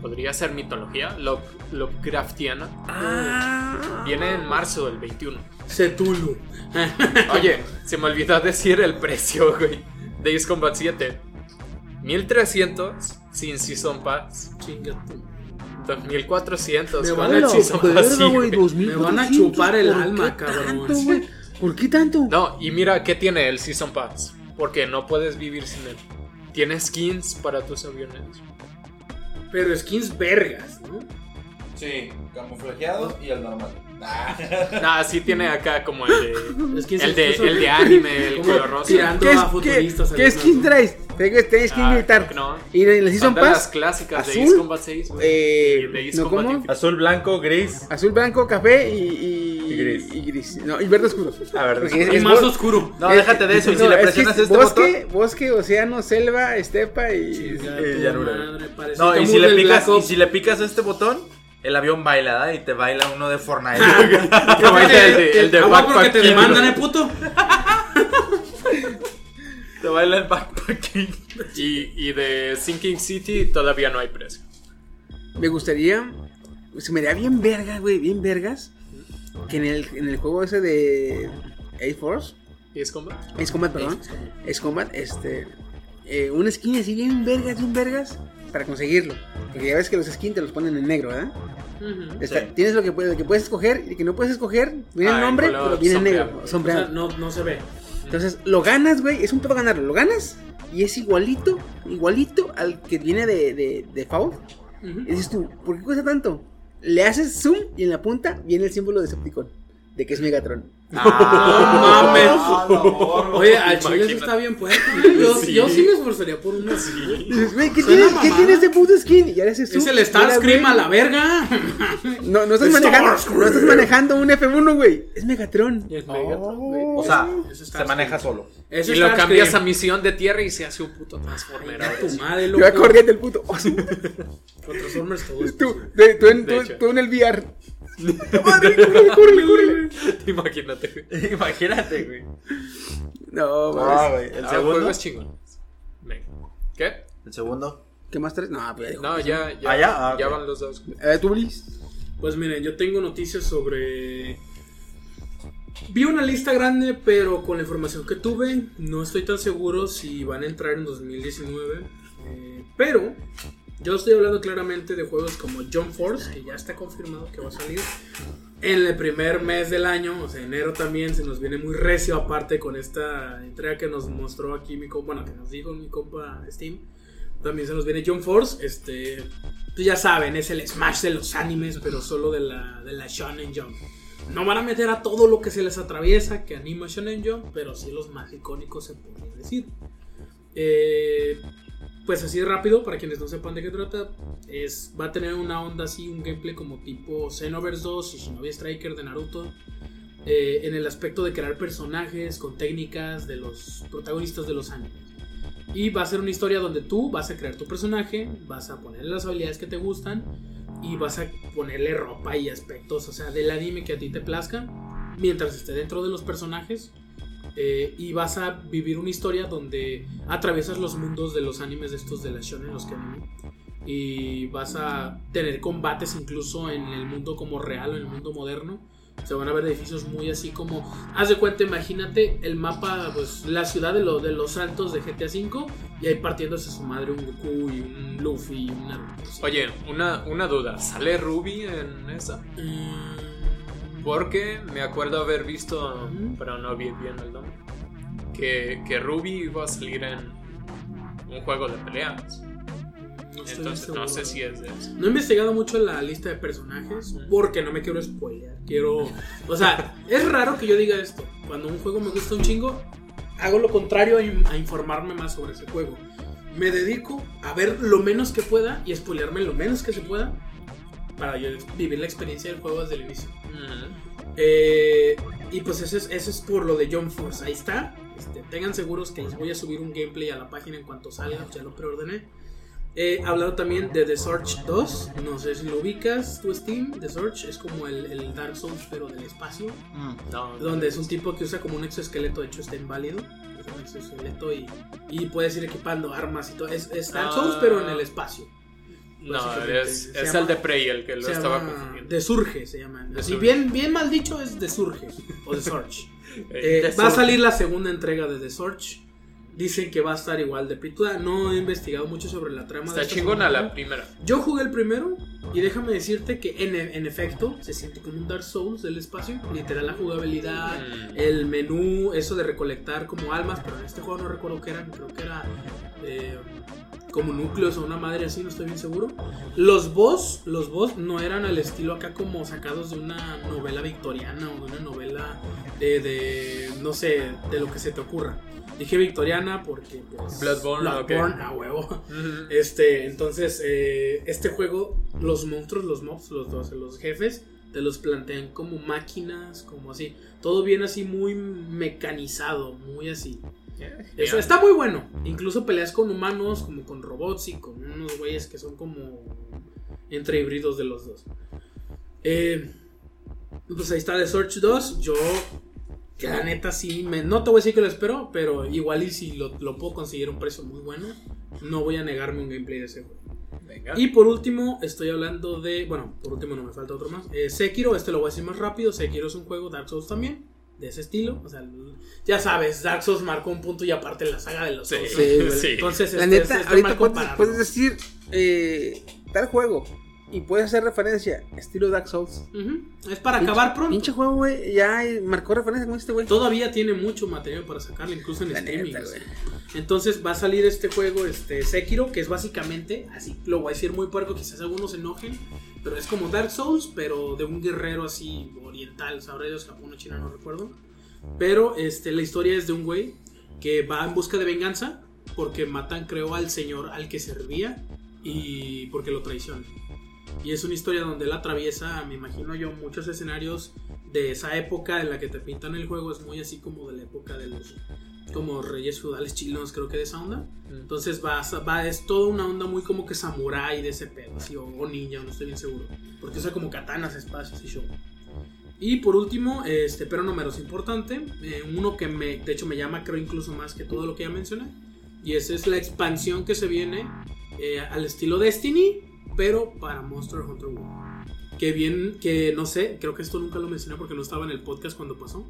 [SPEAKER 5] Podría ser mitología, Love, Lovecraftiana.
[SPEAKER 2] Ah,
[SPEAKER 5] Viene en marzo del 21.
[SPEAKER 4] Cthulhu.
[SPEAKER 5] Oye, se me olvidó decir el precio, güey. Days Combat 7. 1300 sin Season Pass.
[SPEAKER 4] Chinga tú.
[SPEAKER 5] 2400
[SPEAKER 4] Me van
[SPEAKER 5] el Season Pass.
[SPEAKER 4] Me van a chupar el
[SPEAKER 2] ¿Por qué
[SPEAKER 4] alma, cabrón.
[SPEAKER 2] tanto? ¿Por qué tanto?
[SPEAKER 5] No, y mira qué tiene el Season Pass. Porque no puedes vivir sin él. Tiene skins para tus aviones.
[SPEAKER 4] Pero skins vergas, ¿no?
[SPEAKER 6] Sí, camuflajeado y el normal. Ah.
[SPEAKER 5] Nah, sí tiene acá como el de.
[SPEAKER 4] Skins
[SPEAKER 5] El de, el de anime, el color rosa.
[SPEAKER 4] tirando
[SPEAKER 2] ¿Qué,
[SPEAKER 4] a
[SPEAKER 2] es, qué,
[SPEAKER 4] futuristas.
[SPEAKER 2] qué skin
[SPEAKER 4] ¿no?
[SPEAKER 2] traes? Tengo, tenés skin
[SPEAKER 5] Ah,
[SPEAKER 2] militar.
[SPEAKER 5] que no.
[SPEAKER 2] Y en el Season
[SPEAKER 5] Son de las
[SPEAKER 2] Pass,
[SPEAKER 5] clásicas de
[SPEAKER 2] azul,
[SPEAKER 5] Ace Combat 6. güey.
[SPEAKER 2] eh,
[SPEAKER 5] de Ace
[SPEAKER 2] no,
[SPEAKER 5] Combat
[SPEAKER 2] ¿cómo?
[SPEAKER 6] Azul, blanco, gris.
[SPEAKER 2] azul, blanco, café y, y,
[SPEAKER 6] Y gris.
[SPEAKER 2] y gris. No, y verde oscuro.
[SPEAKER 6] A ver,
[SPEAKER 2] Porque
[SPEAKER 4] Y
[SPEAKER 2] es
[SPEAKER 4] más oscuro.
[SPEAKER 6] No,
[SPEAKER 2] eh,
[SPEAKER 6] déjate de eso. Y si le
[SPEAKER 2] es que
[SPEAKER 6] presionas
[SPEAKER 2] es
[SPEAKER 6] este
[SPEAKER 2] bosque,
[SPEAKER 6] botón.
[SPEAKER 2] bosque, océano, selva, estepa y.
[SPEAKER 6] Eh, llanura. No, y si, le picas, y si le picas este botón, el avión baila, ¿verdad? Y te baila uno de Fortnite.
[SPEAKER 5] Que baila el de, el de
[SPEAKER 4] Ah, porque te demandan, eh, puto.
[SPEAKER 6] te baila el backpacking.
[SPEAKER 5] Y, y de Sinking City todavía no hay precio.
[SPEAKER 2] Me gustaría. Se me daría bien vergas, güey, bien vergas. Que en el, en el juego ese de Ace Force,
[SPEAKER 5] ¿Y es combat?
[SPEAKER 2] Ace Combat, perdón. Ace Combat, este. eh, un skin así bien vergas, bien vergas, para conseguirlo. Porque ya ves que los skins te los ponen en negro, ¿verdad?
[SPEAKER 5] Ujú.
[SPEAKER 2] Está-
[SPEAKER 6] Sí.
[SPEAKER 2] Tienes lo que, puedes, lo que puedes escoger y que no puedes escoger, viene
[SPEAKER 5] Ah,
[SPEAKER 2] el nombre, pero viene en negro,
[SPEAKER 5] sombreado.
[SPEAKER 4] O sea, no, no se ve.
[SPEAKER 2] Entonces, lo ganas, güey, es un pedo ganarlo. Lo ganas y es igualito, igualito al que viene de, de, de Fault.
[SPEAKER 4] Ujú.
[SPEAKER 2] Y dices tú, ¿por qué cuesta tanto? Le haces zoom y en la punta viene el símbolo de Decepticon, de que es Megatron.
[SPEAKER 4] No mames.
[SPEAKER 6] Ah,
[SPEAKER 4] Oye, al chile eso está bien puesto. Yo sí, yo sí me esforzaría por uno así.
[SPEAKER 2] Y dices, güey, ¿qué,
[SPEAKER 4] Suena
[SPEAKER 2] tiene, ¿qué
[SPEAKER 4] mamada.
[SPEAKER 2] tiene este puto skin? Y ya le haces zoom.
[SPEAKER 4] Es el Starscream a la verga.
[SPEAKER 2] No, no estás, manejando, no estás manejando un F1, güey. Es Megatron.
[SPEAKER 5] Y es Megatron, güey.
[SPEAKER 6] O sea, se maneja solo.
[SPEAKER 5] Y lo cambias a misión de tierra y se hace un puto Transformer.
[SPEAKER 4] Tu madre,
[SPEAKER 2] Yo
[SPEAKER 4] loco.
[SPEAKER 2] corriendo el puto. Oh, sí.
[SPEAKER 4] Con Transformers
[SPEAKER 2] tú, tú, tú
[SPEAKER 5] De
[SPEAKER 2] tú-
[SPEAKER 5] hecho.
[SPEAKER 2] tú en el VR. Madre, córrele, córrele, córrele.
[SPEAKER 5] Imagínate, güey.
[SPEAKER 6] Imagínate, güey.
[SPEAKER 2] No,
[SPEAKER 6] Ah,
[SPEAKER 2] mames.
[SPEAKER 6] güey. El
[SPEAKER 5] Ah,
[SPEAKER 6] segundo.
[SPEAKER 5] juegos chingones. Venga. ¿Qué?
[SPEAKER 6] El segundo.
[SPEAKER 2] ¿Qué más traes? No, ya dijo.
[SPEAKER 5] No, ya, ya,
[SPEAKER 6] Ah, ya, ah,
[SPEAKER 5] ya
[SPEAKER 6] ok.
[SPEAKER 5] van los dos.
[SPEAKER 2] Eh, ¿Tú, Luis?
[SPEAKER 4] Pues miren, yo tengo noticias sobre. Vi una lista grande, pero con la información que tuve, no estoy tan seguro si van a entrar en 2019. Eh, pero yo estoy hablando claramente de juegos como Jump Force, que ya está confirmado que va a salir en el primer mes del año, o sea, enero también se nos viene muy recio, aparte con esta entrega que nos mostró aquí mi compa, bueno, que nos dijo mi compa Steam. También se nos viene Jump Force, este, pues ya saben, es el Smash de los animes, pero solo de la, de la Shonen Jump. No van a meter a todo lo que se les atraviesa que anima Shonen Jump, pero sí los más icónicos se podría decir. Eh, pues así rápido, para quienes no sepan de qué trata, es, va a tener una onda así, un gameplay como tipo Xenoverse 2 y Shinobi Striker de Naruto. eh, en el aspecto de crear personajes con técnicas de los protagonistas de los animes. Y va a ser una historia donde tú vas a crear tu personaje, vas a ponerle las habilidades que te gustan y vas a ponerle ropa y aspectos, o sea, del anime que a ti te plazca, mientras esté dentro de los personajes. Eh, y vas a vivir una historia donde atraviesas los mundos de los animes de estos de la shonen, los que anime. Y vas a tener combates incluso en el mundo como real, en el mundo moderno. Se van a ver edificios muy así como. Haz de cuenta, imagínate el mapa, pues la ciudad de, lo- de los saltos de GTA V. Y ahí partiéndose su madre un Goku y un Luffy y un Naruto.
[SPEAKER 5] Oye, una, una duda. ¿Sale Ruby en esa?
[SPEAKER 4] Mm,
[SPEAKER 5] Porque me acuerdo haber visto, pero no vi bien el nombre, que, que Ruby iba a salir en un juego de peleas.
[SPEAKER 4] no
[SPEAKER 5] Entonces no sé si es de eso.
[SPEAKER 4] No he investigado mucho la lista de personajes porque no me quiero spoilear. Quiero. O sea, es raro que yo diga esto. Cuando un juego me gusta un chingo, hago lo contrario a informarme más sobre ese juego. Me dedico a ver lo menos que pueda y spoilearme lo menos que se pueda para yo vivir la experiencia del juego desde el inicio. Eh, y pues eso es, eso es por lo de Jump Force. Ahí está. Este, tengan seguros que les voy a subir un gameplay a la página en cuanto salga. Ya lo preordené. He hablado también de The Search 2. No sé si lo ubicas, tu Steam. The Search es como el, el Dark Souls, pero del espacio.
[SPEAKER 5] No,
[SPEAKER 4] Donde es un tipo que usa como un exoesqueleto. De hecho, está inválido. Es un exoesqueleto y, y puedes ir equipando armas y todo. Es, es Dark
[SPEAKER 5] Ah.
[SPEAKER 4] Souls, pero en el espacio.
[SPEAKER 5] No es, es
[SPEAKER 4] llama-
[SPEAKER 5] el de Prey el que lo estaba
[SPEAKER 4] llama
[SPEAKER 5] confundiendo.
[SPEAKER 4] Desurge se llama. Así
[SPEAKER 5] Desurge.
[SPEAKER 4] bien, bien mal dicho es Desurge o The Search.
[SPEAKER 5] Eh,
[SPEAKER 4] va a salir la segunda entrega de The Search. Dicen que va a estar igual de pituda. No he investigado mucho sobre la trama
[SPEAKER 5] Está
[SPEAKER 4] de
[SPEAKER 5] chingona la primera.
[SPEAKER 4] Yo jugué el primero y déjame decirte que en, en efecto se siente como un Dark Souls del espacio. Literal la jugabilidad,
[SPEAKER 5] Mm.
[SPEAKER 4] el menú, eso de recolectar como almas, pero en este juego no recuerdo qué eran, creo que era eh, como núcleos o una madre así, no estoy bien seguro. Los boss, los boss no eran al estilo acá como sacados de una novela victoriana o de una novela de, de, no sé, de lo que se te ocurra. Dije victoriana porque pues,
[SPEAKER 5] Bloodborne,
[SPEAKER 4] Bloodborne, a huevo. Este, entonces, eh, este juego, los monstruos, los mobs, los dos, los jefes, te los plantean como máquinas, como así. Todo bien así, muy mecanizado, muy así. Eso está muy bueno. Incluso peleas con humanos, como con robots y con unos güeyes que son como entre híbridos de los dos. Eh, pues ahí está The Search 2. Yo, que la neta sí, me, no te voy a decir que lo espero, pero igual y si lo, lo puedo conseguir a un precio muy bueno, no voy a negarme un gameplay de ese juego.
[SPEAKER 5] Venga.
[SPEAKER 4] Y por último, estoy hablando de. Bueno, por último no me falta otro más. Eh, Sekiro, este lo voy a decir más rápido. Sekiro es un juego, Dark Souls también. De ese estilo. O sea, ya sabes, Dark Souls marcó un punto y aparte la saga de los
[SPEAKER 5] Sí.
[SPEAKER 4] Souls.
[SPEAKER 2] Sí.
[SPEAKER 5] Sí.
[SPEAKER 4] Entonces,
[SPEAKER 2] La
[SPEAKER 4] este,
[SPEAKER 2] neta,
[SPEAKER 4] es- es
[SPEAKER 2] ahorita puedes, puedes decir eh, tal juego y puedes hacer referencia estilo Dark Souls.
[SPEAKER 4] Es para acabar pronto.
[SPEAKER 2] Pinche juego, güey, ya marcó referencia con este güey.
[SPEAKER 4] Todavía tiene mucho material para sacarle, incluso en
[SPEAKER 2] La
[SPEAKER 4] streaming.
[SPEAKER 2] neta.
[SPEAKER 4] Entonces va a salir este juego, este Sekiro, que es básicamente, así lo voy a decir muy puerco, quizás algunos se enojen, pero es como Dark Souls, pero de un guerrero así oriental, sabrá Dios, Japón o China, no recuerdo. Pero este, la historia es de un güey que va en busca de venganza porque matan, creo, al señor al que servía y porque lo traiciona. Y es una historia donde él atraviesa, me imagino yo, muchos escenarios de esa época en la que te pintan el juego. Es muy así como de la época de los como reyes feudales chilenos, creo que de esa onda. Entonces va, va es toda una onda muy como que samurái de ese pedo, así, o, o ninja, no estoy bien seguro. Porque usa como katanas, espacios y show. Y por último, este, pero no menos importante, eh, uno que me, de hecho me llama creo incluso más que todo lo que ya mencioné. Y esa es la expansión que se viene eh, al estilo Destiny, pero para Monster Hunter World. Que bien, que no sé, creo que esto nunca lo mencioné porque no estaba en el podcast cuando pasó.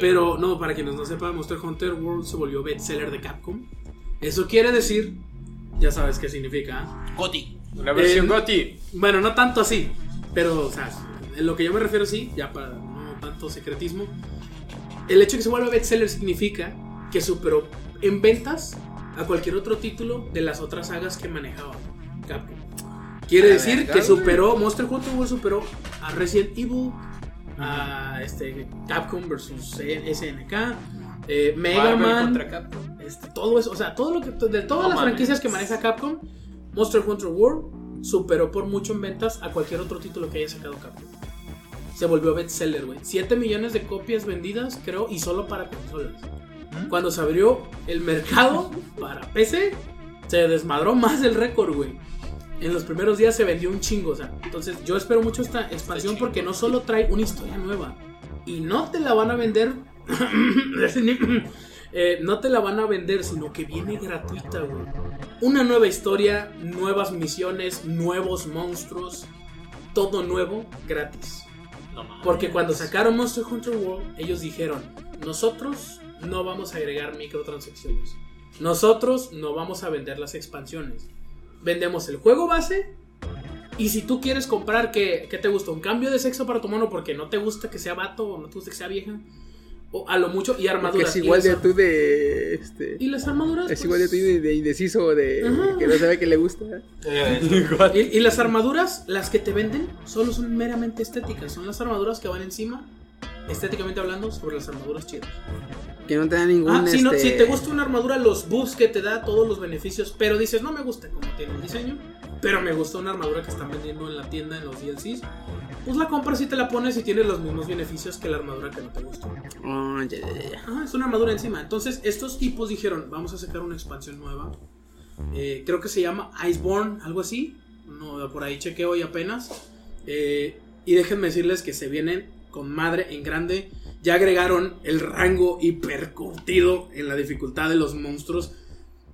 [SPEAKER 4] Pero no, para quienes no sepan, Monster Hunter World se volvió bestseller de Capcom. Eso quiere decir, ya sabes qué significa. ¿ah?
[SPEAKER 6] Goti.
[SPEAKER 5] Una versión
[SPEAKER 4] Eh,
[SPEAKER 5] GOTY.
[SPEAKER 4] Bueno, no tanto así, pero, o sea, en lo que yo me refiero sí, ya para no tanto secretismo. El hecho de que se vuelva bestseller significa que superó en ventas a cualquier otro título de las otras sagas que manejaba Capcom. Quiere
[SPEAKER 2] A la
[SPEAKER 4] decir que
[SPEAKER 2] güey.
[SPEAKER 4] superó, Monster Hunter World superó a Resident Evil, a este, Capcom versus SNK, eh, Mega
[SPEAKER 5] Marvel
[SPEAKER 4] Man,
[SPEAKER 5] contra Capcom.
[SPEAKER 4] este, todo eso, o sea, todo lo que de todas
[SPEAKER 5] No
[SPEAKER 4] las franquicias que maneja Capcom, Monster Hunter World superó por mucho en ventas a cualquier otro título que haya sacado Capcom. Se volvió bestseller, güey. 7 millones de copias vendidas, creo, y solo para consolas. Cuando se abrió el mercado para PC, se desmadró más del récord, güey. En los primeros días se vendió un chingo, o sea. Entonces, yo espero mucho esta expansión porque no solo trae una historia nueva, y no te la van a vender. Eh, no te la van a vender, sino que viene gratuita, güey. Una nueva historia, nuevas misiones, nuevos monstruos, todo nuevo, gratis. Porque cuando sacaron Monster Hunter World, ellos dijeron, nosotros no vamos a agregar microtransacciones. Nosotros no vamos a vender las expansiones. Vendemos el juego base. Y si tú quieres comprar, que te gusta? ¿Un cambio de sexo para tu mono porque no te gusta que sea vato o no te gusta que sea vieja? O a lo mucho, y
[SPEAKER 2] Porque
[SPEAKER 4] armaduras.
[SPEAKER 2] es igual de
[SPEAKER 4] las,
[SPEAKER 2] tú de. Este,
[SPEAKER 4] y las armaduras.
[SPEAKER 2] es
[SPEAKER 4] pues,
[SPEAKER 2] igual de tú de, de indeciso, de
[SPEAKER 4] Ajá.
[SPEAKER 2] que no sabe que le gusta.
[SPEAKER 4] Y, y las armaduras, las que te venden, solo son meramente estéticas. Son las armaduras que van encima, estéticamente hablando, sobre las armaduras chidas.
[SPEAKER 2] Que no te da ningún.
[SPEAKER 4] Ah, si, no-
[SPEAKER 2] este,
[SPEAKER 4] si te gusta una armadura, los buffs que te da, todos los beneficios, pero dices, no me gusta como tiene el diseño, pero me gusta una armadura que están vendiendo en la tienda, en los DLCs, pues la compras y te la pones y tienes los mismos beneficios que la armadura que no te gusta.
[SPEAKER 2] Oh.
[SPEAKER 4] Ajá, es una armadura encima. Entonces, estos tipos dijeron, vamos a sacar una expansión nueva. Eh, creo que se llama Iceborne, algo así. No, por ahí chequeo hoy apenas. Eh, y déjenme decirles que se vienen con madre en grande. Ya agregaron el rango hipercurtido en la dificultad de los monstruos.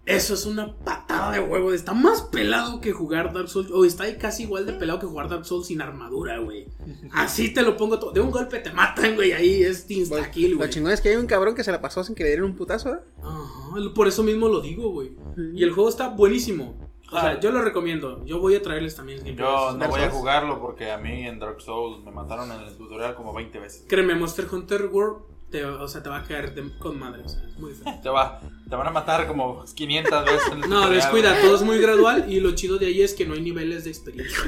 [SPEAKER 4] Eso es una patada de huevo. Está más pelado que jugar Dark Souls. O está ahí casi igual de pelado que jugar Dark Souls sin armadura, güey. Así te lo pongo todo. De un golpe te matan, güey. Ahí es insta kill,
[SPEAKER 2] Lo
[SPEAKER 4] güey.
[SPEAKER 2] chingón es que hay un cabrón que se la pasó sin que le dieran un putazo, ¿eh?
[SPEAKER 4] Ajá, por eso mismo lo digo, güey. Y el juego está buenísimo. O sea, yo lo recomiendo. Yo voy a traerles también el gameplay.
[SPEAKER 6] Yo no
[SPEAKER 2] Dark
[SPEAKER 6] voy a jugarlo porque a mí en Dark Souls me mataron en el tutorial como 20 veces.
[SPEAKER 4] Créeme, Monster Hunter World, te, o sea, te va a caer de- con madre. O sea, es muy feo.
[SPEAKER 6] Te, va, te van a matar como 500 veces en el
[SPEAKER 4] No,
[SPEAKER 6] tutorial,
[SPEAKER 4] descuida, todo es muy gradual. Y lo chido de ahí es que no hay niveles de experiencia.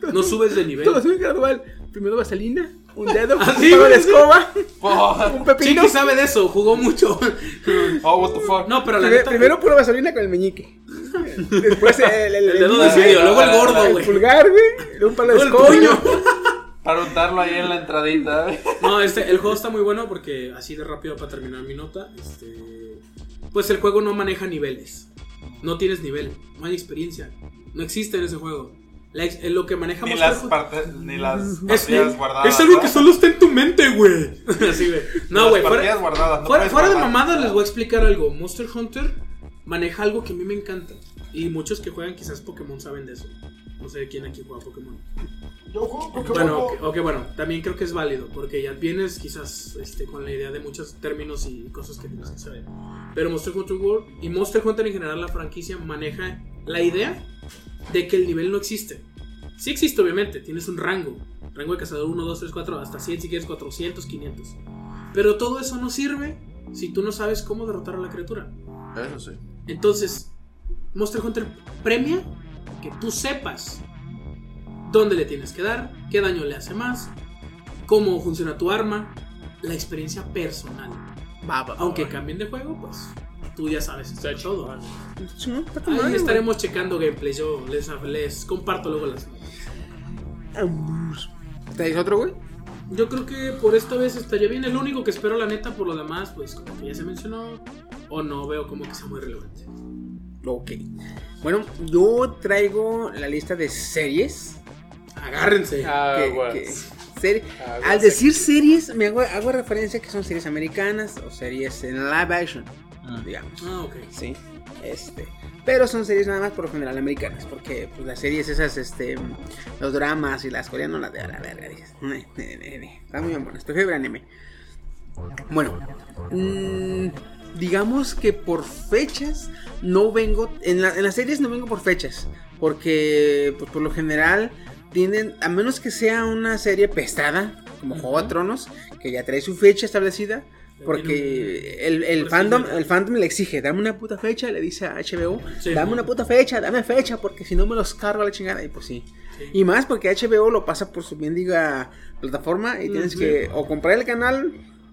[SPEAKER 4] güey. No subes de nivel.
[SPEAKER 2] Todo es muy gradual. Primero vaselina, un dedo,
[SPEAKER 4] Ah,
[SPEAKER 2] un
[SPEAKER 4] sí,
[SPEAKER 2] de escoba,
[SPEAKER 6] Oh,
[SPEAKER 2] un pepino.
[SPEAKER 4] Chiqui sabe de eso, jugó mucho.
[SPEAKER 6] oh, what the fuck.
[SPEAKER 4] No, pero la neta.
[SPEAKER 2] primero puro vaselina con el meñique. Después el, el,
[SPEAKER 4] El dedo de
[SPEAKER 2] índice,
[SPEAKER 4] medio, luego el gordo,
[SPEAKER 2] el
[SPEAKER 4] güey.
[SPEAKER 2] pulgar, güey. luego Un palo de
[SPEAKER 4] Luego el
[SPEAKER 2] escoba.
[SPEAKER 4] puño.
[SPEAKER 6] Para untarlo ahí en la entradita. ¿eh?
[SPEAKER 4] No, este, el juego está muy bueno porque así de rápido para terminar mi nota, este, pues el juego no maneja niveles. No tienes nivel, no hay experiencia. No existe en ese juego. La ex- lo que maneja
[SPEAKER 6] Ni las, partes, ni las
[SPEAKER 4] es,
[SPEAKER 6] partidas guardadas.
[SPEAKER 4] es algo que solo está en tu mente, güey. Así, güey. No, güey, fuera,
[SPEAKER 6] guardadas. no
[SPEAKER 4] fuera, de mamadas les voy a explicar algo. Monster Hunter maneja algo que a mí me encanta. Y muchos que juegan quizás Pokémon saben de eso. No sé quién aquí juega Pokémon.
[SPEAKER 6] Yo juego Pokémon
[SPEAKER 4] Bueno,
[SPEAKER 6] Go.
[SPEAKER 4] ok, ok, bueno, también creo que es válido, porque ya vienes quizás este, con la idea de muchos términos y cosas que tienes que saber. Pero Monster Hunter World y Monster Hunter en general, la franquicia maneja la idea de que el nivel no existe. Sí existe, obviamente, tienes un rango. Rango de cazador 1, 2, 3, 4, hasta 100 si quieres, 400, 500. Pero todo eso no sirve si tú no sabes cómo derrotar a la criatura.
[SPEAKER 6] Eso sí.
[SPEAKER 4] Entonces, Monster Hunter premia que tú sepas dónde le tienes que dar, qué daño le hace más, cómo funciona tu arma, la experiencia personal.
[SPEAKER 2] Va,
[SPEAKER 4] Aunque
[SPEAKER 2] va.
[SPEAKER 4] cambien de juego, pues tú ya sabes
[SPEAKER 5] Está
[SPEAKER 4] todo.
[SPEAKER 2] Con
[SPEAKER 4] Ahí estaremos checando gameplays. Yo les, les comparto luego las.
[SPEAKER 2] ¿Traes otro, güey?
[SPEAKER 4] Yo creo que por esta vez estaría bien. El único que espero, la neta, por lo demás, pues como que ya se mencionó. O no veo como que sea muy relevante.
[SPEAKER 2] Ok. Bueno, yo traigo la lista de series.
[SPEAKER 4] Agárrense.
[SPEAKER 5] Ah,
[SPEAKER 2] que-
[SPEAKER 5] Aguas.
[SPEAKER 2] Al decir series, me hago, hago referencia que son series americanas o series en live action, digamos.
[SPEAKER 4] Ah, ok.
[SPEAKER 2] Sí, este. Pero son series nada más por lo general americanas, porque pues, las series esas, este, los dramas y las coreanas, las de a la verga, dices. Están muy buenas, prefiero anime. Bueno, mm, digamos que por fechas no vengo, en, la- en las series no vengo por fechas, porque pues, por lo general tienen, a menos que sea una serie pesada, como Juego de Tronos, que ya trae su fecha establecida, porque el, el fandom, el fandom le exige, dame una puta fecha, le dice a HBO,
[SPEAKER 4] Sí.
[SPEAKER 2] dame una puta fecha, dame fecha, porque si no me los cargo a la chingada, y pues sí.
[SPEAKER 4] Sí.
[SPEAKER 2] Y más porque HBO lo pasa por su mendiga plataforma y tienes
[SPEAKER 4] Ujú.
[SPEAKER 2] que o comprar el canal,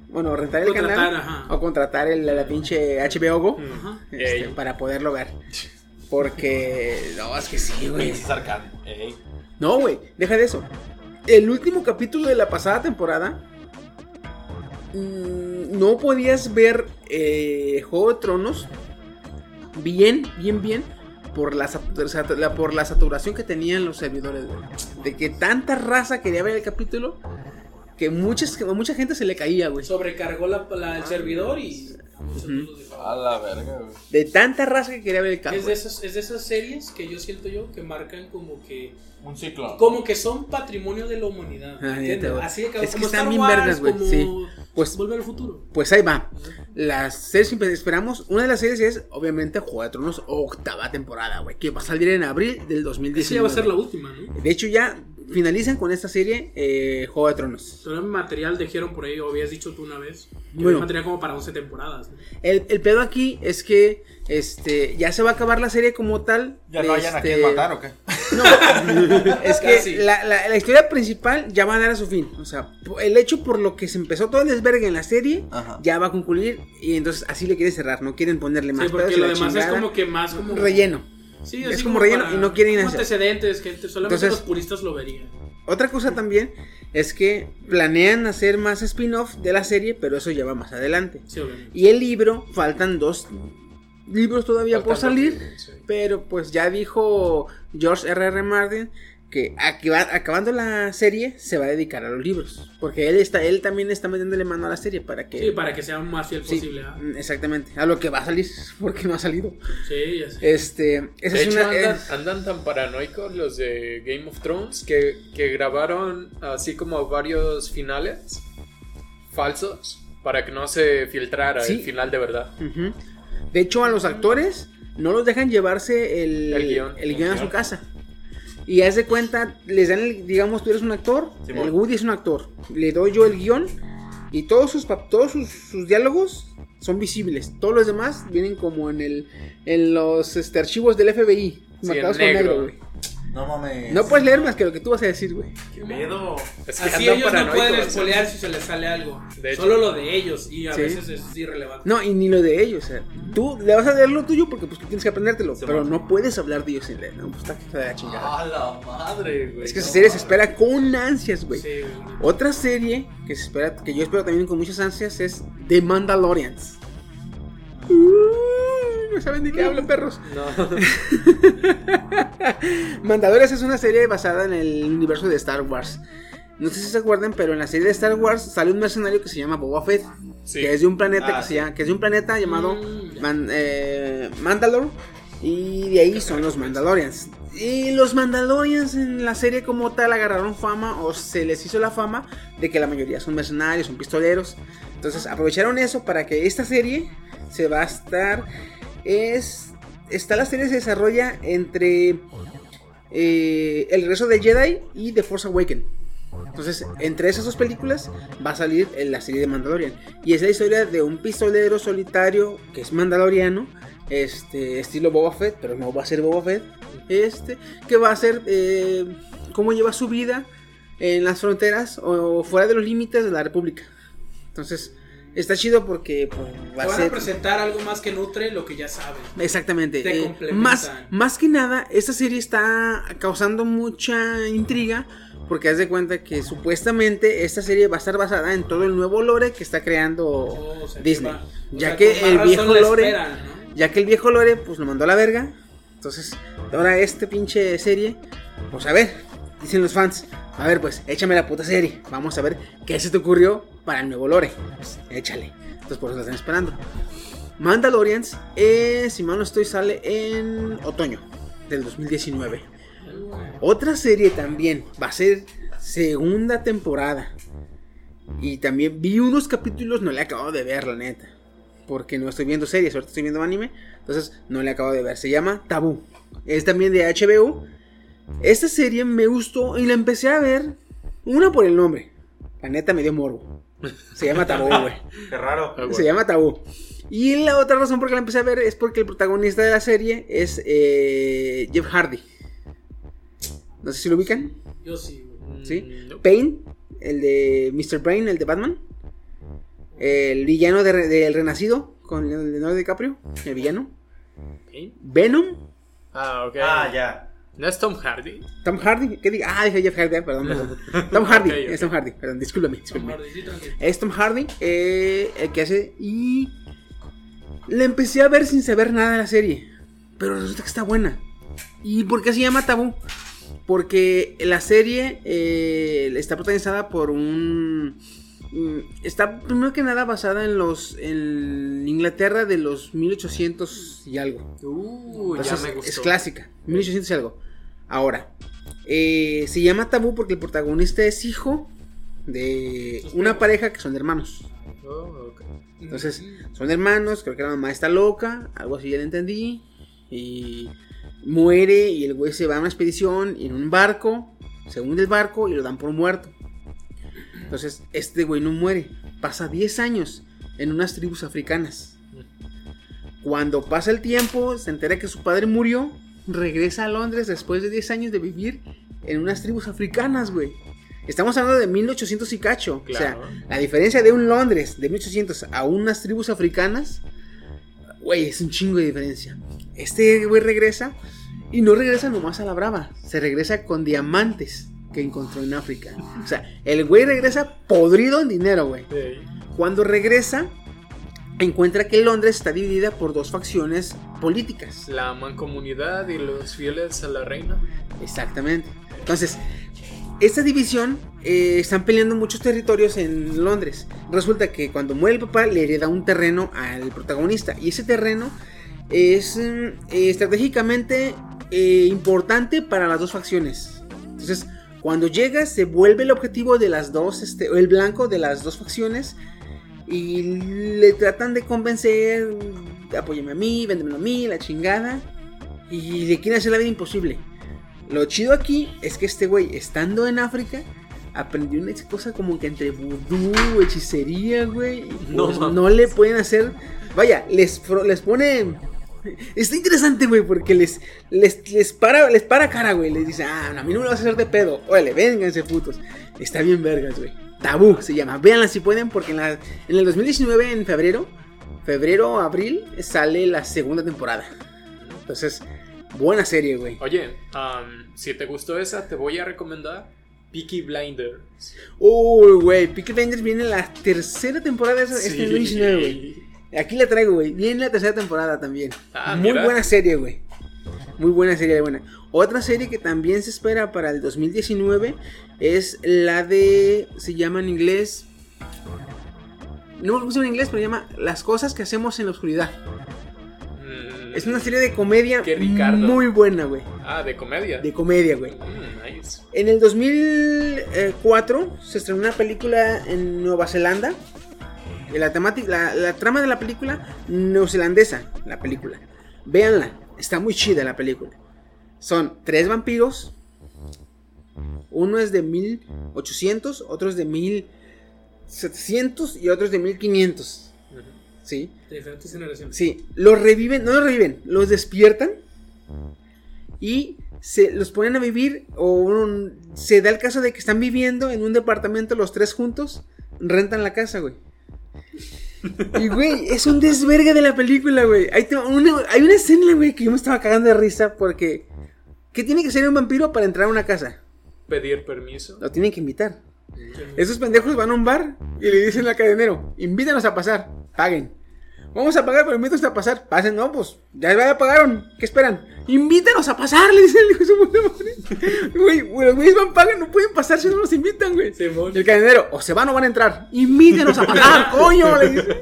[SPEAKER 2] bueno, rentar el
[SPEAKER 4] Contratar,
[SPEAKER 2] canal,
[SPEAKER 4] ajá.
[SPEAKER 2] o contratar el, la pinche HBO Go
[SPEAKER 4] Ajá.
[SPEAKER 2] este, para poderlo ver. Porque, no, es que sí, güey. No, güey, deja de eso. El último capítulo de la pasada temporada. Mm, no podías ver eh, Juego de Tronos bien, bien, bien. Por la, por la saturación que tenían los servidores, güey. De que tanta raza quería ver el capítulo. Que, muchas, que mucha gente se le caía, güey.
[SPEAKER 4] Sobrecargó la, la- el servidor y.
[SPEAKER 6] A la verga, güey.
[SPEAKER 2] De tanta raza que quería ver el
[SPEAKER 4] Es
[SPEAKER 2] capítulo.
[SPEAKER 4] de, esas, es de esas series que yo siento yo que marcan como que
[SPEAKER 6] Un ciclo.
[SPEAKER 4] como que son patrimonio de la humanidad.
[SPEAKER 2] Ah, neta.
[SPEAKER 4] Así de
[SPEAKER 2] Es
[SPEAKER 4] como
[SPEAKER 2] que están bien vergas, güey, sí. Pues-
[SPEAKER 4] Volver al futuro.
[SPEAKER 2] Pues ahí va. Las series que esperamos. Una de las series es, obviamente, Juego de Tronos, octava temporada, güey. Que va a salir en abril del 2019.
[SPEAKER 4] Esa ya va a ser la última, ¿no?
[SPEAKER 2] De hecho, ya finalizan con esta serie eh, Juego de Tronos.
[SPEAKER 4] Todo el material dijeron por ahí, o habías dicho tú una vez, que
[SPEAKER 2] Bueno.
[SPEAKER 4] material como para 11 temporadas. ¿no?
[SPEAKER 2] El, el pedo aquí es que este ya se va a acabar la serie como tal.
[SPEAKER 6] ¿Ya no hayan a
[SPEAKER 2] Este,
[SPEAKER 6] quién matar o qué?
[SPEAKER 2] No, es que la, la- la historia principal ya va a dar a su fin. O sea, el hecho por lo que se empezó todo el desvergue en la serie
[SPEAKER 6] Ajá.
[SPEAKER 2] ya va a concluir. Y entonces así le quieren cerrar. No quieren ponerle más
[SPEAKER 4] Sí, porque lo demás es como que más como
[SPEAKER 2] relleno.
[SPEAKER 4] Sí,
[SPEAKER 2] es
[SPEAKER 4] así
[SPEAKER 2] como relleno
[SPEAKER 4] para-
[SPEAKER 2] y no quieren
[SPEAKER 4] como
[SPEAKER 2] hacer.
[SPEAKER 4] antecedentes que solamente
[SPEAKER 2] Entonces-
[SPEAKER 4] los puristas lo verían.
[SPEAKER 2] Otra cosa también es que planean hacer más spin-off de la serie, pero eso ya va más adelante.
[SPEAKER 4] Sí.
[SPEAKER 2] Y el libro, faltan dos libros todavía por salir,
[SPEAKER 5] dos libros, sí.
[SPEAKER 2] pero pues ya dijo George R. R. Martin que acaba- acabando la serie se va a dedicar a los libros, porque él está, él también está metiéndole mano a la serie para que
[SPEAKER 4] Sí, para que sea más fiel
[SPEAKER 2] Sí,
[SPEAKER 4] posible. ¿ah?
[SPEAKER 2] exactamente, a lo que va a salir, porque no ha salido.
[SPEAKER 4] Sí, ya sé.
[SPEAKER 2] Este, esa
[SPEAKER 5] De
[SPEAKER 2] es
[SPEAKER 5] hecho,
[SPEAKER 2] una
[SPEAKER 5] andan,
[SPEAKER 2] es-
[SPEAKER 5] andan tan paranoicos los de Game of Thrones que, que grabaron así como varios finales falsos para que no se filtrara
[SPEAKER 2] Sí.
[SPEAKER 5] el final de verdad.
[SPEAKER 2] De hecho, a los actores no los dejan llevarse el,
[SPEAKER 5] El guion.
[SPEAKER 2] el guion a su casa. Y haz de cuenta, les dan el, digamos, tú eres un actor, el Woody es un actor, le doy yo el guion y todos sus todos sus, sus diálogos son visibles. Todos los demás vienen como en el en los este, archivos del FBI,
[SPEAKER 5] Sí,
[SPEAKER 2] marcados con
[SPEAKER 5] negro,
[SPEAKER 2] güey.
[SPEAKER 6] No mames.
[SPEAKER 2] No puedes leer más que lo que tú vas a decir, güey.
[SPEAKER 6] ¿Qué pedo?
[SPEAKER 5] Es que
[SPEAKER 4] Así ellos no pueden espolear si se les sale algo.
[SPEAKER 5] De hecho.
[SPEAKER 4] Solo lo de ellos y a
[SPEAKER 2] Sí.
[SPEAKER 4] veces es irrelevante.
[SPEAKER 2] No, y ni lo de ellos, o sea, tú le vas a leer lo tuyo porque pues tú tienes que aprendértelo,
[SPEAKER 6] Sí,
[SPEAKER 2] pero no puedes hablar de ellos sin leer, no, pues está que da la chingada.
[SPEAKER 6] A la madre, güey.
[SPEAKER 2] Es que esa serie se espera con ansias, güey.
[SPEAKER 4] Sí, güey.
[SPEAKER 2] Otra serie que se espera, que yo espero también con muchas ansias es The Mandalorians. No saben de qué hablo, perros.
[SPEAKER 5] No.
[SPEAKER 2] Mandalorians es una serie basada en el universo de Star Wars. No sé si se acuerdan, pero en la serie de Star Wars sale un mercenario que se llama Boba Fett,
[SPEAKER 5] Sí.
[SPEAKER 2] que es de un planeta
[SPEAKER 6] Ah,
[SPEAKER 2] que, se
[SPEAKER 6] sí.
[SPEAKER 2] llama, que es de un planeta llamado
[SPEAKER 4] Mm.
[SPEAKER 2] Man- eh, Mandalore y de ahí son los Mandalorians. Y los Mandalorians en la serie como tal agarraron fama o se les hizo la fama de que la mayoría son mercenarios, son pistoleros. Entonces aprovecharon eso para que esta serie se va a estar... Es, está la serie se desarrolla entre eh, El regreso de Jedi y The Force Awakens. Entonces, entre esas dos películas va a salir en la serie de Mandalorian. Y es la historia de un pistolero solitario que es mandaloriano, este, estilo Boba Fett, pero no va a ser Boba Fett, este, que va a ser eh, cómo lleva su vida en las fronteras o fuera de los límites de la República. Entonces, está chido porque pues, va
[SPEAKER 4] Te
[SPEAKER 2] a
[SPEAKER 4] van a
[SPEAKER 2] ser...
[SPEAKER 4] presentar algo más que nutre lo que ya sabes.
[SPEAKER 2] Exactamente.
[SPEAKER 4] Te
[SPEAKER 2] eh, más, más que nada, esta serie está causando mucha intriga. Porque haz de cuenta que supuestamente esta serie va a estar basada en todo el nuevo lore que está creando
[SPEAKER 4] Oh, o sea, que
[SPEAKER 2] Disney.
[SPEAKER 4] va-
[SPEAKER 2] ya
[SPEAKER 4] sea,
[SPEAKER 2] que el viejo lore,
[SPEAKER 4] esperan, ¿no?
[SPEAKER 2] ya que el viejo lore pues lo mandó a la verga. Entonces, ahora este pinche serie, pues a ver, dicen los fans, a ver pues, échame la puta serie. Vamos a ver qué se te ocurrió para el nuevo lore. Échale. Entonces por eso la están esperando. Mandalorians, eh, si mal no estoy, sale en otoño del 2019. Otra serie también va a ser segunda temporada. Y también vi unos capítulos, no le acabo de ver, la neta. Porque no estoy viendo series, ahorita estoy viendo anime. Entonces no le acabo de ver. Se llama Tabú. Es también de HBO. Esta serie me gustó y la empecé a ver. Una por el nombre. La neta me dio morbo. Se llama Tabú, güey.
[SPEAKER 6] Qué raro.
[SPEAKER 5] Ah, güey.
[SPEAKER 2] Se llama Tabú. Y la otra razón por la que la empecé a ver es porque el protagonista de la serie es eh, Jeff Hardy. No sé si lo ubican.
[SPEAKER 4] Yo sí, güey.
[SPEAKER 2] ¿Sí?
[SPEAKER 5] Mm, no.
[SPEAKER 2] Pain, el de Mr. Brain, el de Batman. El villano de, del Renacido con Leonardo DiCaprio, el villano.
[SPEAKER 5] ¿Eh?
[SPEAKER 2] Venom,
[SPEAKER 5] Ah, ok.
[SPEAKER 6] Ah, ya.
[SPEAKER 5] ¿No es Tom Hardy?
[SPEAKER 2] Tom Hardy. ¿Qué diga? Ah, dije Jeff Hardy, perdón. perdón. Tom Hardy, es Tom Hardy, perdón, discúlpame.
[SPEAKER 4] Tom
[SPEAKER 2] discúlpame.
[SPEAKER 4] Hardy, sí, tranquilo.
[SPEAKER 2] Es Tom Hardy, eh, el que hace. Y. La empecé a ver sin saber nada de la serie. Pero resulta que está buena. ¿Y por qué se llama Tabú? Porque la serie eh, está protagonizada por un. mm, Está primero que nada basada en los. En Inglaterra de los 1800 y algo.
[SPEAKER 5] Uh, ya me gustó.
[SPEAKER 2] Es clásica, 1800 y algo. Ahora, eh, se llama Tabú porque el protagonista es hijo de una pareja que son hermanos.
[SPEAKER 5] Oh.
[SPEAKER 2] Entonces, son hermanos, creo que la mamá está loca, algo así ya lo entendí. Y muere y el güey se va a una expedición y en un barco, se hunde el barco y lo dan por muerto. Entonces, este güey no muere, pasa 10 años en unas tribus africanas. Cuando pasa el tiempo, se entera que su padre murió, regresa a Londres después de 10 años de vivir en unas tribus africanas, güey. Estamos hablando de 1800 y cacho.
[SPEAKER 5] Claro.
[SPEAKER 2] O sea, la diferencia de un Londres de 1800 a unas tribus africanas, güey, es un chingo de diferencia. Este güey regresa y no regresa nomás a la brava, se regresa con diamantes que encontró en África. O sea, el güey regresa podrido en dinero, güey.
[SPEAKER 5] Ey.
[SPEAKER 2] Cuando regresa, encuentra que Londres está dividida por dos facciones políticas.
[SPEAKER 5] La mancomunidad y los fieles a la reina.
[SPEAKER 2] Exactamente. Entonces, esta división eh, están peleando muchos territorios en Londres. Resulta que cuando muere el papá le hereda un terreno al protagonista. Y ese terreno es mm, eh, estratégicamente eh, importante para las dos facciones. Entonces, cuando llega se vuelve el objetivo de las dos, este, el blanco de las dos facciones. Y le tratan de convencer, apóyame a mí, véndemelo a mí, la chingada. Y le quieren hacer la vida imposible. Lo chido aquí es que este güey, estando en África, aprendió una cosa como que entre vudú, hechicería, güey.
[SPEAKER 5] No
[SPEAKER 2] pues no le pueden hacer. Vaya, les, les pone. Está interesante, güey, porque les, les, les, para, les para cara, güey. Les dice, ah, a mí no me lo vas a hacer de pedo. Órale, vénganse, putos. Está bien, vergas, güey. Tabú se llama. Véanla si pueden, porque en, la, en el 2019, en febrero, febrero, abril, sale la segunda temporada. Entonces, buena serie, güey.
[SPEAKER 5] Oye, am, si te gustó esa, te voy a recomendar Peaky Blinders.
[SPEAKER 2] Uy, güey, Peaky Blinders viene la tercera temporada de esa, este
[SPEAKER 5] Sí.
[SPEAKER 2] 2019, güey. Aquí la traigo, güey. Viene la tercera temporada también.
[SPEAKER 5] Ah,
[SPEAKER 2] Muy
[SPEAKER 5] mira.
[SPEAKER 2] buena serie, güey. Muy buena serie, buena. Otra serie que también se espera para el 2019 es la de. Se llama en inglés. No me llama en inglés, pero se llama Las cosas que hacemos en la oscuridad.
[SPEAKER 5] Mm,
[SPEAKER 2] Es una serie de comedia muy buena, güey.
[SPEAKER 5] Ah, de comedia.
[SPEAKER 2] De comedia, güey.
[SPEAKER 5] Mm, nice.
[SPEAKER 2] En el 2004 se estrenó una película en Nueva Zelanda. La, la trama de la película, neozelandesa, la película. Véanla, está muy chida la película. Son tres vampiros. Uno es de 1800, otro es de 1700 y otro es de 1500. ¿Sí?
[SPEAKER 4] De diferentes generaciones.
[SPEAKER 2] Sí, los reviven, no los reviven, los despiertan y se los ponen a vivir o un- se da el caso de que están viviendo en un departamento los tres juntos, rentan la casa, güey. Y güey, es un desvergue de la película, güey. Hay, una, hay una escena, güey, que yo me estaba cagando de risa porque ¿qué tiene que ser un vampiro para entrar a una casa?
[SPEAKER 5] Pedir permiso.
[SPEAKER 2] Lo tienen que invitar. Esos pendejos van a un bar y le dicen al cadenero, invítanos a pasar, paguen. Vamos a pagar, pero invítanos a pasar. Pasen, no, pues, ya ya pagaron. ¿Qué esperan? Invítanos a pasar, le dice el hijo de su puta madre. Güey, los güeyes van, pagan, no pueden pasar si no los invitan, güey. El cadenero, o se van o van a entrar. Invítenos a pasar, coño, le dice.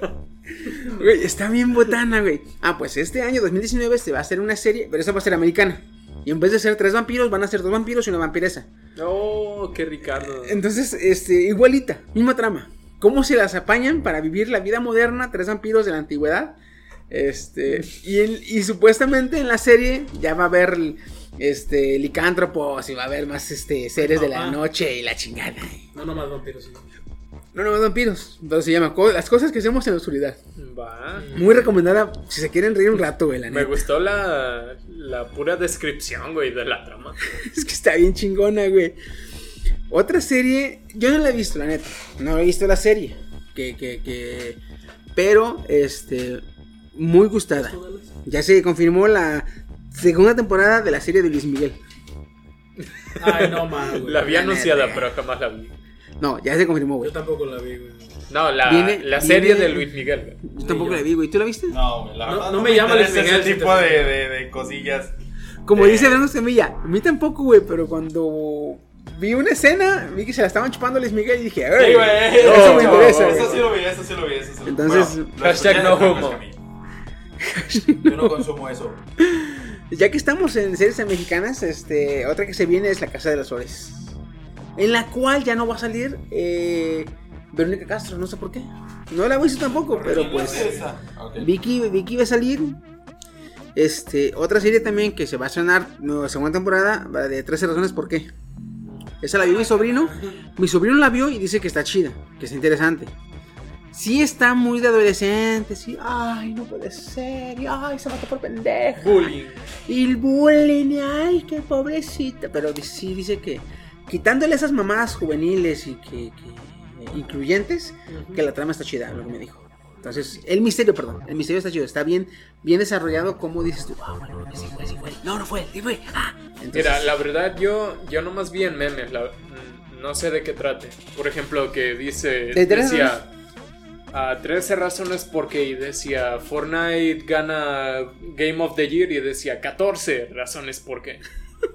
[SPEAKER 2] Güey, está bien botana, güey. Ah, pues este año 2019 se va a hacer una serie, pero esa va a ser americana. Y en vez de ser tres vampiros, van a ser dos vampiros y una vampiresa.
[SPEAKER 5] Oh, qué Ricardo.
[SPEAKER 2] Entonces, este, igualita, misma trama. ¿Cómo se las apañan para vivir la vida moderna? Tres vampiros de la antigüedad. Este, y, en- y supuestamente en la serie ya va a haber este, licántropos y va a haber más este, seres de la noche y la chingada.
[SPEAKER 4] No nomás vampiros. sí.
[SPEAKER 2] No, no, vampiros. Entonces se llama Co- Las cosas que hacemos en la oscuridad.
[SPEAKER 5] Va.
[SPEAKER 2] Muy recomendada si se quieren reír un rato, güey. la
[SPEAKER 5] Me
[SPEAKER 2] neta.
[SPEAKER 5] gustó la, la pura descripción, güey, de la trama.
[SPEAKER 2] Es que está bien chingona, güey. Otra serie, yo no la he visto, la neta. No he visto la serie. Que, que, que. Pero, este. Muy gustada. Ya se confirmó la segunda temporada de la serie de Luis Miguel.
[SPEAKER 4] Ay, no mames, güey.
[SPEAKER 5] La había
[SPEAKER 2] La
[SPEAKER 5] anunciada,
[SPEAKER 2] neta.
[SPEAKER 5] pero jamás la vi.
[SPEAKER 2] No, ya se confirmó, güey.
[SPEAKER 4] Yo tampoco la vi, güey.
[SPEAKER 5] No, la,
[SPEAKER 2] Viene-
[SPEAKER 5] la serie
[SPEAKER 2] viene-
[SPEAKER 5] de Luis Miguel. güey.
[SPEAKER 2] Yo tampoco la vi, güey. ¿Tú la viste?
[SPEAKER 6] No, güey, la
[SPEAKER 4] No-
[SPEAKER 6] verdad
[SPEAKER 4] no me llama Luis Miguel,
[SPEAKER 6] ese tipo de, de, de cosillas.
[SPEAKER 2] Como
[SPEAKER 6] Eh.
[SPEAKER 2] dice Fernando Semilla, a mí tampoco, güey. Pero cuando vi una escena, vi que se la estaban chupando a Luis Miguel y dije,
[SPEAKER 6] Sí,
[SPEAKER 2] "Ey,
[SPEAKER 6] güey.
[SPEAKER 2] eso me interesa,
[SPEAKER 6] Eso
[SPEAKER 2] güey".
[SPEAKER 6] sí lo vi, eso sí lo vi, eso sí lo vi.
[SPEAKER 2] Entonces,
[SPEAKER 6] Bueno, lo
[SPEAKER 5] hashtag
[SPEAKER 6] escuché,
[SPEAKER 5] no
[SPEAKER 6] pero
[SPEAKER 5] homo.
[SPEAKER 6] es que a mí. Yo no consumo eso.
[SPEAKER 2] Ya que estamos en series mexicanas, este, otra que se viene es La Casa de las Flores. En la cual ya no va a salir eh, Verónica Castro, no sé por qué. No la he visto tampoco, pero pues. Vicky, Vicky va a salir. Este, otra serie también que se va a estrenar nueva segunda temporada de 13 razones por qué. Esa la vio mi sobrino. Mi sobrino la vio y dice que está chida, que está interesante. Sí está muy de adolescente, sí, ay, no puede ser, y, ay, se mató por pendeja.
[SPEAKER 5] Bullying.
[SPEAKER 2] Y el bullying, ay, qué pobrecita. Pero sí dice que quitándole esas mamadas juveniles y que, que incluyentes, que la trama está chida, lo que me dijo. Entonces, el misterio, perdón, el misterio está chido, está bien, bien desarrollado, como dices tú, ah, bueno, sí fue, sí fue. No, no fue, sí fue. Ah. Entonces,
[SPEAKER 5] Mira, la verdad yo, yo nomás vi en memes, la- mm, no sé de qué trate. Por ejemplo, que dice,
[SPEAKER 2] ¿De tres
[SPEAKER 5] decía, a 13 razones por qué, y decía, Fortnite gana Game of the Year, y decía, 14 razones por qué.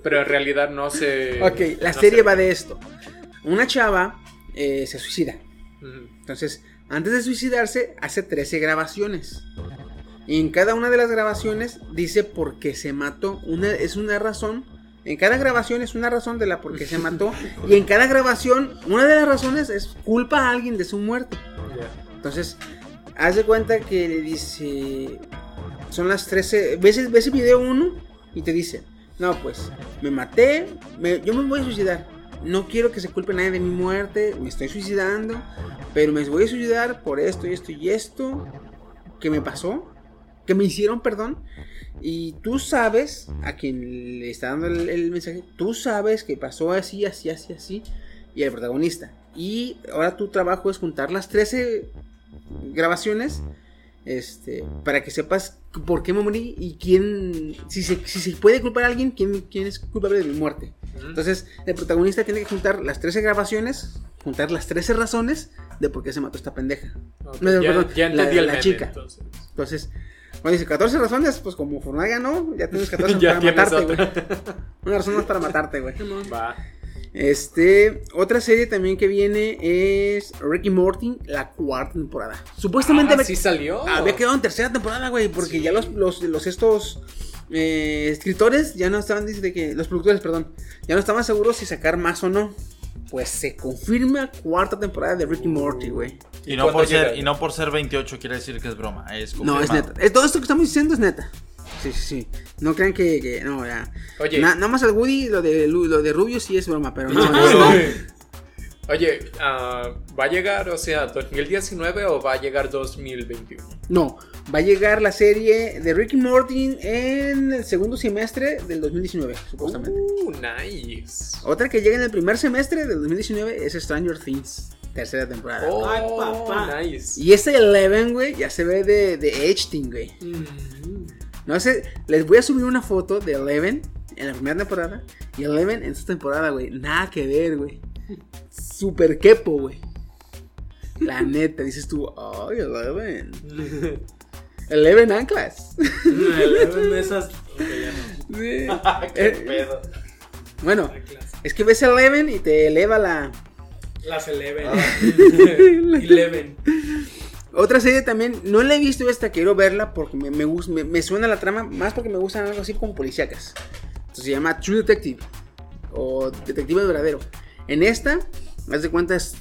[SPEAKER 5] Pero en realidad no sé.
[SPEAKER 2] ok, la
[SPEAKER 5] no
[SPEAKER 2] serie va de esto. Una chava eh, se suicida. Entonces, antes de suicidarse, hace 13 grabaciones. Y en cada una de las grabaciones dice por qué se mató. Una, es una razón. En cada grabación es una razón de la por qué se mató. y en cada grabación, una de las razones es culpa a alguien de su muerte. Entonces, haz de cuenta que le dice. Son las 13. Ves, el- ves el video 1 y te dice: No, pues, me maté. me- yo me voy a suicidar. No quiero que se culpe nadie de mi muerte. Me estoy suicidando. Pero me voy a suicidar por esto y esto y esto. Que me pasó. Que me hicieron, perdón. Y tú sabes, a quien le está dando el, el mensaje, tú sabes que pasó así, así, así, así. Y el protagonista. Y ahora tu trabajo es juntar las 13 grabaciones este para que sepas por qué me morí y quién si se, si se puede culpar a alguien quién, quién es culpable de mi muerte. Entonces el protagonista tiene que juntar las 13 grabaciones juntar las 13 razones de por qué se mató esta pendeja. No,
[SPEAKER 5] ya,
[SPEAKER 2] perdón,
[SPEAKER 5] ya
[SPEAKER 2] la- chica.
[SPEAKER 5] entonces.
[SPEAKER 2] entonces cuando dice 14 razones pues como Fortnite ganó ya tienes 14
[SPEAKER 5] Ya
[SPEAKER 2] para matarte güey. Una razón más para matarte güey.
[SPEAKER 5] Va.
[SPEAKER 2] Este, otra serie también que viene es Ricky Morty, la cuarta temporada. Supuestamente
[SPEAKER 5] Ah,
[SPEAKER 2] había-
[SPEAKER 5] sí salió.
[SPEAKER 2] había quedado en tercera temporada, güey, porque ya los, los, los estos eh, escritores ya no estaban, dice que, los productores, perdón, ya no estaban seguros si sacar más o no. Pues se confirma cuarta temporada de Ricky Morty, güey.
[SPEAKER 6] Y no, por ser, y no por ser 28 quiere decir que es broma. Es
[SPEAKER 2] No, es neta. Todo esto que estamos diciendo es neta. Sí, sí, sí. No crean que, que- no, ya.
[SPEAKER 5] Oye.
[SPEAKER 2] Na- nada más al Woody, lo de, lo de Rubio sí es broma, pero no. no.
[SPEAKER 5] Oye, ah, ¿va a llegar, o sea, 2019 o va a llegar 2021?
[SPEAKER 2] No, va a llegar la serie de Ricky Morty en el segundo semestre del 2019, supuestamente.
[SPEAKER 5] Uh, nice.
[SPEAKER 2] Otra que llega en el primer semestre del 2019 es Stranger Things, tercera temporada.
[SPEAKER 5] Oh,
[SPEAKER 4] Ay, papá.
[SPEAKER 5] nice.
[SPEAKER 2] Y ese Eleven, güey, ya se ve de, de Edge güey.
[SPEAKER 4] Mm.
[SPEAKER 2] No sé, les voy a subir una foto de Eleven en la primera temporada y Eleven en esta temporada, güey. Nada que ver, güey. Super quepo, güey. La neta, dices tú, ay, Eleven. Eleven anclas.
[SPEAKER 4] Eleven esas. Ya no.
[SPEAKER 2] Sí.
[SPEAKER 6] Qué
[SPEAKER 2] Eh,
[SPEAKER 6] pedo.
[SPEAKER 2] bueno, es que ves Eleven y te eleva la.
[SPEAKER 4] Las Eleven.
[SPEAKER 2] Ah.
[SPEAKER 4] Eleven.
[SPEAKER 2] Otra serie también, no la he visto esta, quiero verla porque me, me, me- suena la trama, más porque me gustan algo así como policíacas. Entonces se llama True Detective o Detective Verdadero. En esta, haz de cuentas,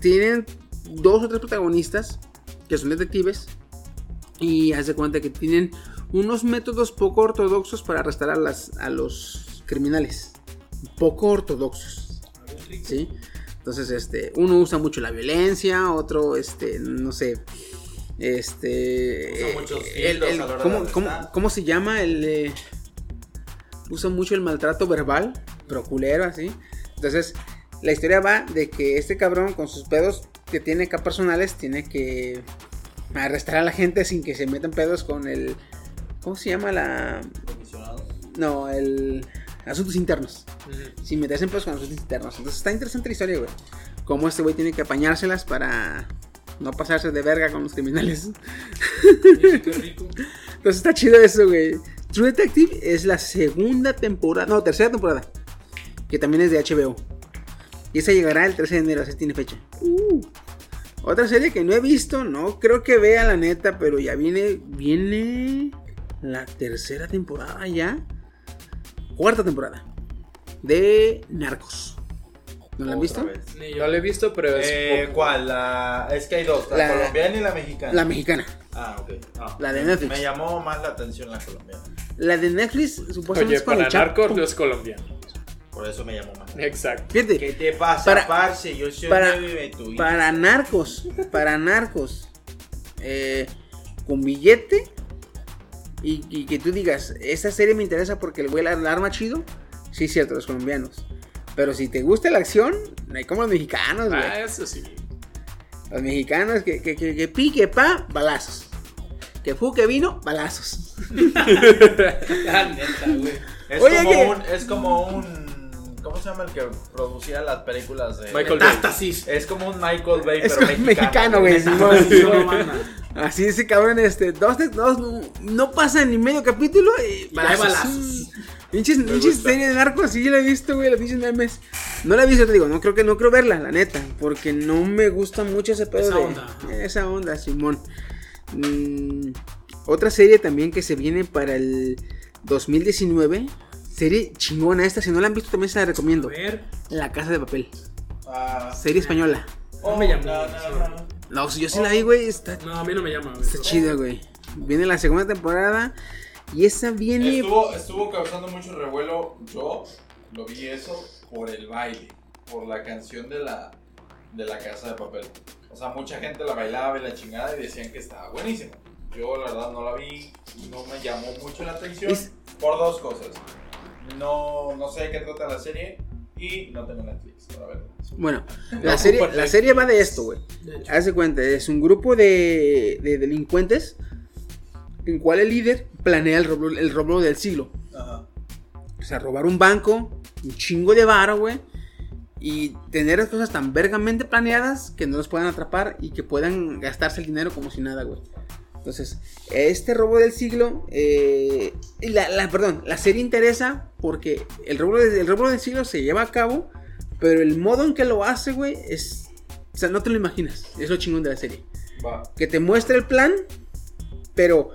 [SPEAKER 2] tienen dos o tres protagonistas que son detectives y haz de cuenta que tienen unos métodos poco ortodoxos para arrestar a, las, a los criminales. Poco ortodoxos. ¿sí? Entonces, este, uno usa mucho la violencia, otro, este, no sé, este,
[SPEAKER 6] Usa
[SPEAKER 2] eh,
[SPEAKER 6] muchos
[SPEAKER 2] el- el-
[SPEAKER 6] a la hora
[SPEAKER 2] ¿cómo,
[SPEAKER 6] de
[SPEAKER 2] cómo- cómo se llama? El, eh, usa mucho el maltrato verbal, pero culero, así. Entonces, la historia va de que este cabrón con sus pedos que tiene acá personales tiene que arrestar a la gente sin que se metan pedos con el, ¿cómo se llama la? No, el asuntos internos
[SPEAKER 5] Ujú.
[SPEAKER 2] sin meterse en pedos con asuntos internos. Entonces está interesante la historia, güey. Cómo este güey tiene que apañárselas para no pasarse de verga con los criminales.
[SPEAKER 4] Rico.
[SPEAKER 2] Entonces está chido eso, güey. True Detective es la segunda temporada, no, tercera temporada, que también es de HBO. Y esa llegará el 13 de enero, así tiene fecha. Uh. Otra serie que no he visto, no creo que vea la neta, pero ya viene, viene la tercera temporada ya. Cuarta temporada de Narcos. ¿No la han visto?
[SPEAKER 5] No
[SPEAKER 4] yo.
[SPEAKER 5] lo he visto, pero es.
[SPEAKER 6] Eh. ¿Cuál? La... Es que hay dos, la,
[SPEAKER 2] La-
[SPEAKER 6] colombiana y la mexicana.
[SPEAKER 2] La mexicana.
[SPEAKER 6] Ah, ok. No.
[SPEAKER 2] La de Netflix.
[SPEAKER 6] Me llamó más la atención la colombiana.
[SPEAKER 2] La de Netflix, supuestamente
[SPEAKER 5] Oye,
[SPEAKER 2] es
[SPEAKER 5] para narcos los colombianos.
[SPEAKER 6] Por eso me llamó más.
[SPEAKER 5] Exacto.
[SPEAKER 2] Fíjate,
[SPEAKER 6] ¿Qué te pasa,
[SPEAKER 2] Para-
[SPEAKER 6] parce? Yo soy
[SPEAKER 2] para-
[SPEAKER 6] de.
[SPEAKER 2] Para narcos, para narcos, eh, con billete y, y que tú digas, esta serie me interesa porque el güey la, arma chido, sí, cierto, los colombianos. Pero si te gusta la acción, no hay como los mexicanos, güey.
[SPEAKER 5] Ah, eso sí.
[SPEAKER 2] Los mexicanos que, que, que, que pique pa, balazos. Que fu, que vino, balazos.
[SPEAKER 4] La neta, güey.
[SPEAKER 6] Es,
[SPEAKER 2] Oye,
[SPEAKER 6] como
[SPEAKER 2] que-
[SPEAKER 6] un, es como un. ¿Cómo se llama el que producía las películas de.
[SPEAKER 5] Michael Bay.
[SPEAKER 6] Es como un Michael Bay,
[SPEAKER 2] Es
[SPEAKER 6] pero mexicano.
[SPEAKER 2] mexicano, güey. Así ese cabrón, este, dos, dos, no, no pasa ni medio capítulo y
[SPEAKER 4] Hay balazos.
[SPEAKER 2] Pinches, pinches serie de narcos, sí, yo la he visto, güey, los pinches memes. No la he visto, te digo, no creo que no creo verla, la neta, porque no me gusta mucho ese pedo
[SPEAKER 4] Esa
[SPEAKER 2] de
[SPEAKER 4] onda,
[SPEAKER 2] esa onda, Simón. Mm, otra serie también que se viene para el 2019, serie chingona esta, si no la han visto también se la
[SPEAKER 4] A
[SPEAKER 2] recomiendo.
[SPEAKER 4] ver.
[SPEAKER 2] La Casa de Papel,
[SPEAKER 6] Ah,
[SPEAKER 2] serie española.
[SPEAKER 4] No me llamó.
[SPEAKER 6] no, no, no.
[SPEAKER 2] No, yo sí la vi, güey, está,
[SPEAKER 4] No, a mí no me llama, güey.
[SPEAKER 2] está chida, güey. Viene la segunda temporada y esa viene...
[SPEAKER 6] Estuvo, estuvo causando mucho revuelo. Yo lo vi eso por el baile, por la canción de la, de la casa de papel. O sea, mucha gente la bailaba y la chingada y decían que estaba buenísima. Yo la verdad no la vi, no me llamó mucho la atención
[SPEAKER 2] Es-
[SPEAKER 6] por dos cosas. No, no sé de qué trata la serie y no tengo Netflix para.
[SPEAKER 2] Bueno,
[SPEAKER 5] No
[SPEAKER 2] la serie, la serie va de esto, güey.
[SPEAKER 4] De
[SPEAKER 2] cuenta, es un grupo de, de delincuentes en cual el líder planea el robo, el robo del siglo.
[SPEAKER 6] Ajá.
[SPEAKER 2] O sea, robar un banco, un chingo de varo, güey. Y tener las cosas tan vergamente planeadas que no los puedan atrapar y que puedan gastarse el dinero como si nada, güey. Entonces, este robo del siglo, eh, la, la- perdón, la serie interesa porque el robo, de- el robo del siglo se lleva a cabo Pero el modo en que lo hace, güey, es. O sea, no te lo imaginas. Es lo chingón de la serie.
[SPEAKER 3] Va.
[SPEAKER 2] Que te muestra el plan, pero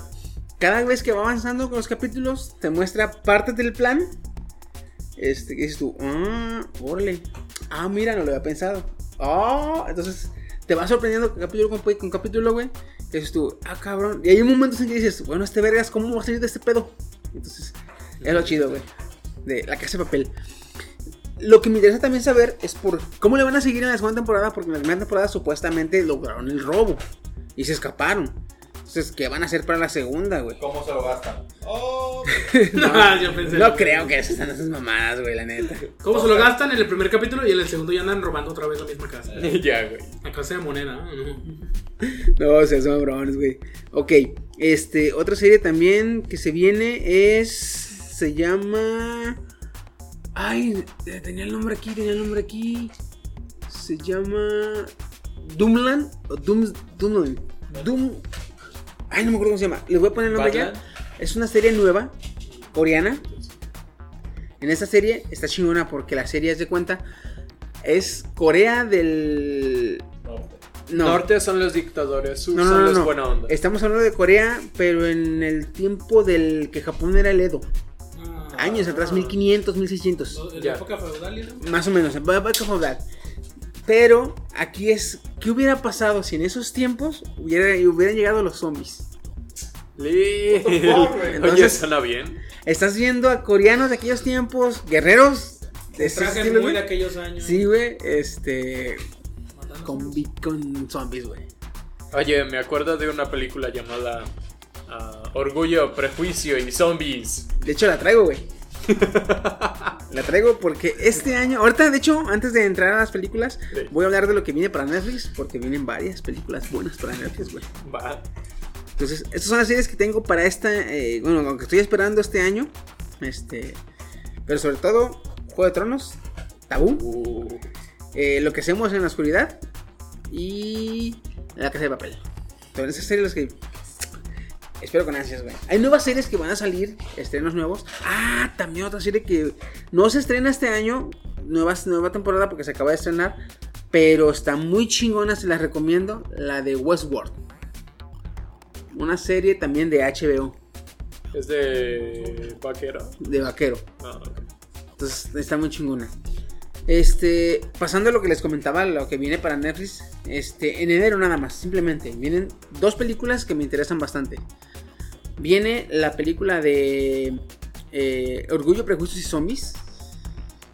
[SPEAKER 2] cada vez que va avanzando con los capítulos, te muestra partes del plan. Este, que dices tú, ah, órale. Ah, mira, no lo había pensado. Ah, entonces te va sorprendiendo capítulo con, con capítulo, güey. Que dices tú, ah, cabrón. Y hay momentos en que dices, bueno, este vergas, ¿cómo va a salir de este pedo? Entonces, es lo chido, güey. De la casa de papel. Lo que me interesa también saber es por cómo le van a seguir en la segunda temporada, porque en la primera temporada supuestamente lograron el robo y se escaparon. Entonces, ¿qué van a hacer para la segunda, güey?
[SPEAKER 3] ¿Cómo se lo gastan? Oh,
[SPEAKER 4] No, yo pensé-
[SPEAKER 2] No creo que esas sean esas mamadas, güey, la neta.
[SPEAKER 4] ¿Cómo se lo gastan en el primer capítulo y en el segundo ya andan robando otra vez la misma casa?
[SPEAKER 5] ya, güey.
[SPEAKER 4] La casa de moneda, ¿no?
[SPEAKER 2] No, o sea, son brones, güey. Ok, este, otra serie también que se viene es. Se llama. Ay, eh, tenía el nombre aquí, tenía el nombre aquí. Se llama. Doomland o Doom, Doomland. Doom. Ay, no me acuerdo cómo se llama. Le voy a poner el nombre ya. Es una serie nueva, coreana. En esta serie está chingona porque la serie, es de cuenta, es Corea del. No.
[SPEAKER 5] Norte son los dictadores, sur
[SPEAKER 2] No, no,
[SPEAKER 5] son
[SPEAKER 2] no,
[SPEAKER 5] los
[SPEAKER 2] no.
[SPEAKER 5] buena onda.
[SPEAKER 2] Estamos hablando de Corea, pero en el tiempo del que Japón era el Edo.
[SPEAKER 4] Ah,
[SPEAKER 2] Años atrás, 1500, 1600.
[SPEAKER 4] En la época feudal.
[SPEAKER 2] Más o menos, va va a feudal. Pero aquí es, ¿qué hubiera pasado si en esos tiempos hubiera, hubieran llegado los zombies?
[SPEAKER 3] Güey?
[SPEAKER 5] Oye,
[SPEAKER 2] Entonces-
[SPEAKER 5] suena bien.
[SPEAKER 2] Estás viendo a coreanos de aquellos tiempos, guerreros de
[SPEAKER 4] Trajes muy de aquellos años.
[SPEAKER 2] Sí, güey, este. Con, con zombies, güey.
[SPEAKER 5] Oye, me acuerdo de una película llamada ah, Orgullo, Prejuicio y Zombies.
[SPEAKER 2] De hecho, la traigo, güey. la traigo porque este año, ahorita, de hecho, antes de entrar a las películas,
[SPEAKER 5] Sí.
[SPEAKER 2] voy a hablar de lo que viene para Netflix, porque vienen varias películas buenas para Netflix, güey.
[SPEAKER 5] Va.
[SPEAKER 2] Entonces, estas son las series que tengo para esta, eh, bueno, aunque estoy esperando este año, este, pero sobre todo, Juego de Tronos, Tabú,
[SPEAKER 5] Uh,
[SPEAKER 2] eh, Lo que hacemos en la oscuridad y La Casa de Papel. Son esas series las que espero con ansias, güey. Hay nuevas series que van a salir, estrenos nuevos. Ah, también otra serie que no se estrena este año, nueva, nueva temporada porque se acaba de estrenar, pero está muy chingona, se las recomiendo, la de Westworld. Una serie también de HBO,
[SPEAKER 5] es de vaquero.
[SPEAKER 2] de vaquero.
[SPEAKER 5] Ah, ok.
[SPEAKER 2] Entonces está muy chingona. Este, pasando a lo que les comentaba, lo que viene para Netflix, este, en enero nada más, simplemente vienen dos películas que me interesan bastante. Viene la película de eh, Orgullo, Prejuicios y Zombies,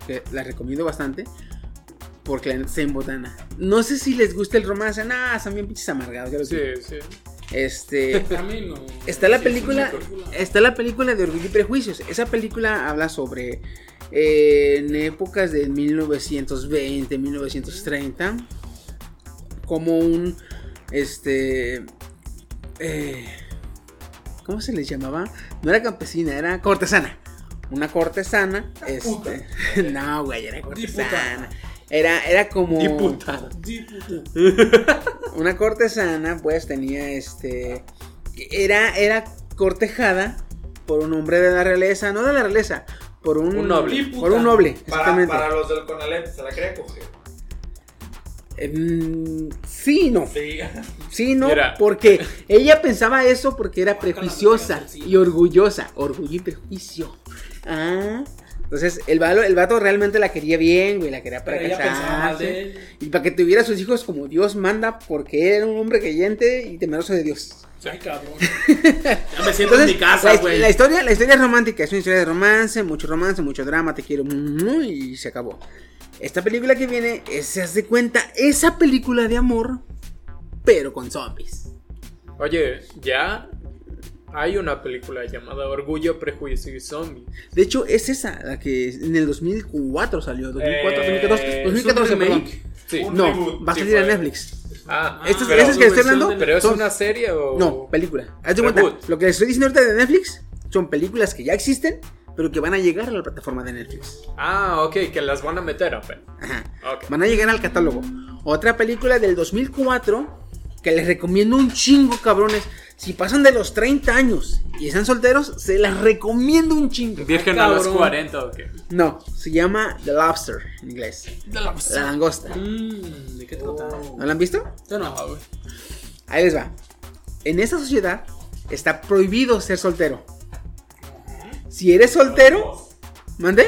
[SPEAKER 2] que la recomiendo bastante, porque la neta está en botana. No sé si les gusta el romance, nah, son bien pinches amargados. ya lo
[SPEAKER 5] Sí, sí.
[SPEAKER 2] Este,
[SPEAKER 4] A mí no.
[SPEAKER 2] Está la
[SPEAKER 4] Sí,
[SPEAKER 2] película. está la película de Orgullo y Prejuicios. Esa película habla sobre eh, en épocas de 1920, 1930, como un, este, eh, ¿cómo se les llamaba? No era campesina, era cortesana. Una cortesana, este, no, güey, era cortesana. Era, era como
[SPEAKER 5] Diputada.
[SPEAKER 4] Diputa.
[SPEAKER 2] una cortesana, pues tenía este. Era, era cortejada por un hombre de la realeza, no de la realeza, por un,
[SPEAKER 5] Un noble.
[SPEAKER 2] Por un noble,
[SPEAKER 3] Para,
[SPEAKER 2] exactamente.
[SPEAKER 3] para los del Conalep, ¿se la cree coger?
[SPEAKER 2] Em, sí, no.
[SPEAKER 3] Sí.
[SPEAKER 2] Sí, no,
[SPEAKER 5] Mira.
[SPEAKER 2] porque ella pensaba eso porque era prejuiciosa y orgullosa. Orgullo y prejuicio. Ah. Entonces, el, valo, el vato realmente la quería bien, güey, la quería para
[SPEAKER 4] Pero
[SPEAKER 2] casarse. Y para que tuviera sus hijos como Dios manda, porque era un hombre creyente y temeroso de Dios.
[SPEAKER 4] Ay, cabrón. Ya me siento en mi casa,
[SPEAKER 2] la,
[SPEAKER 4] güey.
[SPEAKER 2] la historia, la historia es romántica, es una historia de romance, mucho romance, mucho drama, te quiero y se acabó. Esta película que viene, es, se hace cuenta, esa película de amor, pero con zombies.
[SPEAKER 5] Oye, ya hay una película llamada Orgullo, Prejuicio y Zombies.
[SPEAKER 2] De hecho, es esa, la que en el 2004 salió, 2004,
[SPEAKER 5] Eh,
[SPEAKER 2] 2014, 2014,
[SPEAKER 4] ¿es un
[SPEAKER 2] perdón.
[SPEAKER 4] remake?
[SPEAKER 5] Sí.
[SPEAKER 2] No,
[SPEAKER 3] reboot,
[SPEAKER 2] va a salir en
[SPEAKER 5] fue.
[SPEAKER 2] Netflix.
[SPEAKER 5] Ah,
[SPEAKER 2] Estas,
[SPEAKER 5] pero,
[SPEAKER 2] esas que estoy hablando,
[SPEAKER 5] ¿pero es
[SPEAKER 2] son-
[SPEAKER 5] una serie o...?
[SPEAKER 2] No, película. Haz de cuenta, lo que les estoy diciendo ahorita de Netflix son películas que ya existen, pero que van a llegar a la plataforma de Netflix.
[SPEAKER 5] Ah, ok, que las van a meter, ok.
[SPEAKER 2] Ajá.
[SPEAKER 5] Ok.
[SPEAKER 2] Van a llegar al catálogo. Otra película del 2004 que les recomiendo un chingo, cabrones. Si pasan de los 30 años y están solteros, se las recomiendo un chingo.
[SPEAKER 5] Virgen a los
[SPEAKER 4] cabrón.
[SPEAKER 5] 40 o qué.
[SPEAKER 2] No, se llama The Lobster en inglés. La langosta.
[SPEAKER 4] Mmm, ¿de qué trata?
[SPEAKER 2] ¿No la han visto?
[SPEAKER 4] Yo no, güey.
[SPEAKER 2] Ahí les va. En esta sociedad está prohibido ser soltero. Si eres soltero, ¿mande?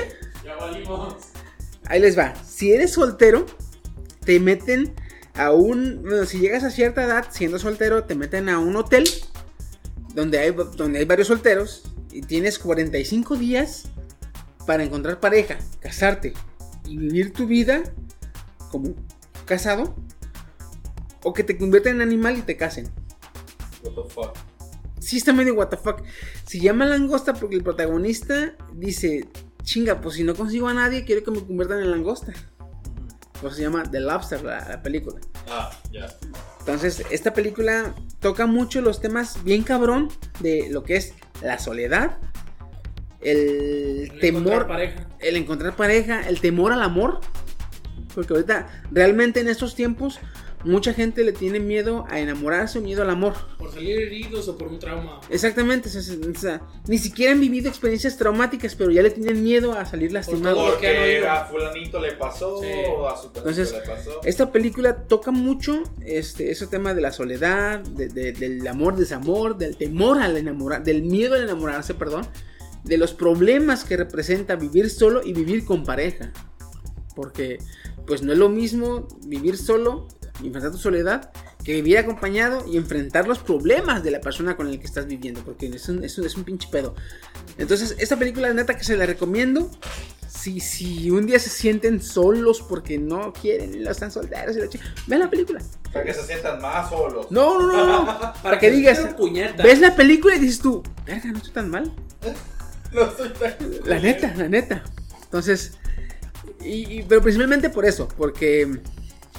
[SPEAKER 2] Ahí les va. Si eres soltero, te meten a un. Bueno, si llegas a cierta edad siendo soltero, te meten a un hotel donde hay, donde hay varios solteros y tienes 45 días para encontrar pareja, casarte y vivir tu vida como casado o que te conviertan en animal y te casen.
[SPEAKER 3] What the fuck.
[SPEAKER 2] Sí está medio what the fuck. Se llama langosta porque el protagonista dice, chinga, pues si no consigo a nadie, quiero que me conviertan en langosta. Pues se llama The Lobster, la, la película.
[SPEAKER 3] Ah, ya.
[SPEAKER 2] Entonces, esta película toca mucho los temas bien cabrón de lo que es la soledad, el,
[SPEAKER 4] El
[SPEAKER 2] temor,
[SPEAKER 4] encontrar pareja.
[SPEAKER 2] el encontrar pareja, el temor al amor. Porque ahorita, realmente en estos tiempos, mucha gente le tiene miedo a enamorarse o miedo al amor.
[SPEAKER 4] Por salir heridos o por un trauma.
[SPEAKER 2] Exactamente, o sea, o sea, ni siquiera han vivido experiencias traumáticas, pero ya le tienen miedo a salir lastimados.
[SPEAKER 4] han
[SPEAKER 3] Porque a fulanito le pasó,
[SPEAKER 4] Sí.
[SPEAKER 3] o a su
[SPEAKER 2] Entonces,
[SPEAKER 3] le pasó.
[SPEAKER 2] Esta película toca mucho este, ese tema de la soledad, de- de- del amor, desamor, del temor al enamorar, del miedo al enamorarse, perdón, de los problemas que representa vivir solo y vivir con pareja. Porque, pues no es lo mismo vivir solo enfrentar tu soledad que vivir acompañado y enfrentar los problemas de la persona con la que estás viviendo. Porque es un, es un, es un pinche pedo. Entonces, esta película, neta, que se la recomiendo. Si, si un día se sienten solos porque no quieren no están solteros, y la chi- vean la película.
[SPEAKER 3] Para que se sientan más solos.
[SPEAKER 2] No, no, no, no. Para que
[SPEAKER 4] se
[SPEAKER 2] digas, ves la película y dices tú, verga, no estoy tan mal.
[SPEAKER 3] No estoy tan.
[SPEAKER 2] La neta, la neta. Entonces, y, y- pero principalmente por eso, porque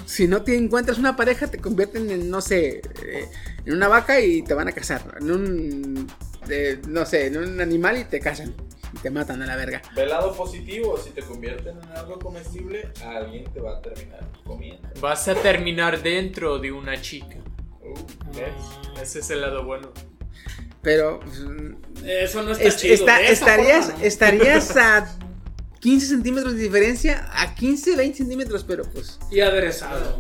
[SPEAKER 2] si no te encuentras una pareja, te convierten en, no sé, eh, en una vaca y te van a casar. En un, eh, no sé, en un animal y te casan. Y te matan a la verga.
[SPEAKER 3] Del lado positivo, si te convierten en algo comestible, alguien te va a terminar comiendo.
[SPEAKER 5] Vas a terminar dentro de una chica.
[SPEAKER 3] Uh, ¿ves?
[SPEAKER 5] Ese es el lado bueno.
[SPEAKER 2] Pero
[SPEAKER 4] Eso no está
[SPEAKER 2] es-
[SPEAKER 4] chido.
[SPEAKER 2] está- estarías,
[SPEAKER 4] forma, ¿no?
[SPEAKER 2] estarías a 15 centímetros de diferencia, a 15, 20 centímetros, pero pues,
[SPEAKER 4] Y aderezado.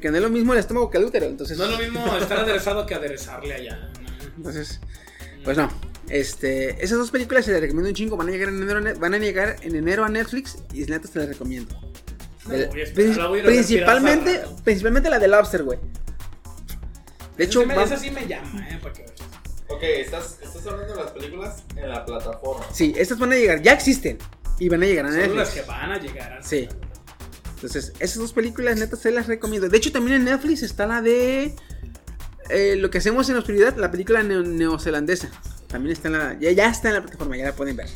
[SPEAKER 2] que no es lo mismo el estómago que el útero. Entonces,
[SPEAKER 4] No es lo mismo estar aderezado que aderezarle allá.
[SPEAKER 2] Entonces, pues no. Este, esas dos películas se las recomiendo un chingo. Van a llegar en enero, van a llegar en enero a Netflix y neta se las recomiendo.
[SPEAKER 4] No,
[SPEAKER 2] Del-
[SPEAKER 4] voy a esperar,
[SPEAKER 2] princi-
[SPEAKER 4] la voy a ir a ver
[SPEAKER 2] principalmente, principalmente la de Lobster, güey. De hecho,
[SPEAKER 4] Esa sí me-
[SPEAKER 2] va-
[SPEAKER 4] esa sí me llama, eh, para que veas.
[SPEAKER 3] Ok, estás, estás hablando de las películas en la plataforma.
[SPEAKER 2] sí, estas van a llegar, ya existen y van a llegar a
[SPEAKER 4] Son las
[SPEAKER 2] Netflix.
[SPEAKER 4] que van a llegar.
[SPEAKER 2] Sí. Entonces, esas dos películas neta se las recomiendo. De hecho, también en Netflix está la de eh, Lo que hacemos en la oscuridad, la película neo- neozelandesa. También está en la ya, ya está en la plataforma, ya la pueden ver.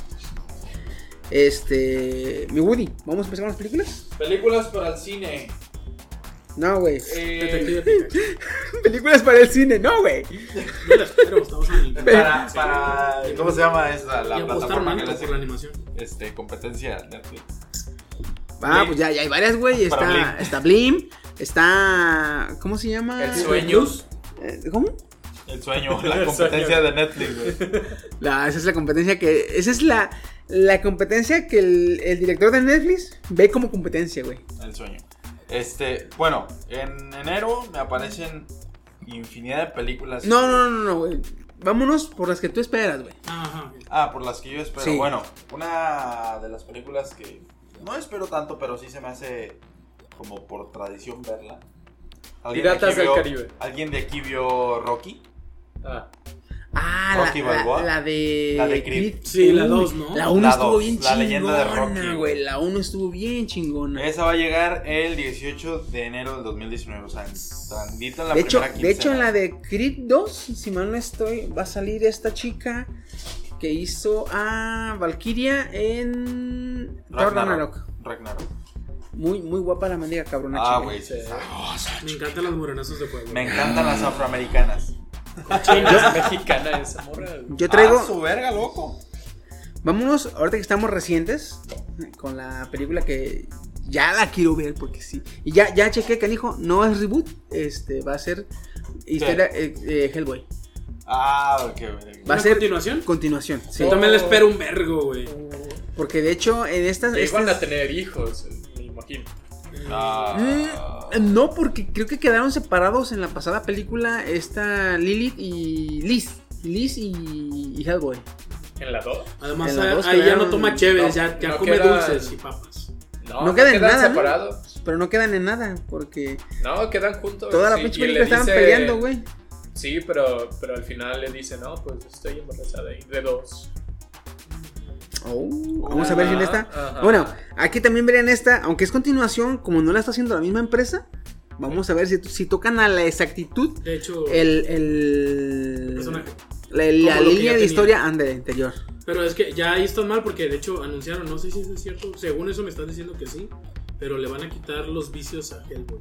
[SPEAKER 2] Este, mi Woody, ¿vamos a empezar con las películas?
[SPEAKER 3] Películas para el cine.
[SPEAKER 2] No, güey.
[SPEAKER 3] Eh.
[SPEAKER 2] Películas para el cine, no, güey.
[SPEAKER 4] Estamos en el.
[SPEAKER 3] para, para, ¿cómo se llama esa? La plataforma que
[SPEAKER 4] por la animación.
[SPEAKER 3] este, competencia Netflix.
[SPEAKER 2] Ah, pues ya, ya hay varias, güey. Está,
[SPEAKER 3] Blim.
[SPEAKER 2] está Blim, está, ¿cómo se llama?
[SPEAKER 5] El sueño.
[SPEAKER 2] Eh, ¿Cómo?
[SPEAKER 3] El sueño, la competencia
[SPEAKER 5] sueño.
[SPEAKER 3] de Netflix, güey.
[SPEAKER 2] La, esa es la competencia que. Esa es la, la competencia que el, el director de Netflix ve como competencia, güey.
[SPEAKER 3] El sueño. Este, bueno, en enero me aparecen infinidad de películas.
[SPEAKER 2] No, no, no, no, güey. Vámonos por las que tú esperas, güey.
[SPEAKER 4] Ajá.
[SPEAKER 3] Ah, por las que yo espero.
[SPEAKER 2] Sí.
[SPEAKER 3] Bueno, una de las películas que no espero tanto, pero sí se me hace como por tradición verla. ¿Alguien de
[SPEAKER 5] Piratas
[SPEAKER 3] aquí
[SPEAKER 5] del
[SPEAKER 3] vio-
[SPEAKER 5] Caribe.
[SPEAKER 3] ¿Alguien de aquí vio Rocky?
[SPEAKER 5] Ah,
[SPEAKER 2] Ah,
[SPEAKER 3] Rocky
[SPEAKER 2] la, la,
[SPEAKER 3] Balboa.
[SPEAKER 2] la de.
[SPEAKER 3] La de Creed.
[SPEAKER 4] Sí, la
[SPEAKER 2] Uy,
[SPEAKER 4] dos, ¿no?
[SPEAKER 2] La 1
[SPEAKER 3] La
[SPEAKER 2] estuvo
[SPEAKER 3] dos,
[SPEAKER 2] bien
[SPEAKER 3] la leyenda de
[SPEAKER 2] chingona,
[SPEAKER 3] Rocky,
[SPEAKER 2] güey. La 1 estuvo bien chingona.
[SPEAKER 3] Esa va a llegar el 18 de enero del 2019, o sea, tantito en la
[SPEAKER 2] de hecho,
[SPEAKER 3] primera
[SPEAKER 2] de hecho, en la de Creed 2, si mal no estoy, va a salir esta chica que hizo a Valkyria en Ragnarok.
[SPEAKER 3] Ragnarok.
[SPEAKER 2] Muy, muy guapa la mendiga cabrona.
[SPEAKER 3] Ah, güey, sí.
[SPEAKER 4] Me encantan los morenazos de fuego.
[SPEAKER 3] Me encantan las afroamericanas.
[SPEAKER 5] China es mexicana esa morra.
[SPEAKER 2] Yo traigo.
[SPEAKER 3] Ah, su verga, loco.
[SPEAKER 2] Vámonos, ahorita que estamos recientes, con la película que ya la quiero ver, porque sí. Y ya, ya chequé, canijo, no es reboot, este, va a ser historia eh, eh, Hellboy.
[SPEAKER 6] Ah, ok, güey.
[SPEAKER 2] Va a
[SPEAKER 4] ¿Una
[SPEAKER 2] ser
[SPEAKER 4] continuación?
[SPEAKER 2] continuación, sí.
[SPEAKER 4] Yo también le espero un vergo, güey.
[SPEAKER 2] Porque de hecho en estas,
[SPEAKER 5] Que iban a
[SPEAKER 2] estas-
[SPEAKER 5] tener hijos, me imagino.
[SPEAKER 6] Ah.
[SPEAKER 2] Mm, no, porque creo que quedaron separados en la pasada película esta Lilith y Liz. Liz y, y Hellboy.
[SPEAKER 5] ¿En la 2?
[SPEAKER 4] Además,
[SPEAKER 2] En la
[SPEAKER 4] ahí
[SPEAKER 2] dos
[SPEAKER 4] ahí ya no toma chéves,
[SPEAKER 5] no,
[SPEAKER 4] ya, ya
[SPEAKER 5] no
[SPEAKER 4] come dulces y papas.
[SPEAKER 5] No,
[SPEAKER 2] No quedan en
[SPEAKER 5] quedan
[SPEAKER 2] nada, ¿no?
[SPEAKER 5] separados.
[SPEAKER 2] Pero no quedan en nada, porque
[SPEAKER 5] No, quedan juntos.
[SPEAKER 2] toda la pinche película estaban
[SPEAKER 5] dice-
[SPEAKER 2] peleando, güey.
[SPEAKER 5] Sí, pero, pero al final le dice, no, pues estoy embarazada y de dos.
[SPEAKER 2] Oh, vamos a ver si en esta.
[SPEAKER 5] Ajá.
[SPEAKER 2] Bueno, aquí también verían esta, aunque es continuación, como no la está haciendo la misma empresa, vamos a ver si, si tocan a la exactitud
[SPEAKER 4] De hecho,
[SPEAKER 2] el, el
[SPEAKER 4] personaje.
[SPEAKER 2] la, línea de
[SPEAKER 4] tenía.
[SPEAKER 2] historia ande del interior.
[SPEAKER 4] Pero es que ya ahí están mal porque de hecho anunciaron, no sé si eso es cierto, según eso me están diciendo que sí, pero le van a quitar los vicios a Hellboy.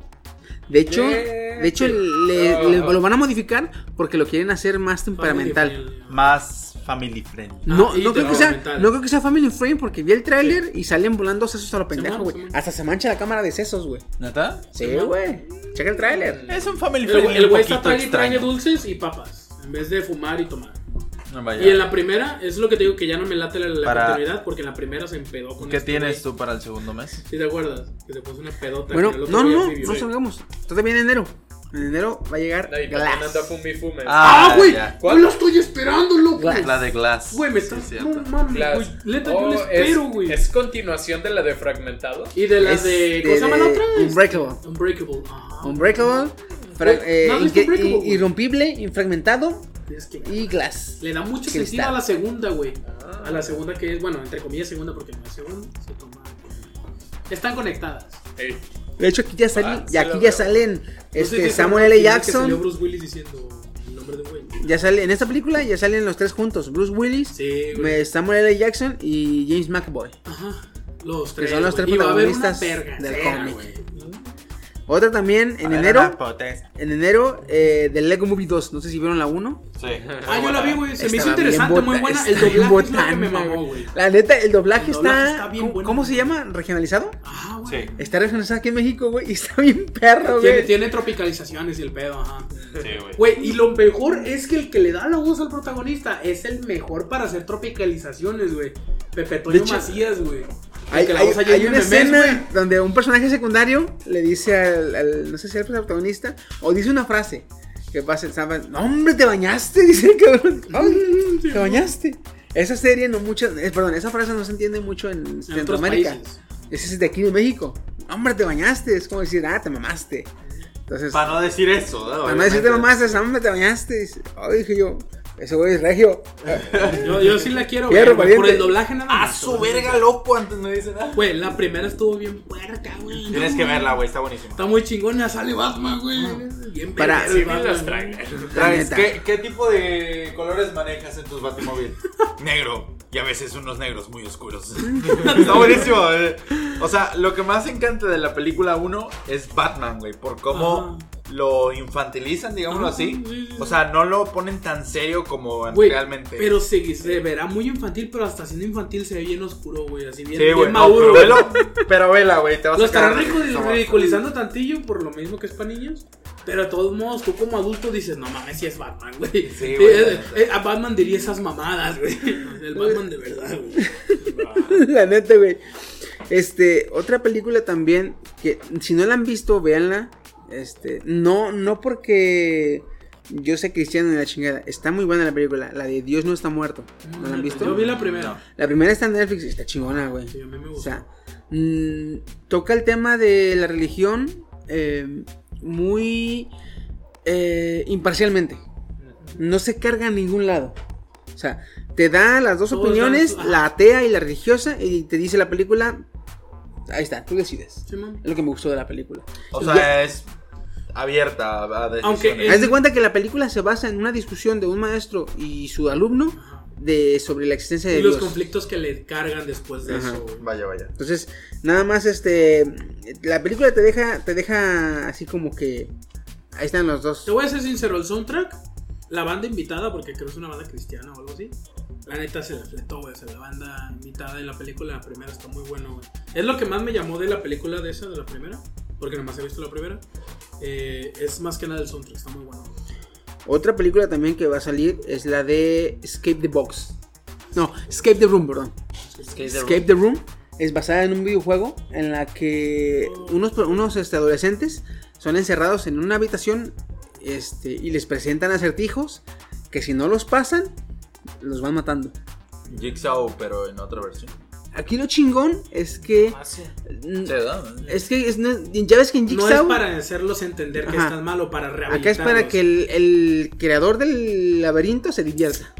[SPEAKER 2] De hecho,
[SPEAKER 5] Yeah.
[SPEAKER 2] de hecho le, le- lo van a modificar porque lo quieren hacer más temperamental.
[SPEAKER 6] Más family friendly.
[SPEAKER 2] No,
[SPEAKER 4] Ah, y
[SPEAKER 2] no creo que sea, no creo que sea Family Frame porque vi el tráiler y salen volando sesos a lo pendejo, güey. Hasta se mancha la cámara de sesos, güey.
[SPEAKER 6] ¿Neta?
[SPEAKER 2] Sí, güey. Checa el tráiler.
[SPEAKER 6] Es un family friendly.
[SPEAKER 4] el güey está trague
[SPEAKER 6] extraño.
[SPEAKER 4] dulces y papas, en vez de fumar y tomar.
[SPEAKER 6] No, vaya.
[SPEAKER 4] Y en la primera, es lo que te digo que ya no me late la, la
[SPEAKER 6] Para-
[SPEAKER 4] continuidad porque en la primera se empedó con
[SPEAKER 6] ¿Qué
[SPEAKER 4] este
[SPEAKER 6] tienes tú para el segundo mes?
[SPEAKER 4] ¿Sí te acuerdas? Que se puso una pedota.
[SPEAKER 2] Bueno,
[SPEAKER 4] con el otro
[SPEAKER 2] no, no,
[SPEAKER 4] anfibio.
[SPEAKER 2] no salgamos. Todavía en enero. En enero va a llegar
[SPEAKER 5] No, y
[SPEAKER 2] Glass.
[SPEAKER 5] Fumi Fume.
[SPEAKER 4] ¡Ah, güey!
[SPEAKER 6] ya.
[SPEAKER 4] ¡Yo lo estoy esperando, loco!
[SPEAKER 2] Glass.
[SPEAKER 6] La de Glass.
[SPEAKER 4] Güey, me
[SPEAKER 6] Sí,
[SPEAKER 4] estás.
[SPEAKER 6] cierto.
[SPEAKER 4] no mames, güey. Neta, yo
[SPEAKER 5] Oh,
[SPEAKER 4] lo espero, güey.
[SPEAKER 5] es, es continuación de la de Fragmentado.
[SPEAKER 4] Y de
[SPEAKER 2] Es
[SPEAKER 4] de. ¿Cómo se llama la otra?
[SPEAKER 2] Unbreakable.
[SPEAKER 4] Unbreakable. Ajá.
[SPEAKER 2] Unbreakable. fra-
[SPEAKER 4] Güey,
[SPEAKER 2] eh,
[SPEAKER 4] ¿no
[SPEAKER 2] inque-
[SPEAKER 4] Unbreakable, güey?
[SPEAKER 2] irrompible, infragmentado
[SPEAKER 4] Es que
[SPEAKER 2] y Glass.
[SPEAKER 4] le da mucho
[SPEAKER 2] Cristal.
[SPEAKER 4] sentido a la segunda, güey.
[SPEAKER 5] Ah.
[SPEAKER 4] A la segunda que es, bueno, entre comillas segunda porque no es segunda. Se toma. Están conectadas.
[SPEAKER 5] Ey,
[SPEAKER 2] De hecho, aquí ya salen,
[SPEAKER 5] Ah,
[SPEAKER 2] aquí ya salen
[SPEAKER 4] No sé
[SPEAKER 2] este, Samuel L.
[SPEAKER 4] que
[SPEAKER 2] Jackson.
[SPEAKER 4] Bruce Willis diciendo el nombre de güey.
[SPEAKER 2] Ya sale, en esta película ya salen los tres juntos. Bruce Willis,
[SPEAKER 4] Sí,
[SPEAKER 2] Samuel L. Jackson y James McAvoy.
[SPEAKER 4] Ajá. Los
[SPEAKER 2] Que
[SPEAKER 4] tres.
[SPEAKER 2] son los tres protagonistas del cómic. Otra también en enero. En enero eh, del Lego Movie 2. No sé si vieron la 1.
[SPEAKER 6] Sí.
[SPEAKER 4] Ah, yo la vi, güey. Se me hizo interesante, muy buena. El doblaje es lo que
[SPEAKER 2] botana,
[SPEAKER 4] me mamó, güey.
[SPEAKER 2] La neta, el doblaje,
[SPEAKER 4] El doblaje
[SPEAKER 2] está.
[SPEAKER 4] está bien
[SPEAKER 2] ¿cómo,
[SPEAKER 4] bueno,
[SPEAKER 2] cómo se llama? ¿Regionalizado?
[SPEAKER 4] Ah, güey.
[SPEAKER 6] Sí.
[SPEAKER 2] Está regionalizado aquí en México, güey. Y está bien perro,
[SPEAKER 4] Tiene,
[SPEAKER 2] güey.
[SPEAKER 4] tiene tropicalizaciones y el pedo, ajá.
[SPEAKER 6] Sí, güey.
[SPEAKER 4] Güey, y lo mejor es que el que le da la voz al protagonista es el mejor para hacer tropicalizaciones, güey. Pepe Toño
[SPEAKER 2] De hecho,
[SPEAKER 4] Macías, güey.
[SPEAKER 2] Hay, una
[SPEAKER 4] Memes,
[SPEAKER 2] escena
[SPEAKER 4] güey.
[SPEAKER 2] donde un personaje secundario le dice al, al- no sé si al protagonista, o dice una frase que pasa, ¿sabes? No, hombre, te bañaste, dice el cabrón. Ay, te bañaste. Esa serie no mucho, eh, perdón, esa frase no se entiende mucho en Centroamérica. Ese es de aquí de México. Hombre, te bañaste, es como decir, ah, te mamaste. Entonces,
[SPEAKER 6] Para no decir eso, ¿no?
[SPEAKER 2] para no decirte mamaste, hombre, te bañaste. Dice, Ay, dije yo, ese güey es regio.
[SPEAKER 4] Yo, yo sí la quiero,
[SPEAKER 2] Fierro,
[SPEAKER 4] güey. Por el doblaje nada
[SPEAKER 6] A
[SPEAKER 4] más.
[SPEAKER 6] su verga, loco, antes no dice nada.
[SPEAKER 4] Güey, la primera estuvo bien puerca, güey.
[SPEAKER 6] Tienes que verla, güey, está buenísima.
[SPEAKER 4] Está muy chingona, sale Batman, güey. Bien
[SPEAKER 2] Para-
[SPEAKER 4] verga el
[SPEAKER 5] sí vi
[SPEAKER 4] Batman,
[SPEAKER 5] los
[SPEAKER 4] güey.
[SPEAKER 5] trailers.
[SPEAKER 6] Traes,
[SPEAKER 2] neta.
[SPEAKER 6] ¿qué, ¿Qué tipo de colores manejas en tus Batimóvil? Negro. Y a veces unos negros muy oscuros. Está buenísimo. eh. O sea, lo que más encanta de la película 1 es Batman, güey. Por cómo lo infantilizan, digámoslo
[SPEAKER 4] Ajá,
[SPEAKER 6] así.
[SPEAKER 4] sí, sí,
[SPEAKER 6] O sea, no lo ponen tan serio como realmente.
[SPEAKER 4] pero se, se verá muy infantil, pero hasta siendo infantil se ve bien oscuro, güey. Así bien,
[SPEAKER 6] Sí,
[SPEAKER 4] bien
[SPEAKER 6] güey. no,
[SPEAKER 4] maduro.
[SPEAKER 6] pero,
[SPEAKER 4] güey.
[SPEAKER 6] velo, pero vela, güey. Te vas
[SPEAKER 4] Lo
[SPEAKER 6] a
[SPEAKER 4] estarán ridiculizando tantillo por lo mismo que es para niños. Pero de todos modos, tú como adulto dices, no mames, si es Batman, güey.
[SPEAKER 6] Sí, güey,
[SPEAKER 4] Eh, eh, eh, a Batman diría esas mamadas, güey. El Batman de verdad, güey.
[SPEAKER 2] la neta, güey. Este, otra película también que si no la han visto, véanla. Este, no, no porque yo sé cristiano en la chingada. Está muy buena la película, la de Dios no está muerto. ¿No la han visto?
[SPEAKER 4] Yo vi la primera.
[SPEAKER 2] La primera está en Netflix y está chingona, güey.
[SPEAKER 4] Sí, a mí me
[SPEAKER 2] O
[SPEAKER 4] gustó.
[SPEAKER 2] sea, mm, toca el tema de la religión eh, muy eh, imparcialmente. No se carga a ningún lado. O sea, te da las dos
[SPEAKER 4] Todos
[SPEAKER 2] opiniones, la atea y la religiosa, y te dice la película. Ahí está, tú decides.
[SPEAKER 4] Sí, man.
[SPEAKER 2] Es lo que me gustó de la película.
[SPEAKER 6] O
[SPEAKER 2] Ya-
[SPEAKER 6] sea, es abierta a decisiones.
[SPEAKER 4] Aunque
[SPEAKER 2] Haz de cuenta que la película se basa en una discusión de un maestro y su alumno de sobre la existencia de
[SPEAKER 4] Y los
[SPEAKER 2] Dios.
[SPEAKER 4] conflictos que le cargan después de
[SPEAKER 2] Ajá.
[SPEAKER 4] eso.
[SPEAKER 6] Vaya, vaya.
[SPEAKER 2] Entonces, nada más este la película te deja te deja así como que ahí están los dos.
[SPEAKER 4] Te voy a ser sincero, el soundtrack, la banda invitada, porque creo que es una banda cristiana o algo así. La neta se la fletó, güey. O sea, la banda invitada en la película, la primera está muy bueno, güey. Es lo que más me llamó de la película de esa, de la primera. Porque nomás he visto la primera. Eh, es más que nada el soundtrack, está muy bueno.
[SPEAKER 2] Otra película también que va a salir es la de Escape the Box. No, Escape the Room, perdón. Escape the Room es basada en un videojuego en la que unos, unos este, adolescentes son encerrados en una habitación este, y les presentan acertijos que si no los pasan, los van matando.
[SPEAKER 6] Jigsaw, pero en otra versión.
[SPEAKER 2] Aquí lo chingón es que...
[SPEAKER 5] Ah, sí.
[SPEAKER 6] Sí, ¿verdad?
[SPEAKER 2] Es que es- no- ya ves que en
[SPEAKER 4] No
[SPEAKER 2] Jigsaw...
[SPEAKER 4] es para hacerlos entender que
[SPEAKER 2] Ajá.
[SPEAKER 4] están mal o para rehabilitarlos.
[SPEAKER 2] Acá es para que el, el creador del laberinto se divierta.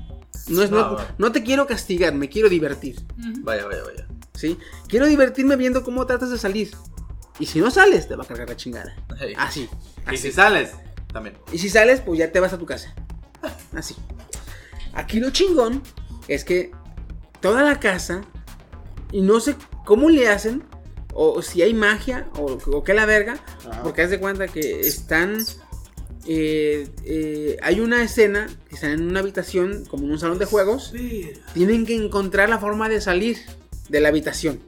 [SPEAKER 2] No, es, no,
[SPEAKER 6] Ah, bueno.
[SPEAKER 2] no te quiero castigar, me quiero divertir.
[SPEAKER 6] Vaya, vaya, vaya.
[SPEAKER 2] ¿sí? Quiero divertirme viendo cómo tratas de salir. Y si no sales, te va a cargar la chingada.
[SPEAKER 6] Hey.
[SPEAKER 2] Así.
[SPEAKER 6] Y si sales, también.
[SPEAKER 2] Y si sales, pues ya te vas a tu casa. Así. Aquí lo chingón es que toda la casa, y no sé cómo le hacen, o si hay magia, o, o qué la verga, porque haz de cuenta que están. eh, eh, hay una escena que están en una habitación, como en un salón de juegos. Tienen que encontrar la forma de salir de la habitación.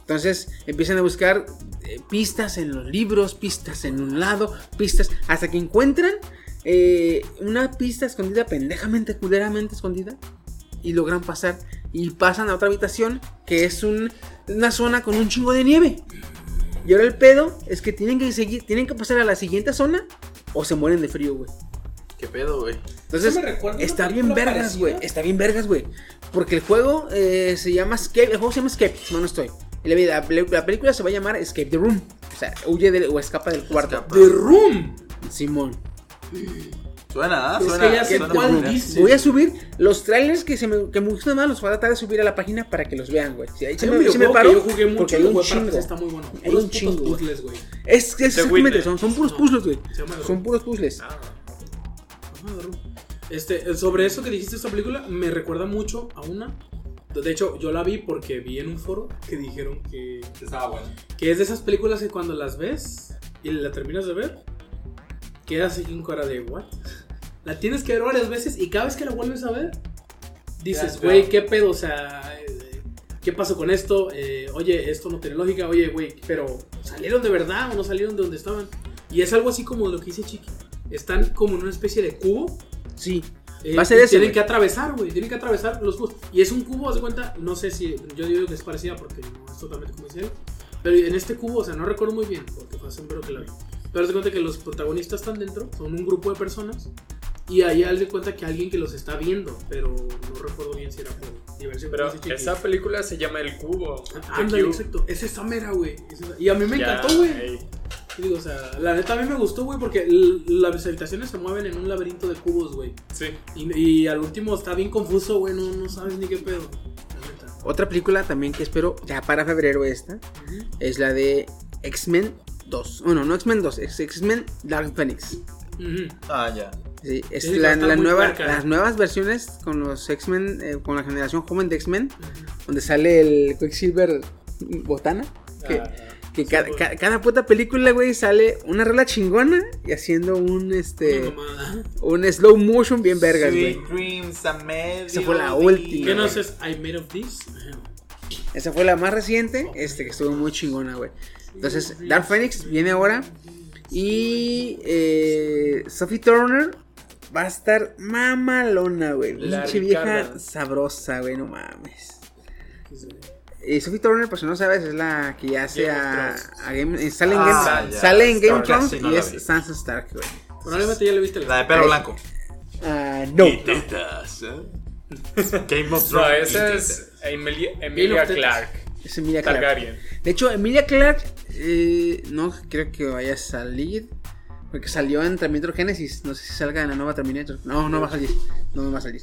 [SPEAKER 2] Entonces empiezan a buscar eh, pistas en los libros, pistas en un lado, pistas, hasta que encuentran eh, una pista escondida, pendejamente, culeramente escondida, y logran pasar. Y pasan a otra habitación que es un- una zona con un chingo de nieve. Y ahora el pedo es que tienen que seguir, tienen que pasar a la siguiente zona o se mueren de frío, güey.
[SPEAKER 6] ¿Qué pedo, güey?
[SPEAKER 2] Entonces, está bien vergas, güey. Está bien vergas, güey. Porque el juego eh, se llama Escape. El juego se llama Escape, si no estoy. La, la peli- la película se va a llamar Escape the Room. O sea, huye del- o escapa del cuarto.
[SPEAKER 6] Escapa.
[SPEAKER 4] The Room.
[SPEAKER 2] Simón.
[SPEAKER 6] Suena, ¿ah?
[SPEAKER 4] Es
[SPEAKER 6] Suena.
[SPEAKER 4] que ya sé
[SPEAKER 6] suena
[SPEAKER 4] cuál dice.
[SPEAKER 2] Voy a subir los trailers que, se me, que me gustan más. Los voy a tratar de subir a la página para que los vean, güey. Si ahí se me, se me paró.
[SPEAKER 4] yo jugué mucho
[SPEAKER 2] porque hay un
[SPEAKER 4] para
[SPEAKER 2] chingo.
[SPEAKER 4] Está muy bueno.
[SPEAKER 2] Hay
[SPEAKER 4] Puros
[SPEAKER 2] un chingo,
[SPEAKER 4] puzzles, güey.
[SPEAKER 2] Es, es exactamente, son, son puros
[SPEAKER 4] No.
[SPEAKER 2] puzzles, güey. Son puros puzzles.
[SPEAKER 5] Ah.
[SPEAKER 4] Este, sobre eso que dijiste esta película, me recuerda mucho a una. De hecho, yo la vi porque vi en un foro que dijeron que,
[SPEAKER 3] Estaba bueno.
[SPEAKER 4] que es de esas películas que cuando las ves y la terminas de ver, quedas así con cara de ¿what? La tienes que ver varias veces y cada vez que la vuelves a ver, dices, güey. ¿qué pedo? O sea, eh, ¿qué pasó con esto? Eh, oye, esto no tiene lógica. Oye, güey, pero ¿salieron de verdad o no salieron de donde estaban? Y es algo así como lo que dice Chiqui. Están como en una especie de cubo
[SPEAKER 2] Sí.
[SPEAKER 4] eh,
[SPEAKER 2] Va a ser ese,
[SPEAKER 4] Tienen
[SPEAKER 2] güey.
[SPEAKER 4] que atravesar, güey. Tienen que atravesar los cubos. Y es un cubo, haz de cuenta. No sé si. Yo digo que es parecida porque no es totalmente comercial. Pero en este cubo, o sea, no recuerdo muy bien porque fue hace un que la vi. Pero haz de cuenta que los protagonistas están dentro. Son un grupo de personas. Y ahí haz de cuenta que alguien que los está viendo. Pero no recuerdo bien si era por diversión.
[SPEAKER 5] Pero esa película se llama El Cubo.
[SPEAKER 4] Ah, Ándale, exacto. Es esa mera, güey. Y a mí me
[SPEAKER 5] Ya,
[SPEAKER 4] encantó, güey. Digo, o sea, la neta a mí me gustó, güey, porque las habitaciones se mueven en un laberinto de cubos, güey.
[SPEAKER 5] Sí.
[SPEAKER 4] Y, y al último está bien confuso, güey, no, no sabes ni qué pedo. La neta.
[SPEAKER 2] Otra película también que espero ya para febrero esta
[SPEAKER 4] Ujú.
[SPEAKER 2] es la de X-Men 2. Bueno, no X-Men 2, es X-Men Dark Phoenix.
[SPEAKER 6] Ah, ya.
[SPEAKER 2] Sí, es la, nueva, las nuevas versiones con los X-Men, eh, con la generación joven de X-Men, donde sale el Quicksilver Botana. Que,
[SPEAKER 5] Ah,
[SPEAKER 2] que ca- ca- cada puta película, güey, sale una rola chingona y haciendo un este un slow motion bien vergas, güey. Esa fue la última.
[SPEAKER 4] ¿Qué no es I made of this?
[SPEAKER 2] Esa fue la más reciente, este que estuvo muy chingona, güey. Entonces, Dark Phoenix viene ahora y eh, Sophie Turner va a estar mamalona, güey. Pinche vieja sabrosa, güey, no mames. Y Sophie Turner, por si no sabes, es la que ya hace a, Game, eh, sale en
[SPEAKER 6] Ah,
[SPEAKER 2] Game,
[SPEAKER 6] ya.
[SPEAKER 2] sale en Game of
[SPEAKER 6] Stark,
[SPEAKER 2] Thrones
[SPEAKER 6] sí, no
[SPEAKER 2] y es
[SPEAKER 6] vi.
[SPEAKER 2] Sansa Stark, güey.
[SPEAKER 4] Probablemente ya le viste
[SPEAKER 6] La de pelo blanco.
[SPEAKER 2] Ah, no.
[SPEAKER 6] Y tetas, ¿eh? Game of
[SPEAKER 5] No,
[SPEAKER 6] Thrones.
[SPEAKER 5] esa es Emilia, Emilia. Clark.
[SPEAKER 2] Es Emilia.
[SPEAKER 5] Targaryen.
[SPEAKER 2] De hecho, Emilia Clark eh, no creo que vaya a salir. Porque salió en Terminator Genesis. No sé si salga en la nueva Terminator. No, no va a salir. No va a salir.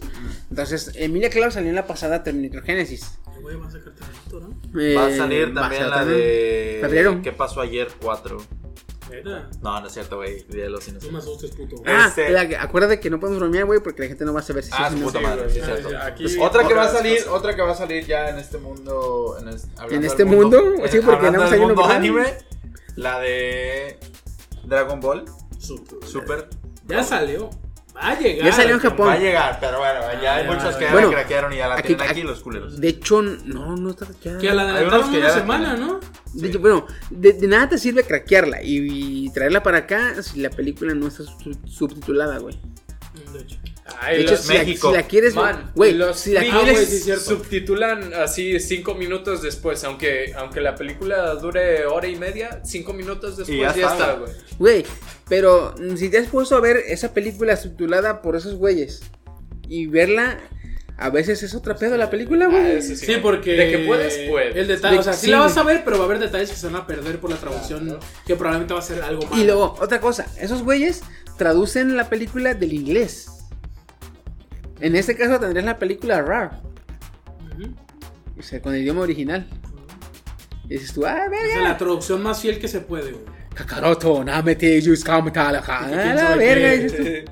[SPEAKER 2] Entonces, Emilia Clark salió en la pasada Terminator Genesis.
[SPEAKER 4] El güey va a sacar Terminator, ¿no?
[SPEAKER 2] Eh,
[SPEAKER 6] Va a salir
[SPEAKER 2] va a
[SPEAKER 6] también
[SPEAKER 2] salir
[SPEAKER 6] la
[SPEAKER 2] también.
[SPEAKER 6] de.
[SPEAKER 2] Febrero.
[SPEAKER 6] ¿Qué pasó ayer 4? No, no es cierto, güey. Día de los
[SPEAKER 4] No me
[SPEAKER 6] inocentes.
[SPEAKER 4] asustes, puto.
[SPEAKER 2] Ah,
[SPEAKER 6] Este-
[SPEAKER 2] la que- acuérdate que no podemos bromear, güey, porque la gente no va a saber si
[SPEAKER 6] Ah,
[SPEAKER 2] sí no.
[SPEAKER 6] puta
[SPEAKER 5] Sí,
[SPEAKER 6] madre, sí, es cierto.
[SPEAKER 5] aquí-
[SPEAKER 6] Pues otra que va a salir,
[SPEAKER 5] cosas.
[SPEAKER 6] otra que va a salir ya en este mundo. En, es-
[SPEAKER 2] ¿En este mundo? Sí,
[SPEAKER 6] eh,
[SPEAKER 2] porque
[SPEAKER 6] hablando
[SPEAKER 2] nada más
[SPEAKER 6] del
[SPEAKER 2] hay uno,
[SPEAKER 6] mundo anime. La de Dragon Ball
[SPEAKER 4] Super.
[SPEAKER 6] Super.
[SPEAKER 4] Ya salió. Va a llegar.
[SPEAKER 2] Ya salió en Japón.
[SPEAKER 6] Va a llegar, pero bueno, ya hay
[SPEAKER 4] Ah,
[SPEAKER 6] muchos que ya
[SPEAKER 2] bueno,
[SPEAKER 6] la craquearon y ya la
[SPEAKER 2] aquí-
[SPEAKER 6] tienen aquí
[SPEAKER 2] aquí-
[SPEAKER 6] los culeros.
[SPEAKER 2] De hecho, no, no está craqueada.
[SPEAKER 4] Que a la adelantaron una
[SPEAKER 6] ya
[SPEAKER 4] semana. ¿no?
[SPEAKER 2] De hecho, bueno, de, de nada te sirve craquearla y, y traerla para acá si la película no está sub- subtitulada, güey.
[SPEAKER 4] De hecho.
[SPEAKER 5] Ay,
[SPEAKER 2] De hecho,
[SPEAKER 5] los-
[SPEAKER 2] si la,
[SPEAKER 3] México.
[SPEAKER 2] si la quieres, güey,
[SPEAKER 5] los
[SPEAKER 2] si la
[SPEAKER 4] Ah,
[SPEAKER 2] quieres,
[SPEAKER 4] sí, es cierto.
[SPEAKER 5] subtitulan así cinco minutos después, aunque, aunque la película dure hora y media, cinco minutos después
[SPEAKER 3] ya
[SPEAKER 5] ya,
[SPEAKER 3] está,
[SPEAKER 5] güey.
[SPEAKER 2] güey, pero si te has puesto a ver esa película subtitulada por esos güeyes y verla, a veces es otra pedo la película,
[SPEAKER 5] Ah,
[SPEAKER 2] güey.
[SPEAKER 5] eso sí.
[SPEAKER 4] Sí, porque.
[SPEAKER 5] De que puedes, puedes.
[SPEAKER 4] El detalle,
[SPEAKER 2] De-
[SPEAKER 4] o sea, sí,
[SPEAKER 2] sí,
[SPEAKER 4] la vas a ver, pero va a haber detalles que se van a perder por la traducción. Que probablemente va a ser algo malo.
[SPEAKER 2] Y luego, otra cosa, esos güeyes traducen la película del inglés. En este caso tendrías la película RAR, o sea, con el idioma original. Y dices tú, ah,
[SPEAKER 4] O sea,
[SPEAKER 2] verga.
[SPEAKER 4] la traducción más fiel que se puede, güey.
[SPEAKER 2] Kakaroto, namete, yus.
[SPEAKER 4] ¿Quién
[SPEAKER 2] Ah, la verga,
[SPEAKER 4] qué?
[SPEAKER 2] dices tú.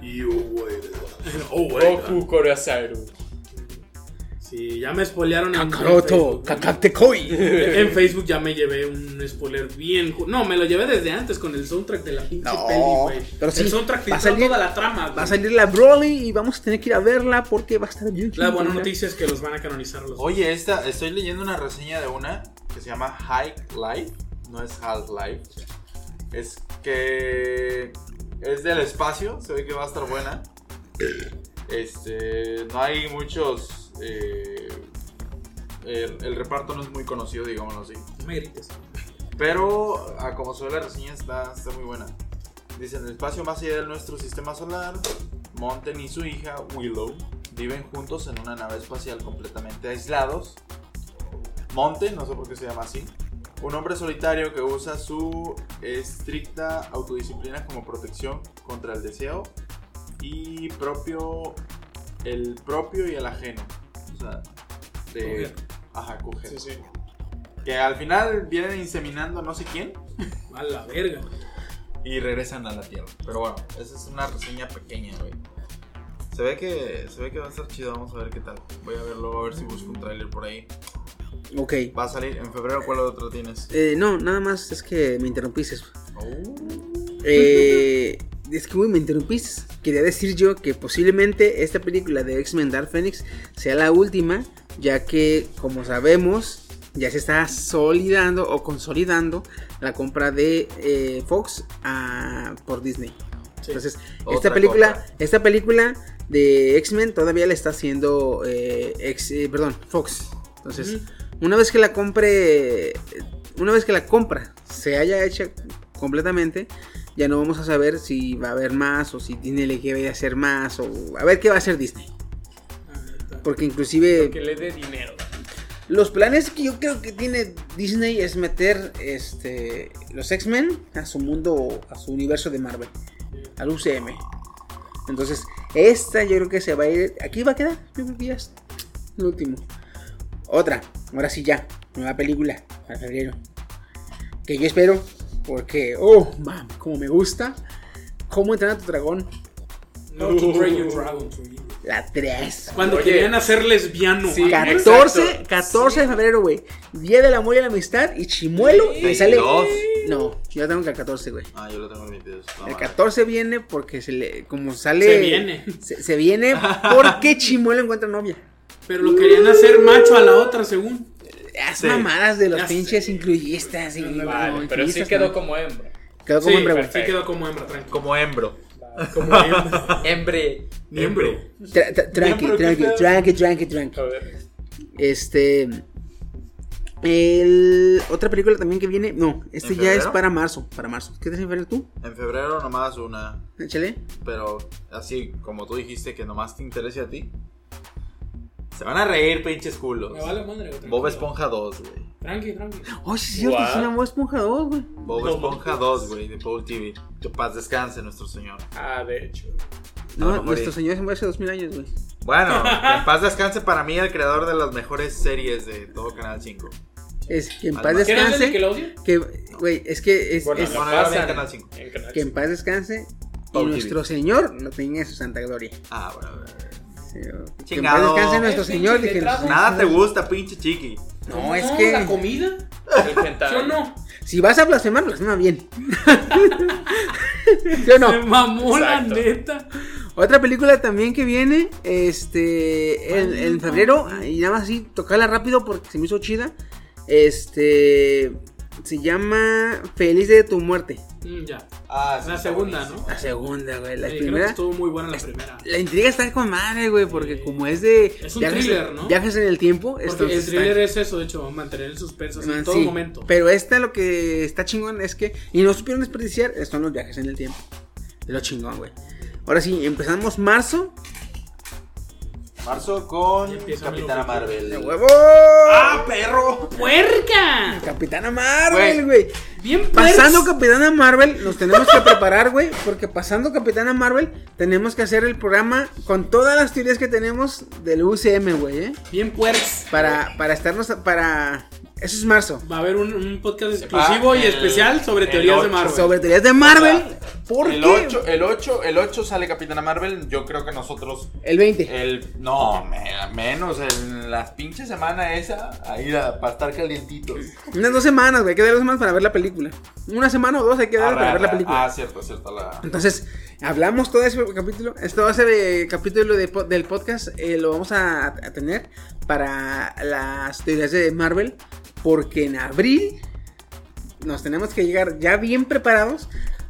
[SPEAKER 4] Oh, güey.
[SPEAKER 5] Goku Korosaru.
[SPEAKER 4] Sí, ya me spoilearon en, en
[SPEAKER 2] Kakaroto,
[SPEAKER 4] Facebook. En Facebook ya me llevé un spoiler bien. No, me lo llevé desde antes con el soundtrack de la pinche
[SPEAKER 2] No,
[SPEAKER 4] peli, güey.
[SPEAKER 2] pero sí,
[SPEAKER 4] el soundtrack
[SPEAKER 2] va a salir-
[SPEAKER 4] toda la trama,
[SPEAKER 2] Va a salir la Broly y vamos a tener que ir a verla porque va a estar bien
[SPEAKER 4] La buena noticia es que los van a canonizar los
[SPEAKER 3] Oye, esta, estoy leyendo una reseña de una que se llama High Life, no es Half Life. Es que es del espacio, se ve que va a estar buena. Este, no hay muchos. Eh, el, el reparto no es muy conocido, digámoslo así.
[SPEAKER 4] No me grites.
[SPEAKER 3] Pero, a como se ve la reseña, está, está muy buena. Dice, en el espacio más allá de nuestro sistema solar, Monten y su hija, Willow, viven juntos en una nave espacial completamente aislados. Monten, no sé por qué se llama así, un hombre solitario que usa su estricta autodisciplina como protección contra el deseo y propio, el propio y el ajeno. O sea, de...
[SPEAKER 4] Coger.
[SPEAKER 3] Ajá, coger.
[SPEAKER 5] Sí, sí.
[SPEAKER 3] Que al final vienen inseminando no sé quién
[SPEAKER 4] A la verga.
[SPEAKER 3] y regresan a la Tierra. Pero bueno, esa es una reseña pequeña, güey. Se ve que se ve que va a estar chido, vamos a ver qué tal. Voy a verlo, a ver si busco un tráiler por ahí.
[SPEAKER 2] Ok.
[SPEAKER 3] Va a salir en febrero, ¿cuál otro tienes?
[SPEAKER 2] Eh, no, nada más es que me interrumpiste.
[SPEAKER 3] Oh.
[SPEAKER 2] Eh, es que, me interrumpiste. Quería decir yo que posiblemente esta película de X-Men Dark Phoenix sea la última, ya que, como sabemos, ya se está solidando o consolidando la compra de eh, Fox a- por Disney.
[SPEAKER 4] Sí.
[SPEAKER 2] Entonces, esta película,
[SPEAKER 3] compra.
[SPEAKER 2] esta película de X-Men todavía la está haciendo eh, ex- eh, perdón, Fox. Entonces, una vez que la compre, una vez que la compra se haya hecha completamente, ya no vamos a saber si va a haber más o si Disney le quiere hacer más o a ver qué va a hacer Disney. Porque inclusive
[SPEAKER 5] Que le dé dinero.
[SPEAKER 2] los planes que yo creo que tiene Disney es meter este los X-Men a su mundo, a su universo de Marvel, al UCM. Entonces, esta yo creo que se va a ir, aquí va a quedar, yo creo que ya es el último. Otra, ahora sí ya, nueva película para febrero. Que yo espero, porque, oh, mam, como me gusta, cómo entrenar a tu dragón,
[SPEAKER 4] No to train your dragon
[SPEAKER 2] la 3.
[SPEAKER 4] Cuando
[SPEAKER 5] Oye.
[SPEAKER 4] querían hacer lesbiano.
[SPEAKER 5] Sí,
[SPEAKER 4] ah,
[SPEAKER 2] 14,
[SPEAKER 5] Exacto.
[SPEAKER 2] 14 de febrero, güey. Día del amor y la amistad y chimuelo. Y sale.
[SPEAKER 3] 22.
[SPEAKER 2] No, yo tengo que el 14, güey.
[SPEAKER 3] Ah, yo lo tengo en 22. No,
[SPEAKER 2] El
[SPEAKER 3] madre.
[SPEAKER 2] 14 viene porque se le. Como sale.
[SPEAKER 4] Se viene.
[SPEAKER 2] Se, se viene porque chimuelo encuentra novia.
[SPEAKER 4] Pero lo querían hacer macho a la otra, según.
[SPEAKER 2] Las
[SPEAKER 3] Sí.
[SPEAKER 2] mamadas de los
[SPEAKER 4] Ya
[SPEAKER 2] pinches
[SPEAKER 4] sé.
[SPEAKER 2] incluyistas. y-
[SPEAKER 5] Vale, pero sí quedó
[SPEAKER 2] no.
[SPEAKER 5] como hembra.
[SPEAKER 2] Quedó como
[SPEAKER 4] sí,
[SPEAKER 2] güey.
[SPEAKER 4] sí quedó como hembra, tranquilo.
[SPEAKER 3] Como hembro.
[SPEAKER 4] Como hembra.
[SPEAKER 5] Hembre.
[SPEAKER 2] Tra- tra- Tranqui, tranqui, tranqui, tranqui, tranqui.
[SPEAKER 5] A ver.
[SPEAKER 2] Este. El, otra película también que viene. No, este
[SPEAKER 3] ¿En
[SPEAKER 2] ya es
[SPEAKER 3] febrero?
[SPEAKER 2] para marzo. Para marzo. ¿Qué te en febrero tú?
[SPEAKER 3] En febrero nomás una.
[SPEAKER 2] Échale.
[SPEAKER 3] Pero así como tú dijiste que nomás te interese a ti. Se van a reír, pinches culos.
[SPEAKER 4] Me vale madre, güey,
[SPEAKER 3] Bob. Esponja 2, güey.
[SPEAKER 4] Tranqui, tranqui.
[SPEAKER 2] Oh, sí, es cierto,
[SPEAKER 5] What?
[SPEAKER 2] es una Bob Esponja 2, güey.
[SPEAKER 3] Bob
[SPEAKER 5] No,
[SPEAKER 3] Esponja
[SPEAKER 5] no.
[SPEAKER 3] 2, güey, de Paul TV. Que paz descanse nuestro señor.
[SPEAKER 5] Ah, de hecho.
[SPEAKER 2] No,
[SPEAKER 3] No,
[SPEAKER 2] nuestro señor se murió hace dos mil años, güey.
[SPEAKER 3] Bueno, que en paz descanse para mí el creador de las mejores series de todo Canal 5.
[SPEAKER 2] Es que en paz
[SPEAKER 3] mar.
[SPEAKER 4] ¿Qué era el de
[SPEAKER 2] descanse. Que, güey, es que es,
[SPEAKER 5] Bueno,
[SPEAKER 2] es-
[SPEAKER 3] bueno, era
[SPEAKER 5] pasan
[SPEAKER 3] en Canal 5.
[SPEAKER 5] en Canal
[SPEAKER 2] que en
[SPEAKER 5] 5.
[SPEAKER 2] paz descanse. Y
[SPEAKER 3] Paul
[SPEAKER 2] nuestro
[SPEAKER 3] TV.
[SPEAKER 2] señor lo tenga en su santa gloria.
[SPEAKER 3] Ah, bueno. bueno.
[SPEAKER 2] Sí, que
[SPEAKER 3] Chingado.
[SPEAKER 2] descanse nuestro señor. Dije,
[SPEAKER 4] letrado.
[SPEAKER 3] Nada te gusta, pinche chiqui.
[SPEAKER 2] No, es que.
[SPEAKER 4] ¿La comida? ¿Sí o no?
[SPEAKER 2] Si vas a blasfemar, blasfema bien. ¿Sí o no?
[SPEAKER 4] Se mamó la neta.
[SPEAKER 2] Otra película también que viene, este, en, en febrero, y nada más así, tocarla rápido porque se me hizo chida. Este, se llama Feliz de tu muerte.
[SPEAKER 4] Mm, ya.
[SPEAKER 3] Ah, sí,
[SPEAKER 4] La segunda,
[SPEAKER 3] buenísimo.
[SPEAKER 2] La segunda, güey. La
[SPEAKER 4] que
[SPEAKER 2] primera.
[SPEAKER 4] estuvo muy buena la primera.
[SPEAKER 2] La intriga está con madre, güey, porque como es de.
[SPEAKER 4] Es un
[SPEAKER 2] viajes,
[SPEAKER 4] thriller, ¿no?
[SPEAKER 2] Viajes en el tiempo.
[SPEAKER 4] El thriller
[SPEAKER 2] está-
[SPEAKER 4] es eso, de hecho, mantener el suspenso
[SPEAKER 2] Man,
[SPEAKER 4] en todo
[SPEAKER 2] sí,
[SPEAKER 4] momento.
[SPEAKER 2] Pero esta lo que está chingón es que. Y no supieron desperdiciar, son los viajes en el tiempo. Es lo chingón, güey. Ahora sí, empezamos marzo.
[SPEAKER 3] Marzo con Capitana
[SPEAKER 4] 1992.
[SPEAKER 3] Marvel.
[SPEAKER 2] ¡De huevo!
[SPEAKER 3] ¡Ah, perro!
[SPEAKER 4] ¡Puerca!
[SPEAKER 2] Capitana Marvel, güey.
[SPEAKER 4] Bien
[SPEAKER 2] Pasando. Capitana Marvel, nos tenemos que preparar, güey. Porque pasando Capitana Marvel, tenemos que hacer el programa con todas las teorías que tenemos del UCM, güey, ¿eh?
[SPEAKER 4] Bien puercs.
[SPEAKER 2] Para, para estarnos. Para. Eso es marzo.
[SPEAKER 4] Va a haber un, un podcast exclusivo y
[SPEAKER 3] el-
[SPEAKER 4] especial sobre
[SPEAKER 3] el
[SPEAKER 4] teorías de. Marvel.
[SPEAKER 2] Sobre teorías de Marvel. ¿Por
[SPEAKER 3] el
[SPEAKER 2] qué?
[SPEAKER 3] 8, el 8, el 8 sale Capitana Marvel. Yo creo que nosotros.
[SPEAKER 2] El 20.
[SPEAKER 3] El, no, me- menos. En la pinche semana esa. Ahí a- para estar calientitos.
[SPEAKER 2] Unas dos semanas, güey. Hay que dar dos semanas para ver la película. Una semana o dos hay que dar para ver la película.
[SPEAKER 3] Ah, cierto, cierto. La...
[SPEAKER 2] Entonces, hablamos todo ese capítulo. Todo ese eh, capítulo de del podcast eh, lo vamos a, a tener para las teorías de Marvel. Porque en abril nos tenemos que llegar ya bien preparados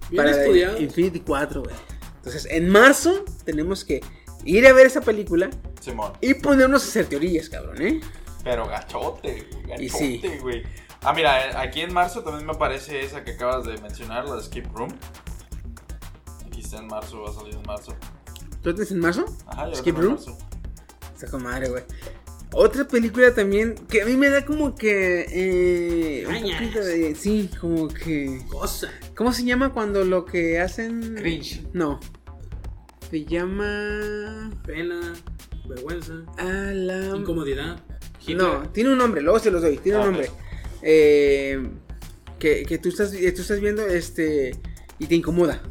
[SPEAKER 4] Bien
[SPEAKER 2] para
[SPEAKER 4] estudiados.
[SPEAKER 2] Infinity 4, güey. Entonces, en marzo tenemos que ir a ver esa película
[SPEAKER 3] Simón.
[SPEAKER 2] y ponernos a hacer teorías, cabrón, ¿eh?
[SPEAKER 3] Pero gachote, güey,
[SPEAKER 2] Y sí.
[SPEAKER 3] gachote, güey. Ah, mira, eh, aquí en marzo también me aparece esa que acabas de mencionar, la de Escape Room. Aquí está en marzo, va a salir en marzo.
[SPEAKER 2] ¿Tú tienes en marzo?
[SPEAKER 3] Ajá, ya
[SPEAKER 2] Escape
[SPEAKER 3] está en
[SPEAKER 2] Room.
[SPEAKER 3] marzo.
[SPEAKER 2] Está con madre, güey. Otra película también que a mí me da como que. Eh, un
[SPEAKER 4] Ñañas.
[SPEAKER 2] poquito de. Sí, como que.
[SPEAKER 4] Cosa.
[SPEAKER 2] ¿Cómo se llama cuando lo que hacen.
[SPEAKER 3] Cringe.
[SPEAKER 2] No. Se llama.
[SPEAKER 4] Pena, vergüenza,
[SPEAKER 2] A la.
[SPEAKER 4] incomodidad.
[SPEAKER 2] No, tiene un nombre, luego se los doy. Tiene un nombre. Eh, que, que tú estás, tú estás viendo este. Y te incomoda.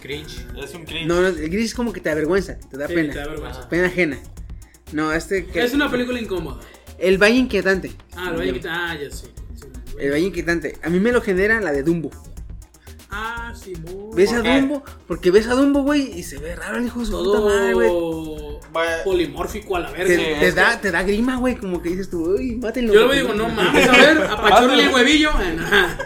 [SPEAKER 4] Cringe.
[SPEAKER 3] Es un cringe.
[SPEAKER 2] No, no, el gris es como que te avergüenza, te da
[SPEAKER 4] Sí,
[SPEAKER 2] pena.
[SPEAKER 4] te da vergüenza.
[SPEAKER 2] Pena ajena. No, este. que-
[SPEAKER 4] Es una película incómoda.
[SPEAKER 2] El Valle Inquietante.
[SPEAKER 4] Ah, lo voy a quitar. Ah, ya sé. Sí,
[SPEAKER 2] El Valle Inquietante. A mí me lo genera la de Dumbo.
[SPEAKER 4] Ah, sí, muy-
[SPEAKER 2] ¿Ves
[SPEAKER 3] ¿Por
[SPEAKER 2] a
[SPEAKER 3] qué?
[SPEAKER 2] Dumbo? Porque ves a Dumbo, güey, y se ve raro el hijo de su puta madre, güey.
[SPEAKER 4] Todo polimórfico a la
[SPEAKER 2] Te,
[SPEAKER 4] verga.
[SPEAKER 3] Sí,
[SPEAKER 2] te da,
[SPEAKER 3] que-
[SPEAKER 2] te da grima, güey, como que dices tú, uy, mátenlo.
[SPEAKER 4] Yo le digo, no mames, a ver, apachurle el huevillo. Ajá.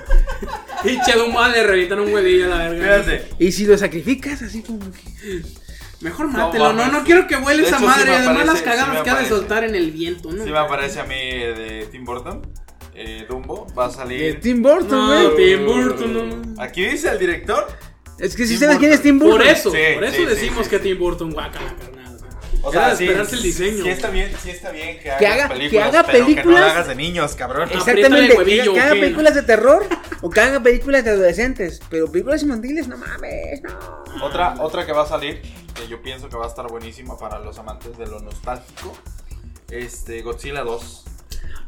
[SPEAKER 4] Pinche Dumbo le revientan un huevillo a la verga.
[SPEAKER 3] Fíjate.
[SPEAKER 2] Y si lo sacrificas, así como que.
[SPEAKER 4] Mejor mátelo, no, no quiero que huele
[SPEAKER 3] De
[SPEAKER 4] esa
[SPEAKER 3] hecho, sí
[SPEAKER 4] madre.
[SPEAKER 3] me
[SPEAKER 4] Además,
[SPEAKER 3] aparece,
[SPEAKER 4] las
[SPEAKER 3] sí
[SPEAKER 4] cagadas
[SPEAKER 3] me
[SPEAKER 4] que ha de soltar en el viento, ¿no?
[SPEAKER 3] Sí me aparece a mí de Tim Burton. Eh, Dumbo va a
[SPEAKER 2] De
[SPEAKER 3] salir.
[SPEAKER 2] Tim Burton,
[SPEAKER 4] No. Tim Burton, no.
[SPEAKER 3] Aquí dice el director.
[SPEAKER 2] Es que si
[SPEAKER 3] Tim
[SPEAKER 2] sabes quién es Tim Burton.
[SPEAKER 4] Por eso,
[SPEAKER 3] Sí,
[SPEAKER 4] por eso
[SPEAKER 3] sí,
[SPEAKER 4] decimos
[SPEAKER 3] sí,
[SPEAKER 4] que Tim Burton guacala, carnal.
[SPEAKER 3] O sea, sí,
[SPEAKER 4] esperarse el diseño.
[SPEAKER 3] Sí está bien, sí está bien que hagas
[SPEAKER 2] Que haga-
[SPEAKER 3] películas,
[SPEAKER 2] que haga
[SPEAKER 3] pero que no
[SPEAKER 2] películas-
[SPEAKER 3] hagas de niños, cabrón.
[SPEAKER 2] Exactamente,
[SPEAKER 4] huevillo,
[SPEAKER 2] que, que haga
[SPEAKER 4] ¿qué?
[SPEAKER 2] películas de terror o que haga películas de adolescentes. Pero películas infantiles, no mames, no.
[SPEAKER 3] Otra, otra que va a salir, que yo pienso que va a estar buenísima para los amantes de lo nostálgico. Este, Godzilla 2.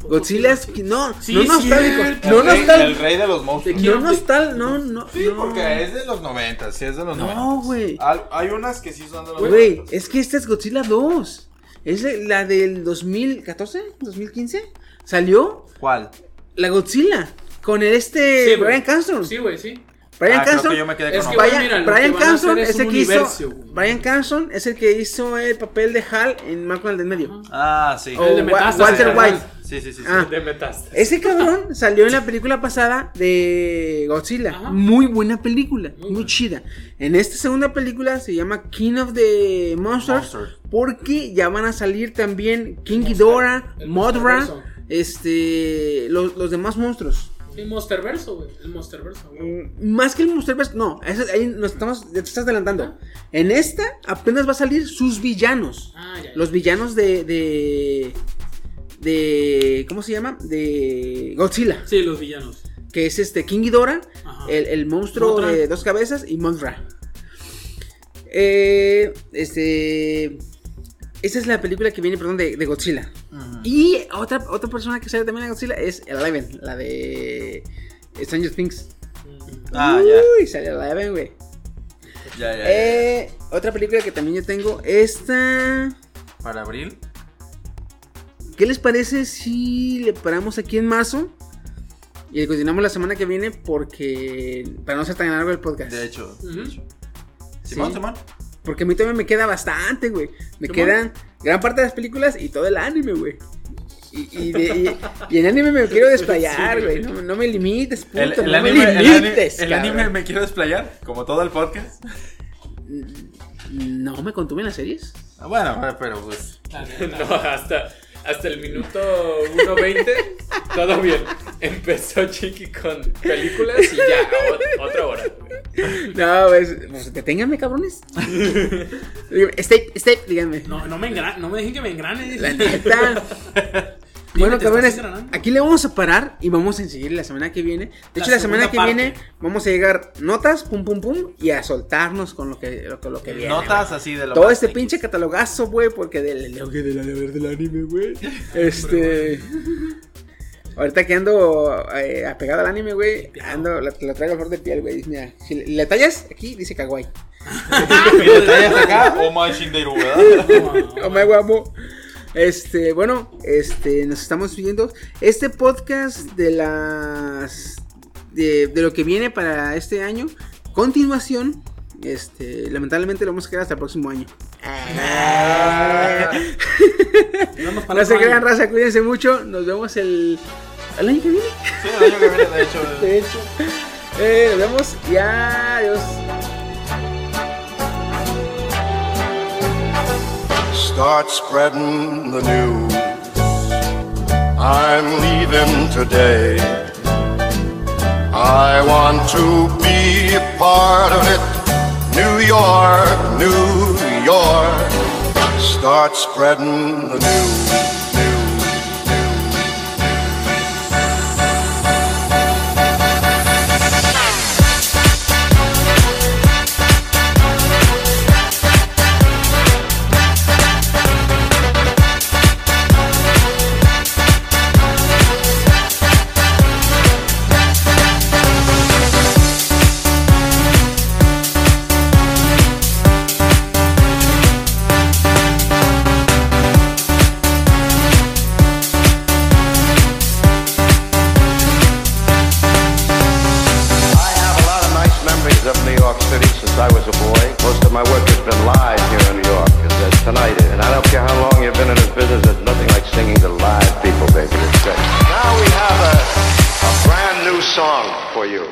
[SPEAKER 2] Godzilla es. No,
[SPEAKER 4] Sí,
[SPEAKER 2] no nostálgico.
[SPEAKER 4] cierto.
[SPEAKER 2] No
[SPEAKER 3] el, rey, el
[SPEAKER 2] nostálgico.
[SPEAKER 3] rey de los monstruos.
[SPEAKER 2] No nostal, no, no.
[SPEAKER 3] Sí,
[SPEAKER 2] no.
[SPEAKER 3] porque es de los 90, sí es de los 90.
[SPEAKER 2] No, güey.
[SPEAKER 3] Hay, unas que sí son de los
[SPEAKER 2] Güey,
[SPEAKER 3] 90.
[SPEAKER 2] es que esta es Godzilla 2. Es la del 2014, 2015. Salió
[SPEAKER 3] ¿Cuál?
[SPEAKER 2] la Godzilla con el este
[SPEAKER 4] Sí, güey.
[SPEAKER 2] Brian Cranston.
[SPEAKER 4] Sí, güey, sí.
[SPEAKER 2] Brian
[SPEAKER 3] Ah, creo
[SPEAKER 2] Cranston.
[SPEAKER 3] que yo me quedé
[SPEAKER 4] Es que
[SPEAKER 2] Brian,
[SPEAKER 4] mira,
[SPEAKER 2] Brian
[SPEAKER 4] que
[SPEAKER 2] Cranston
[SPEAKER 4] es
[SPEAKER 2] es el que hizo. Brian Cranston es el que hizo el papel de Hal en Malcolm el del medio.
[SPEAKER 3] Ah, sí.
[SPEAKER 2] O
[SPEAKER 4] El de
[SPEAKER 2] Wa-
[SPEAKER 4] Metástasis,
[SPEAKER 2] Walter. White.
[SPEAKER 3] Sí, sí, sí. sí.
[SPEAKER 2] Ah.
[SPEAKER 5] De.
[SPEAKER 2] Ese cabrón salió en la película pasada de Godzilla.
[SPEAKER 4] Ajá.
[SPEAKER 2] Muy buena película, muy, chida. En esta segunda película se llama King of the Monsters. Porque ya van a salir también King Ghidorah, Mothra, este, los, los demás monstruos.
[SPEAKER 4] El Monsterverso, güey. El Monsterverso, güey.
[SPEAKER 2] Mm, Más que el Monsterverse, no, eso- ahí nos estamos, te estás adelantando. En esta apenas va a salir sus villanos.
[SPEAKER 4] Ah, ya. ya.
[SPEAKER 2] Los villanos de, de, de, ¿cómo se llama? De Godzilla.
[SPEAKER 4] Sí, los villanos.
[SPEAKER 2] que es este King Ghidorah, el, el monstruo de dos cabezas y Mothra. Eh, este, esa es la película que viene, perdón, de, de Godzilla. Y otra, otra persona que sale también en Godzilla es Eleven, la de Stranger Things.
[SPEAKER 3] Ah, ya.
[SPEAKER 2] Uy, sale Eleven, güey.
[SPEAKER 3] Ya, ya, ya.
[SPEAKER 2] Eh, otra película que también yo tengo, esta...
[SPEAKER 3] Para abril.
[SPEAKER 2] ¿Qué les parece si le paramos aquí en marzo? Y continuamos la semana que viene porque... Para no ser tan largo el podcast.
[SPEAKER 3] De hecho. de
[SPEAKER 4] Ujú.
[SPEAKER 3] hecho. Simón,
[SPEAKER 2] Sí.
[SPEAKER 3] Simón.
[SPEAKER 2] Porque a mí también me queda bastante, güey. Me quedan gran parte de las películas y todo el anime, güey. Y, y, de- y- y en anime me quiero desplayar, güey. No, no me limites, puto.
[SPEAKER 6] El, el
[SPEAKER 2] no
[SPEAKER 6] anime,
[SPEAKER 2] me
[SPEAKER 6] el
[SPEAKER 2] limites.
[SPEAKER 6] el anime me quiero desplayar, como todo el podcast.
[SPEAKER 2] No me contuve en las series.
[SPEAKER 6] Ah, Bueno, pero pues.
[SPEAKER 5] No, hasta, hasta el minuto 1.20, todo bien. Empezó Chiqui con películas y ya, ot- otra hora.
[SPEAKER 2] No, pues, pues deténganme, cabrones. Díganme, Step, step, díganme.
[SPEAKER 4] No, no me, engra- no me dejen que me engrane.
[SPEAKER 2] La neta. Bueno,
[SPEAKER 4] ¿te
[SPEAKER 2] cabrones, aquí le vamos a parar y vamos a seguir la semana que viene. De
[SPEAKER 4] La
[SPEAKER 2] hecho, la semana que
[SPEAKER 4] parte.
[SPEAKER 2] viene vamos a llegar notas, pum, pum, pum, y a soltarnos con lo que, lo, que- lo que viene.
[SPEAKER 6] Notas así de lo
[SPEAKER 2] Todo este pinche catalogazo, güey, porque del, del, del, del, del anime, güey. Este. Ahorita que ando eh, apegado al anime, güey, ando, lo, lo traigo flor de piel, güey. Mira, si le, le tallas, aquí dice kawaii.
[SPEAKER 6] Y detalles acá, o más Shinderu, ¿verdad?
[SPEAKER 2] Oh, me guapo. Este, bueno, este, nos estamos viendo. Este podcast de las. De, de lo que viene para este año. Continuación. Este, lamentablemente lo vamos a quedar hasta el próximo año. No se crean, raza, cuídense mucho. Nos vemos el. ¿El año que viene?
[SPEAKER 6] Sí, el año que viene, de hecho.
[SPEAKER 2] De hecho. Eh, nos vemos y adiós.
[SPEAKER 1] Start spreading the news. I'm leaving today. I want to be a part of it. New York, New York. Start spreading the news. Business, there's nothing like singing to live people, baby. It's great. Now we have a, a brand new song.